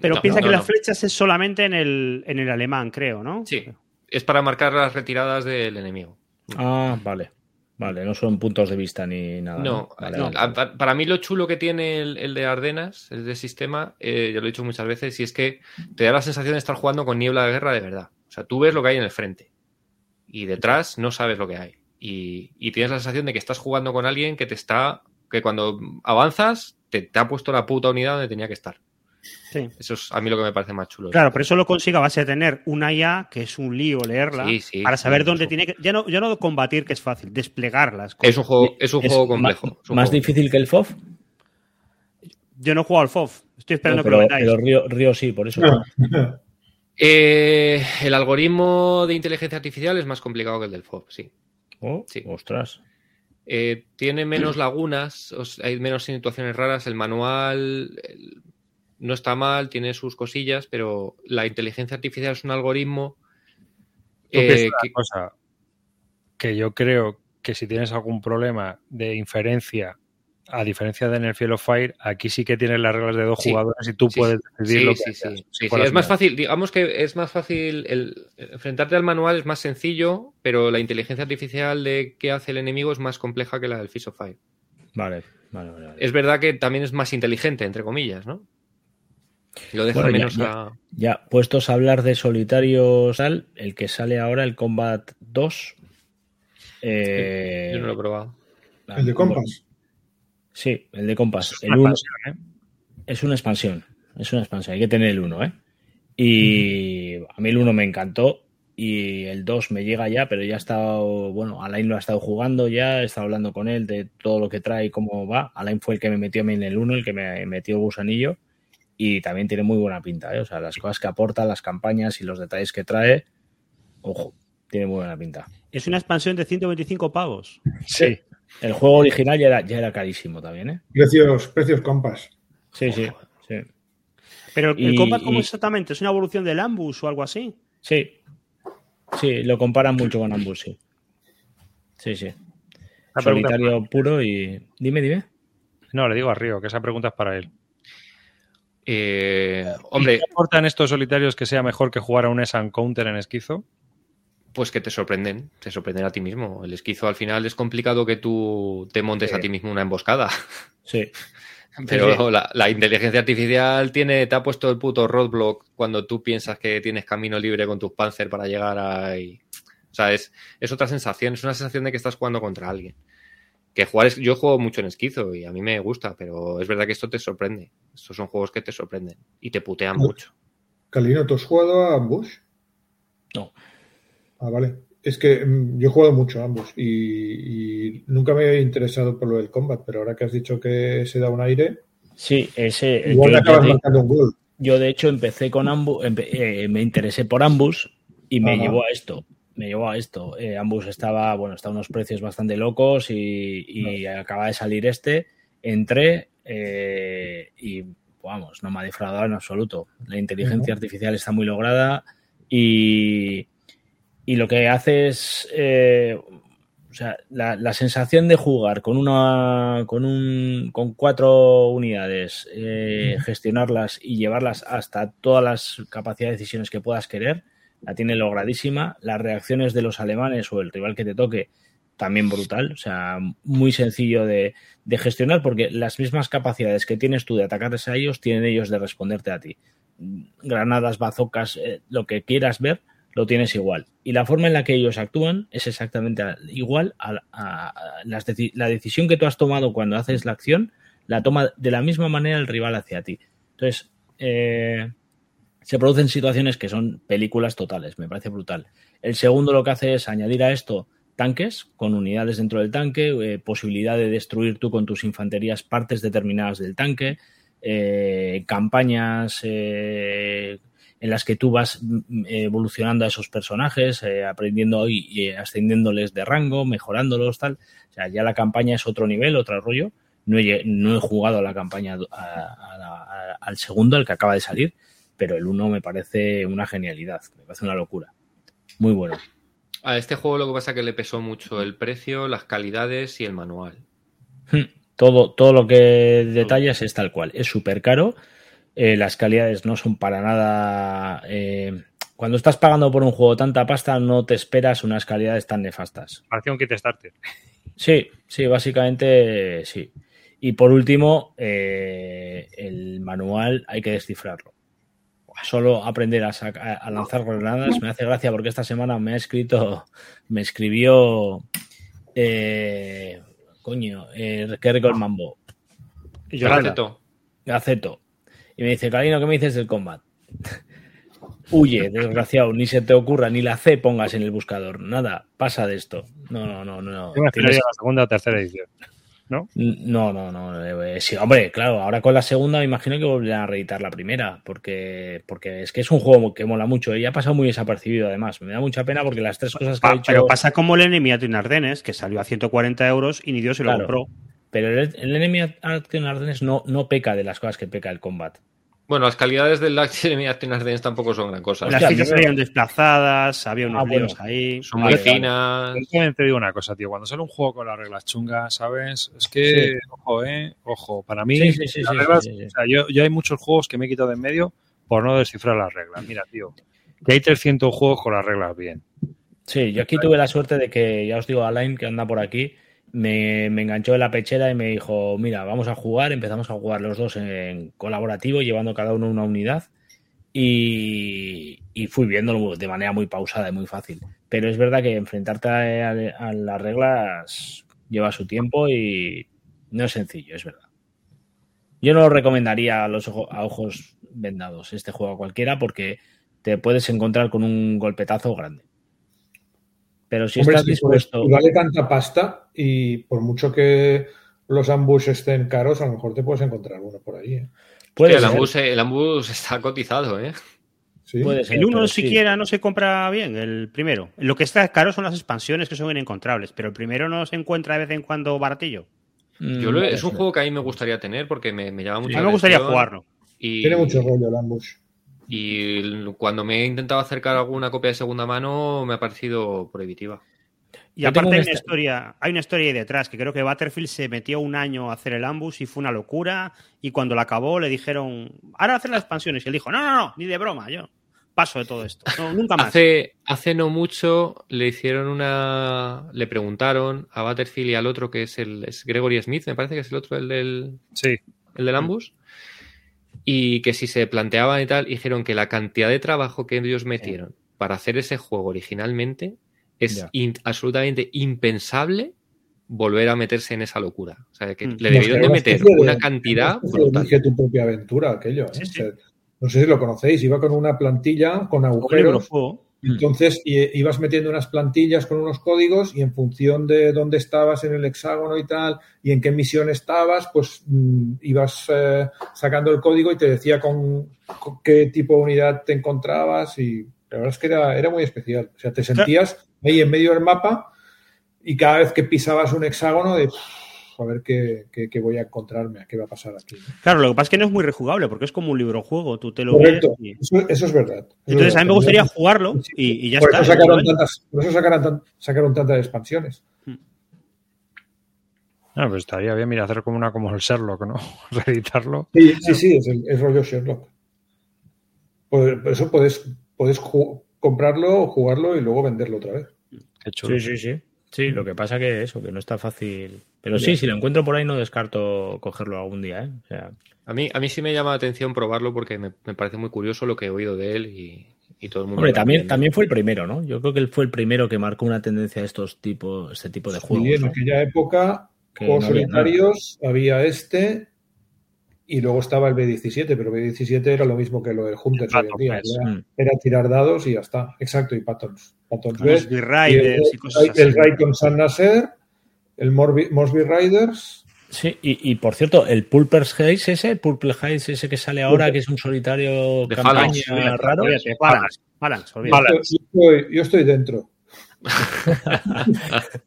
Pero No, piensa no, que no. las flechas es solamente en el, en el alemán, creo, ¿no? Sí, es para marcar las retiradas del enemigo. Ah, vale. Vale, no son puntos de vista ni nada. No, Vale, no, vale. pa- para mí lo chulo que tiene el, el de Ardenas, el de sistema, eh, ya lo he dicho muchas veces, y es que te da la sensación de estar jugando con niebla de guerra de verdad. O sea, tú ves lo que hay en el frente y detrás no sabes lo que hay. Y, y tienes la sensación de que estás jugando con alguien que te está, que cuando avanzas te, te ha puesto la puta unidad donde tenía que estar. Sí. Eso es a mí lo que me parece más chulo. Claro, pero eso lo consigo a base de tener una IA, que es un lío leerla, Sí, sí, para saber dónde tiene que. Ya no, ya no combatir, que es fácil, desplegarlas. Es un juego, es un Es juego complejo. Más juego- difícil que el FOF. Yo no he jugado al FOF. Estoy esperando No, que pero, lo metáis. pero Río, Río sí, por eso. Eh, el algoritmo de inteligencia artificial es más complicado que el del FOB, sí. Oh, Sí. Ostras. Eh, tiene menos lagunas, hay menos situaciones raras. El manual el- no está mal, tiene sus cosillas, pero la inteligencia artificial es un algoritmo eh, cosa que yo creo que si tienes algún problema de inferencia, a diferencia de en el Field of Fire, aquí sí que tienes las reglas de dos Sí. jugadores y tú Sí, puedes decidir sí, lo que sí, haces. sí, Si sí, sí. fueras Es más fácil, digamos que es más fácil el, enfrentarte al manual es más sencillo, pero la inteligencia artificial de qué hace el enemigo es más compleja que la del Fish of Fire. Vale. Vale, vale, vale. Es verdad que también es más inteligente, entre comillas, ¿no? Lo deja Bueno, ya- menos ya- a. Ya, puestos a hablar de solitarios, tal, el que sale ahora, el Combat 2. eh, Yo no lo he probado. El de Compass. Sí, el de Compass. Es El una uno- ¿eh? es una expansión. Es una expansión. Hay que tener el 1, ¿eh? Y a mí el 1 me encantó. Y el 2 me llega ya, pero ya ha estado. Bueno, Alain lo ha estado jugando ya. He estado hablando con él de todo lo que trae y cómo va. Alain fue el que me metió a mí en el 1, el que me metió el gusanillo. Y también tiene muy buena pinta, ¿eh? O sea, las cosas que aporta, las campañas y los detalles que trae. Ojo, tiene muy buena pinta. Es una expansión de 125 pavos. Sí. El juego original ya era, ya era carísimo también, ¿eh? Precios, precios Compass. Sí, sí, sí. Pero el Y- combat, ¿cómo y- exactamente? ¿Es una evolución del Ambus o algo así? Sí. Sí, lo comparan mucho con Ambus, sí. Sí, sí. La pregunta- Solitario puro y. Dime, dime. No, le digo a Río, que esa pregunta es para él. Eh, ¿Y hombre, ¿Qué aportan estos solitarios que sea mejor que jugar a un S Counter en esquizo? Pues que te sorprenden, te sorprenden a ti mismo. El esquizo al final es complicado que tú te montes Sí. a ti mismo una emboscada. Sí. Pero sí. La, la inteligencia artificial tiene, te ha puesto el puto roadblock cuando tú piensas que tienes camino libre con tus panzer para llegar ahí. O sea, es, es otra sensación, es una sensación de que estás jugando contra alguien. Que jugar es, yo juego mucho en esquizo y a mí me gusta, pero es verdad que esto te sorprende. Estos son juegos que te sorprenden y te putean mucho. Calino, ¿tú has jugado a Ambush? No. Ah, vale. Es que mm, yo he jugado mucho a Ambush y, y nunca me he interesado por lo del combat, pero ahora que has dicho que se da un aire, Sí, ese. igual yo, acabas de, marcando un gol. yo, de hecho, empecé con Ambus. me interesé por Ambus y me Ajá. llevó a esto. Me llevó a esto. Eh, Ambus estaba, bueno, está a unos precios bastante locos y, y acaba de salir este. Entré eh, y, vamos, no me ha defraudado en absoluto. La inteligencia artificial está muy lograda y, y lo que hace es, eh, o sea, la, la sensación de jugar con una, con un, con cuatro unidades, eh, gestionarlas y llevarlas hasta todas las capacidades de decisiones que puedas querer, la tiene logradísima. Las reacciones de los alemanes o el rival que te toque, también brutal. O sea, muy sencillo de, de gestionar porque las mismas capacidades que tienes tú de atacarles a ellos, tienen ellos de responderte a ti. Granadas, bazocas, eh, lo que quieras ver, lo tienes igual. Y la forma en la que ellos actúan es exactamente igual a, la decisión que tú has tomado cuando haces la acción, la toma de la misma manera el rival hacia ti. Entonces, eh, se producen situaciones que son películas totales, me parece brutal. El segundo lo que hace es añadir a esto tanques con unidades dentro del tanque, eh, posibilidad de destruir tú con tus infanterías partes determinadas del tanque, eh, campañas eh, en las que tú vas mm, evolucionando a esos personajes, eh, aprendiendo y, ascendiéndoles de rango, mejorándolos, tal. O sea, ya la campaña es otro nivel, otro rollo. No he, no he jugado a la campaña a- a la- a- al segundo, al que acaba de salir, pero el uno me parece una genialidad, me parece una locura. Muy bueno. A este juego lo que pasa es que le pesó mucho el precio, las calidades y el manual. Hmm. Todo, todo lo que detallas es tal cual. Es súper caro. Eh, las calidades no son para nada. eh, cuando estás pagando por un juego tanta pasta, no te esperas unas calidades tan nefastas. Parecía un kit starter. Sí, sí, básicamente sí. Y por último, eh, el manual hay que descifrarlo. Solo aprender a, a lanzar granadas me hace gracia porque esta semana me ha escrito, me escribió, eh, coño, eh, qué rico el mambo, Y Yo. Y me dice, Carino, ¿qué me dices del combat? Huye, desgraciado, ni se te ocurra, ni la C pongas en el buscador. Nada, pasa de esto. No, no, no, no. Tienes- la segunda o tercera edición. No, no, no. eh, sí, hombre, claro, ahora con la segunda me imagino que volverán a reeditar la primera, porque, porque es que es un juego que mola mucho y ha pasado muy desapercibido además. Me da mucha pena porque las tres cosas que ha dicho... pero pasa como el Enemy at in Ardennes, que salió a 140 euros y ni Dios se lo Claro. compró. Pero el, el Enemy Action Ardennes no, no peca de las cosas que peca el combat. Bueno, las calidades del Academy Action Ardens tampoco son gran cosa. Las fichas salían desplazadas, había unos Ah, bueno. líos ahí. Son muy finas. Te digo una cosa, tío. Cuando sale un juego con las reglas chungas, ¿sabes? Es que, Sí. ojo, ¿eh? Ojo. Para mí, Sí, sí, sí, las reglas- o sea, yo hay muchos juegos que me he quitado de en medio por no descifrar las reglas. Mira, tío, que hay 300 juegos con las reglas bien. Sí, yo aquí tuve la suerte de que, ya os digo, Alain, que anda por aquí, me, enganchó en la pechera y me dijo, mira, vamos a jugar, empezamos a jugar los dos en colaborativo, llevando cada uno una unidad y, fui viéndolo de manera muy pausada y muy fácil. Pero es verdad que enfrentarte a, las reglas lleva su tiempo y no es sencillo, es verdad. Yo no lo recomendaría a los a ojos vendados este juego a cualquiera porque te puedes encontrar con un golpetazo grande. Pero si Hombre, estás es que por- dispuesto... vale tanta pasta y por mucho que los ambush estén caros, a lo mejor te puedes encontrar uno por ahí. ¿eh? puede el, ser, ambus, el está cotizado, ¿eh? Sí. puede ser, El uno sí. siquiera no se compra bien, el primero. Lo que está caro son las expansiones que son inencontrables, pero el primero no se encuentra de vez en cuando baratillo. Mm, Yo lo- puede es un juego que a mí me gustaría tener porque me, me llama mucho A la mí me gustaría jugarlo. Y, Tiene mucho rollo el ambush. Y cuando me he intentado acercar a alguna copia de segunda mano me ha parecido prohibitiva. Y Yo aparte hay un una historia, hay una historia ahí detrás, que creo que Butterfield se metió un año a hacer el ambus y fue una locura. Y cuando la acabó le dijeron, ahora hacer las expansiones. Y él dijo, no, no, no, ni de broma, yo paso de todo esto. No, nunca más. Hace, hace no mucho le hicieron una. Le preguntaron a Butterfield y al otro, que es el es Gregory Smith, me parece que es el otro, el del, Sí, el del Ambus. Y que si se planteaban y tal, dijeron que la cantidad de trabajo que ellos metieron para hacer ese juego originalmente es in- absolutamente impensable volver a meterse en esa locura. O sea, que Mm. le debieron de meter de- una cantidad. Elige tu propia aventura, aquello. ¿eh? Sí, sí. O sea, no sé si lo conocéis, iba con una plantilla con agujeros. Juego. Entonces i- ibas metiendo unas plantillas con unos códigos y en función de dónde estabas en el hexágono y tal y en qué misión estabas, pues mm, ibas eh, sacando el código y te decía con, con qué tipo de unidad te encontrabas y la verdad es que era, era muy especial. O sea, te sentías ahí en medio del mapa y cada vez que pisabas un hexágono de "Uf, a ver qué, qué- qué voy a encontrarme, qué va a pasar aquí. Claro, lo que pasa es que no es muy rejugable porque es como un libro juego. Tú te lo Correcto, lees y- eso, eso es verdad. Eso es Entonces a mí me gustaría jugarlo y, y ya por está. Eso ¿no? sacaron tantas, por eso sacaron, tan- sacaron tantas expansiones. Ah, pues estaría bien, mira, hacer como una como el Sherlock, ¿no? Reeditarlo. Sí, sí, sí, es, el, es rollo Sherlock. Por, por eso puedes, puedes comprarlo, jugarlo y luego venderlo otra vez. Qué chulo. Sí, sí, sí. Sí, lo que pasa que eso, que no está fácil. Pero sí, si lo encuentro por ahí no descarto cogerlo algún día, ¿eh? O sea, A mí, a mí sí me llama la atención probarlo porque me, me parece muy curioso lo que he oído de él y, y todo el mundo. hombre, también, también fue el primero, ¿no? Yo creo que él fue el primero que marcó una tendencia a estos tipos, este tipo de juegos. y en ¿no? aquella época, juegos no había solitarios, había este y luego estaba el B17, pero B17 era lo mismo que lo del Hunters hoy en día. Era, Mm. era tirar dados y ya está. Exacto, y Patons. Patons Con los B, B-Riders y el, cosas así. el Raycon San Nasser, el Morbi- Mosby Riders. Sí, y, y por cierto, el Pulpers Haze ese, el Purple Haze ese que sale ahora, Pulper. que es un solitario De campaña Phalanx, raro. Phalanx, Phalanx, yo estoy, yo estoy dentro.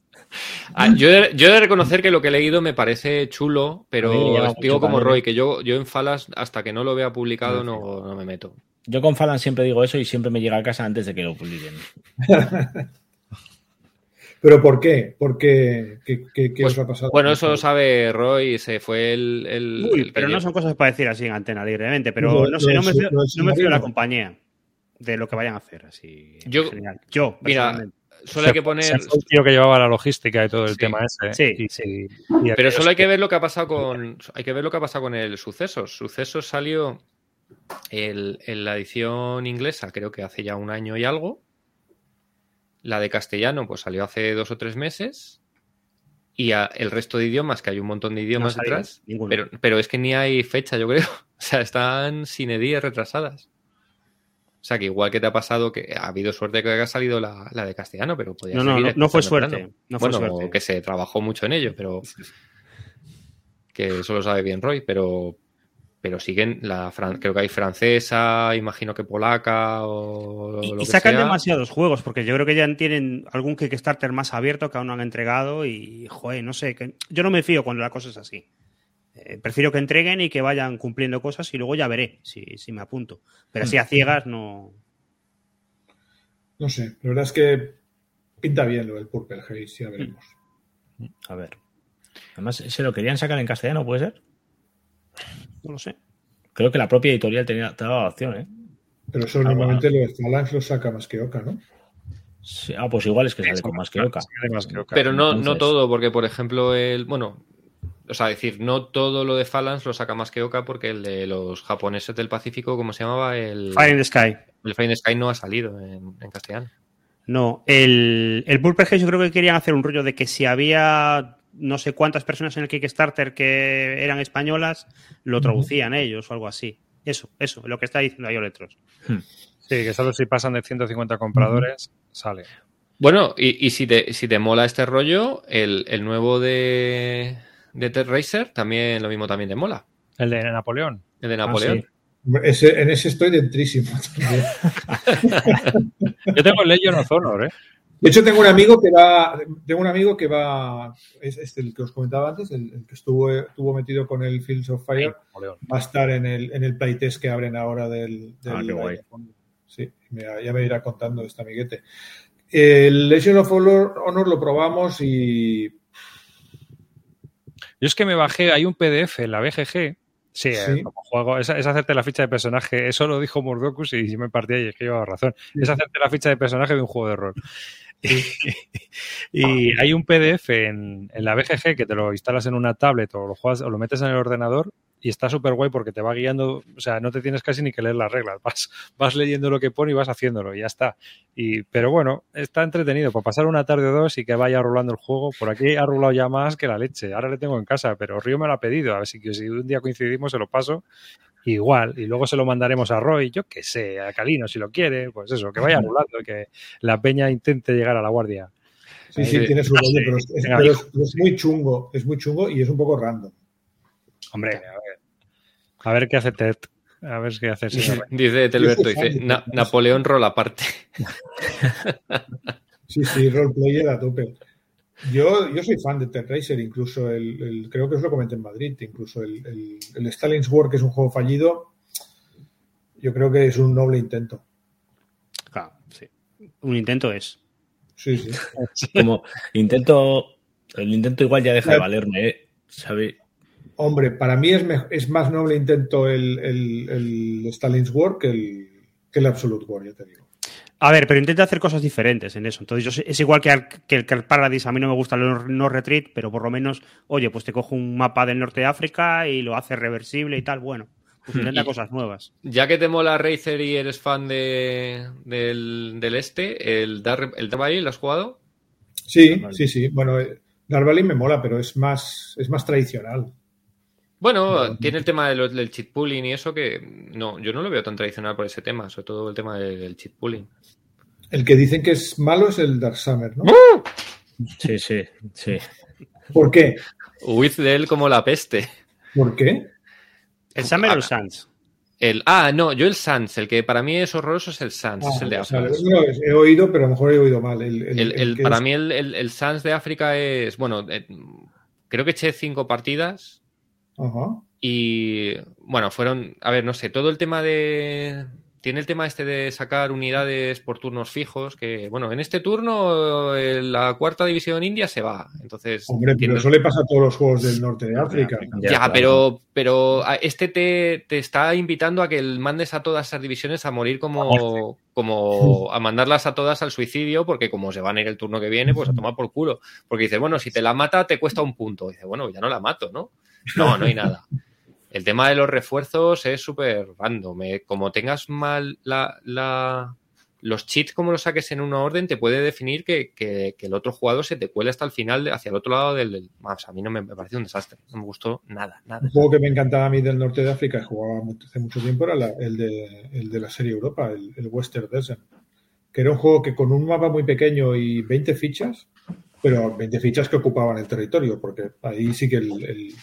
Ah, yo, he, yo he de reconocer que lo que he leído me parece chulo, pero digo como. Roy, que yo, yo en Falas, hasta que no lo vea publicado, no, no me meto. Yo con Falan siempre digo eso y siempre me llega a casa antes de que lo publiquen. ¿Pero por qué? ¿Por qué? ¿Qué, qué- qué Pues, os ha pasado? Bueno, eso lo sabe Roy, se fue el. el- Uy, el que pero no son cosas para decir así en antena libremente, pero no sé, no me, fío, no me fío de la compañía de lo que vayan a hacer. Así, Yo- yo Mira. Solo hay que poner. Se fue el tío que llevaba la logística y todo el Sí. tema ese. Sí, y, sí. y Pero solo hay que ver lo que ha pasado con. Hay que ver lo que ha pasado con el Sucesos. Sucesos salió el- en la edición inglesa, creo que hace ya un año y algo. La de castellano, pues salió hace dos o tres meses. Y a- el resto de idiomas, que hay un montón de idiomas No detrás. Pero, pero es que ni hay fecha, yo creo. O sea, están sin edíes retrasadas. O sea, que igual que te ha pasado que ha habido suerte que haya salido la, la de castellano, pero podía No, no, no, no fue suerte. plano. No fue bueno, suerte. que se trabajó mucho en ello, pero que eso lo sabe bien Roy, pero pero siguen la fran- creo que hay francesa, imagino que polaca o Y, lo y que sacan sea. demasiados juegos, porque yo creo que ya tienen algún Kickstarter más abierto que aún no han entregado y, joder, no sé, que yo no me fío cuando la cosa es así. Eh, prefiero que entreguen y que vayan cumpliendo cosas y luego ya veré si, si me apunto. Pero así a ciegas no... No sé, la verdad es que pinta bien lo del Purple Haze, ya veremos. A ver. Además, ¿se lo querían sacar en castellano, puede ser? No lo sé. Creo que la propia editorial tenía, te daba la opción, ¿eh? Pero eso Ah, normalmente lo de Phalanx lo saca más que Oca, ¿no? Sí, ah, pues igual es que sale con más que Oca. Pero no, no todo, porque por ejemplo, el. Bueno, o sea, decir, no todo lo de Phalanx lo saca más que Oka, porque el de los japoneses del Pacífico, ¿cómo se llamaba? El Fire in the Sky. el Fire in the Sky no ha salido en, en castellano. No, el, el Purple yo creo que querían hacer un rollo de que si había no sé cuántas personas en el Kickstarter que eran españolas, lo traducían ellos o algo así. Eso, eso, lo que está diciendo ahí Oletros. Sí, que solo si pasan de 150 compradores, sale. Bueno, y, y si, te, si te mola este rollo, el, el nuevo de, de Ted Racer también lo mismo también te mola. El de Napoleón. El de Ah, Napoleón. sí. Ese- en ese estoy dentrísimo. Yo tengo el Legion of Honor, ¿eh? De hecho, tengo un amigo que va, tengo un amigo que va, es, es el que os comentaba antes, el, el que estuvo, estuvo metido con el Fields of Fire, va a estar en el, en el playtest que abren ahora del, del Ah, qué guay. Sí, me- ya me irá contando este amiguete. El Legion of Honor, Honor lo probamos y Yo es que me bajé, hay un PDF en la BGG. Sí, eh, Sí. como juego, es, es hacerte la ficha de personaje. Eso lo dijo Murdokus y yo me partía y es que llevaba razón. Es hacerte la ficha de personaje de un juego de rol. y hay un PDF en, en la BGG que te lo instalas en una tablet o lo, juegas, o lo metes en el ordenador y está súper guay porque te va guiando, o sea, no te tienes casi ni que leer las reglas, vas, vas leyendo lo que pone y vas haciéndolo y ya está. Y, pero bueno, está entretenido para pasar una tarde o dos y que vaya rolando el juego. Por aquí ha rolado ya más que la leche. Ahora le tengo en casa, pero Río me lo ha pedido. A ver si, si un día coincidimos se lo paso igual. Y luego se lo mandaremos a Roy, yo qué sé, a Calino si lo quiere. Pues eso, que vaya rolando, que la peña intente llegar a la guardia. sí, sí, Sí. tiene su rollo, pero, es- es muy chungo, es muy chungo y es un poco random. Hombre, a ver. Qué hace Ted. A ver qué hace. Dice Telberto, dice, de "Na- Ted. Napoleón rol aparte. Sí, sí, roleplayer a tope. Yo, yo soy fan de Ted Racer, incluso el, el- creo que os lo comenté en Madrid, incluso el, el, el Stalin's War, que es un juego fallido, yo creo que es un noble intento. Claro, sí. Un intento es. Sí, sí. Como intento, el intento igual ya deja de valerme, ¿eh? ¿Sabe? Hombre, para mí es, me- es más noble intento el, el, el Stalin's War que el, que el Absolute War, ya te digo. A ver, pero intenta hacer cosas diferentes en eso. Entonces, yo sé- es igual que, al- que el Car Paradise. A mí no me gusta el no retreat, pero por lo menos, oye, pues te cojo un mapa del norte de África y lo hace reversible y tal. Bueno, pues intenta Y- cosas nuevas. Ya que te mola Racer y eres fan de, del, del este, el Dark, el Dark Valley, ¿lo has jugado? Sí, sí, sí. Bueno, eh, Dark Valley me mola, pero es más, es más tradicional. Bueno, tiene el tema de lo- del cheat pooling y eso que no, yo no lo veo tan tradicional por ese tema, sobre todo el tema del, del cheat pooling. El que dicen que es malo es el Dark Summer, ¿no? Sí, sí, sí. ¿Por qué? Huid de él como la peste. ¿Por qué? ¿El Summer o el Sans? El, ah, no, yo el Sans, el que para mí es horroroso es el Sans, es el de Ah, África. No, he oído, pero a lo mejor he oído mal. El, el- El- el el- que para es- mí el, el, el Sans de África es, bueno, eh, creo que eché cinco partidas Y, bueno, fueron, a ver, no sé, todo el tema de... Tiene el tema este de sacar unidades por turnos fijos, que, bueno, en este turno eh, la cuarta división india se va, entonces... Hombre, pero tiene- eso le pasa a todos los juegos del norte de África. Ya, Ya, claro. pero, pero a- este te, te está invitando a que mandes a todas esas divisiones a morir como, como a mandarlas a todas al suicidio, porque como se van a ir el turno que viene, pues a tomar por culo. Porque dices, bueno, si te la mata te cuesta un punto. dice, bueno, ya no la mato, ¿no? No, no hay nada. El tema de los refuerzos es súper random. eh. Como tengas mal la, los cheats, como los saques en una orden, te puede definir que, el otro jugador se te cuele hasta el final, hacia el otro lado del... Vamos, a mí no me, me parece un desastre. No me gustó nada, nada. Un juego que me encantaba a mí del norte de África, jugaba hace mucho tiempo, era la- el, de, la serie Europa, el, Western Desert. Que era un juego que con un mapa muy pequeño y 20 fichas, pero 20 fichas que ocupaban el territorio, porque ahí sí que el-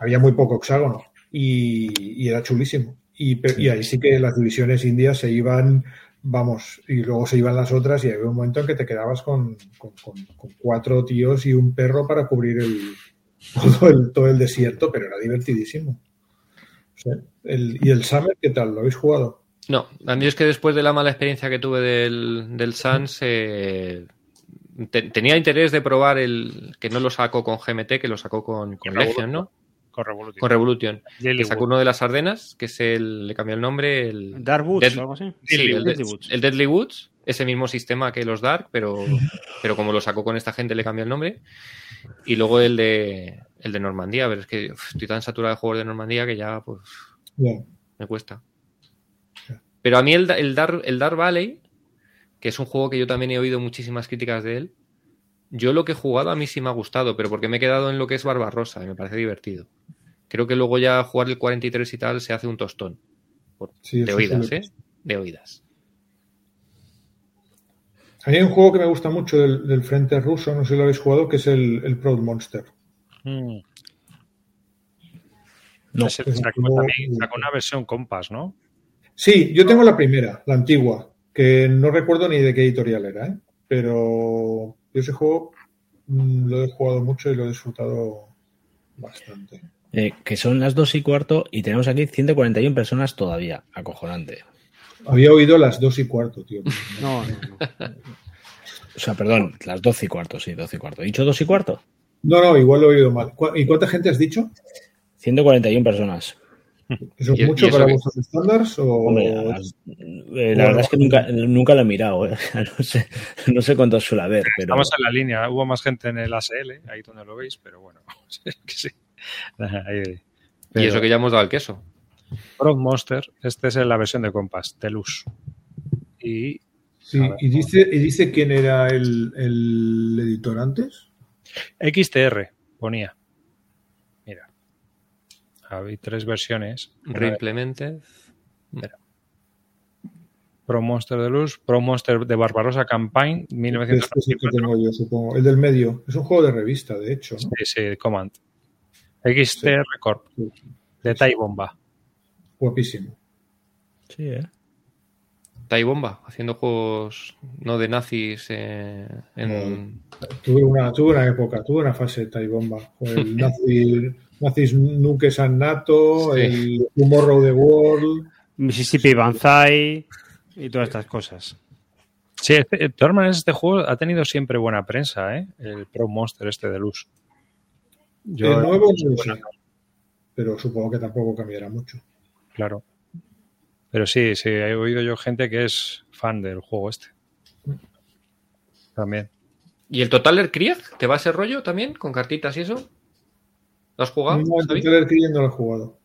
había muy poco hexágono y, y era chulísimo. Y, pe- y ahí sí que las divisiones indias se iban, vamos, y luego se iban las otras y había un momento en que te quedabas con, con- con- con cuatro tíos y un perro para cubrir el, todo el, todo el desierto, pero era divertidísimo. O sea, el- ¿Y el Summer qué tal? ¿Lo habéis jugado? No, a mí es que después de la mala experiencia que tuve del, del Sans, eh, te- tenía interés de probar el que no lo sacó con GMT, que lo sacó con, con Legion, ¿no? Con Revolution. Con Revolution. Daily Que sacó uno de las Ardenas, que es el. Le cambió el nombre. El, Dark Woods Dead- o algo así. sí, Deadly el, de- Deadly Woods. el Deadly Woods. Ese mismo sistema que los Dark, pero, pero como lo sacó con esta gente, le cambió el nombre. Y luego el de. El de Normandía. Pero es que uf, estoy tan saturado de juegos de Normandía que ya, pues. Me cuesta. Pero a mí el, el, Dark, el Dark Valley, que es un juego que yo también he oído muchísimas críticas de él, yo lo que he jugado a mí sí me ha gustado, pero porque me he quedado en lo que es Barbarossa y me parece divertido. Creo que luego ya jugar el 43 y tal se hace un tostón. Por- Sí, de oídas, ¿eh? De oídas. A mí hay un juego que me gusta mucho del, del frente ruso, no sé si lo habéis jugado, que es el, el Proud Monster. Mm. No. Sacó, también sacó una versión Compass, ¿no? Sí, yo tengo la primera, la antigua, que no recuerdo ni de qué editorial era, ¿eh? Pero yo ese juego mm, lo he jugado mucho y lo he disfrutado bastante. Eh, que son las dos y cuarto y tenemos aquí 141 personas todavía. Acojonante. Había oído las dos y cuarto, tío. No, no, no. O sea, perdón, las 12 y cuarto, sí, 12 y cuarto. ¿He dicho dos y cuarto? No, no, igual lo he oído mal. ¿Cu- ¿Y cuánta gente has dicho? 141 personas. ¿Eso es ¿Y- y mucho para qué? vuestros estándares? O... Hombre, eh, la verdad es que nunca, nunca lo he mirado. eh. No, sé, no sé cuántos suele haber, pero Estamos en la línea. Hubo más gente en el ASL, ahí donde lo veis, pero bueno. que sí. Ahí- Y eso que ya hemos dado el queso. Frog Monster, este es la versión de Compass, Telus. Y Sí, ver. y dice, y dice quién era el, el editor antes. XTR ponía. Hay tres versiones. Una de Reimplemented. Pro Monster de Luz, Pro Monster de Barbarossa Campaign, Este es el que 1994. tengo yo, supongo. El del medio. Es un juego de revista, de hecho. ¿no? Sí, sí, Command. XTR Corp, Sí. de Tai Bomba. Guapísimo. sí, ¿eh? Tai Bomba, haciendo juegos no de nazis eh, en... Tuve una, tuve una época, tuve una fase de Tai Bomba. El nazi, Nazis Nukes and NATO, Sí. el Tomorrow the World. Mississippi Banzai y todas estas cosas. Sí, este- de todas maneras, este juego ha tenido siempre buena prensa, ¿eh? El Pro Monster este de Luz. Yo- el nuevo no sé, pero supongo que tampoco cambiará mucho. Claro. Pero sí, sí, he oído yo gente que es fan del juego este. También. ¿Y el Totaler Krieg? ¿Te va ese rollo también? ¿Con cartitas y eso? ¿Lo has jugado? No, el? Total Krieg no lo he jugado.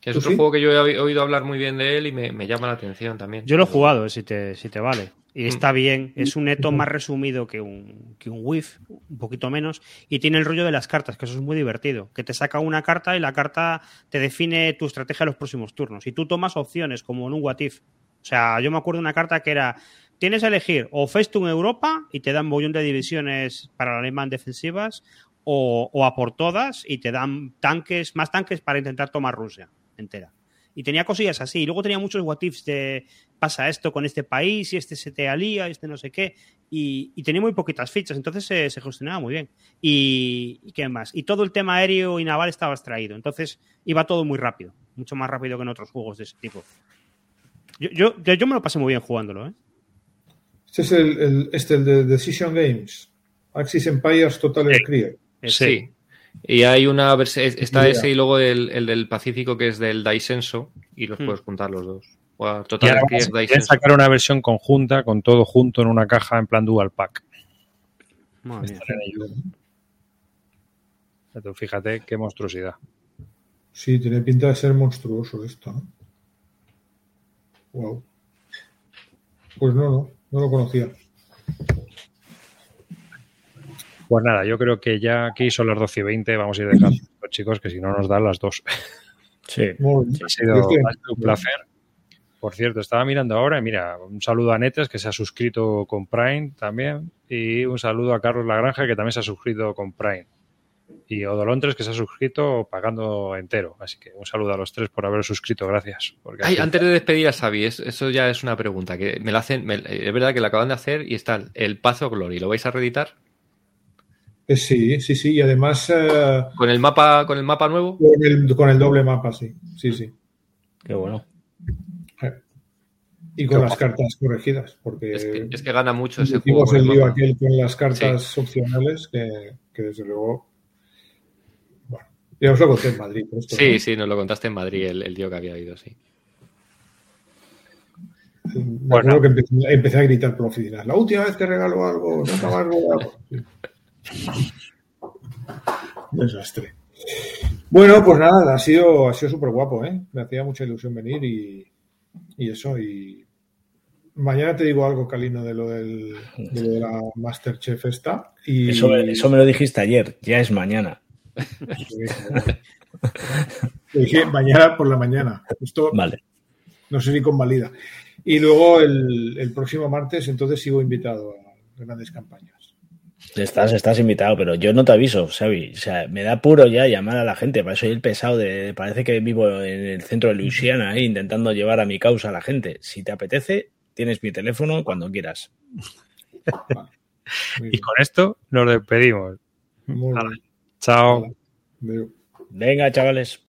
Que es ¿Tú otro sí? juego que yo he oído hablar muy bien de él y me, me llama la atención también. Yo lo he jugado, si te, si te vale. Mm. Y está bien. Es un neto más resumido que un, que un WIF, un poquito menos. Y tiene el rollo de las cartas, que eso es muy divertido. Que te saca una carta y la carta te define tu estrategia en los próximos turnos. Y tú tomas opciones, como en un What If. O sea, yo me acuerdo de una carta que era: tienes a elegir o Festung Europa y te dan bollón de divisiones para la alemán defensivas, o, o a por todas y te dan tanques, más tanques para intentar tomar Rusia entera. Y tenía cosillas así. Y luego tenía muchos what ifs de pasa esto con este país y este se te alía, este no sé qué. Y, y tenía muy poquitas fichas, entonces se, se gestionaba muy bien. Y, y qué más. Y todo el tema aéreo y naval estaba extraído. Entonces iba todo muy rápido, mucho más rápido que en otros juegos de ese tipo. Yo, yo, me lo pasé muy bien jugándolo, ¿eh? Este es el, el- este, el de Decision Games. Axis Empires Total Sí. Krieg. Sí. Y hay una versión, está ese y luego el, el del Pacífico que es del Daisenso y los Hmm. puedes juntar los dos. Y Total Krieg quieren Daisenso. sacar una versión conjunta con todo junto en una caja en plan dual pack. Madre mía. Estaré en ello. Pero fíjate qué monstruosidad. Sí, tiene pinta de ser monstruoso esto. ¿no? Wow. Pues no, no, no lo conocía. Pues nada, yo creo que ya aquí son las 12 y 20. Vamos a ir dejando, chicos, que si no nos dan las dos. Sí. Muy. Ha sido, ha un placer. Por cierto, estaba mirando ahora y mira, un saludo a Netes que se ha suscrito con Prime también y un saludo a Carlos Lagranja que también se ha suscrito con Prime y Odolontres que se ha suscrito pagando entero. Así que un saludo a los tres por haber suscrito, gracias. Porque Ay, antes de despedir a Xavi, es- eso ya es una pregunta que me la hacen, me- es verdad que la acaban de hacer y está el Pazo Glory, ¿lo vais a reeditar? Eh, sí, sí, sí. Y además eh, ¿Con el mapa, con el mapa nuevo? con, el, con el doble mapa, sí. Sí, sí. Qué bueno. Eh. Y con las cartas corregidas, porque Es que, es que gana mucho ese juego. el lío mapa. aquel con las cartas opcionales que, que desde luego bueno, Ya os lo conté en Madrid. Esto, Sí, ¿no? sí, nos lo contaste en Madrid el, el tío que había ido, sí. Me Bueno. que empecé, empecé a gritar por la oficina. La última vez que regalo algo, nunca más regalo. Desastre. Bueno, pues nada, ha sido, ha sido súper guapo, ¿eh? Me hacía mucha ilusión venir y, y eso. Y mañana te digo algo, Calino, de lo, del, de, lo de la Masterchef esta. Y, Eso, eso me lo dijiste ayer, ya es mañana. Te dije mañana por la mañana. Esto Vale. no sé si convalida. Y luego el, el próximo martes, entonces sigo invitado a grandes campañas. Estás, estás invitado, pero yo no te aviso, Xavi. O sea, me da puro ya llamar a la gente. Para eso soy el pesado de. Parece que vivo en el centro de Luisiana, ahí, intentando llevar a mi causa a la gente. Si te apetece, tienes mi teléfono cuando quieras. Y con esto nos despedimos. Chao. Venga, chavales.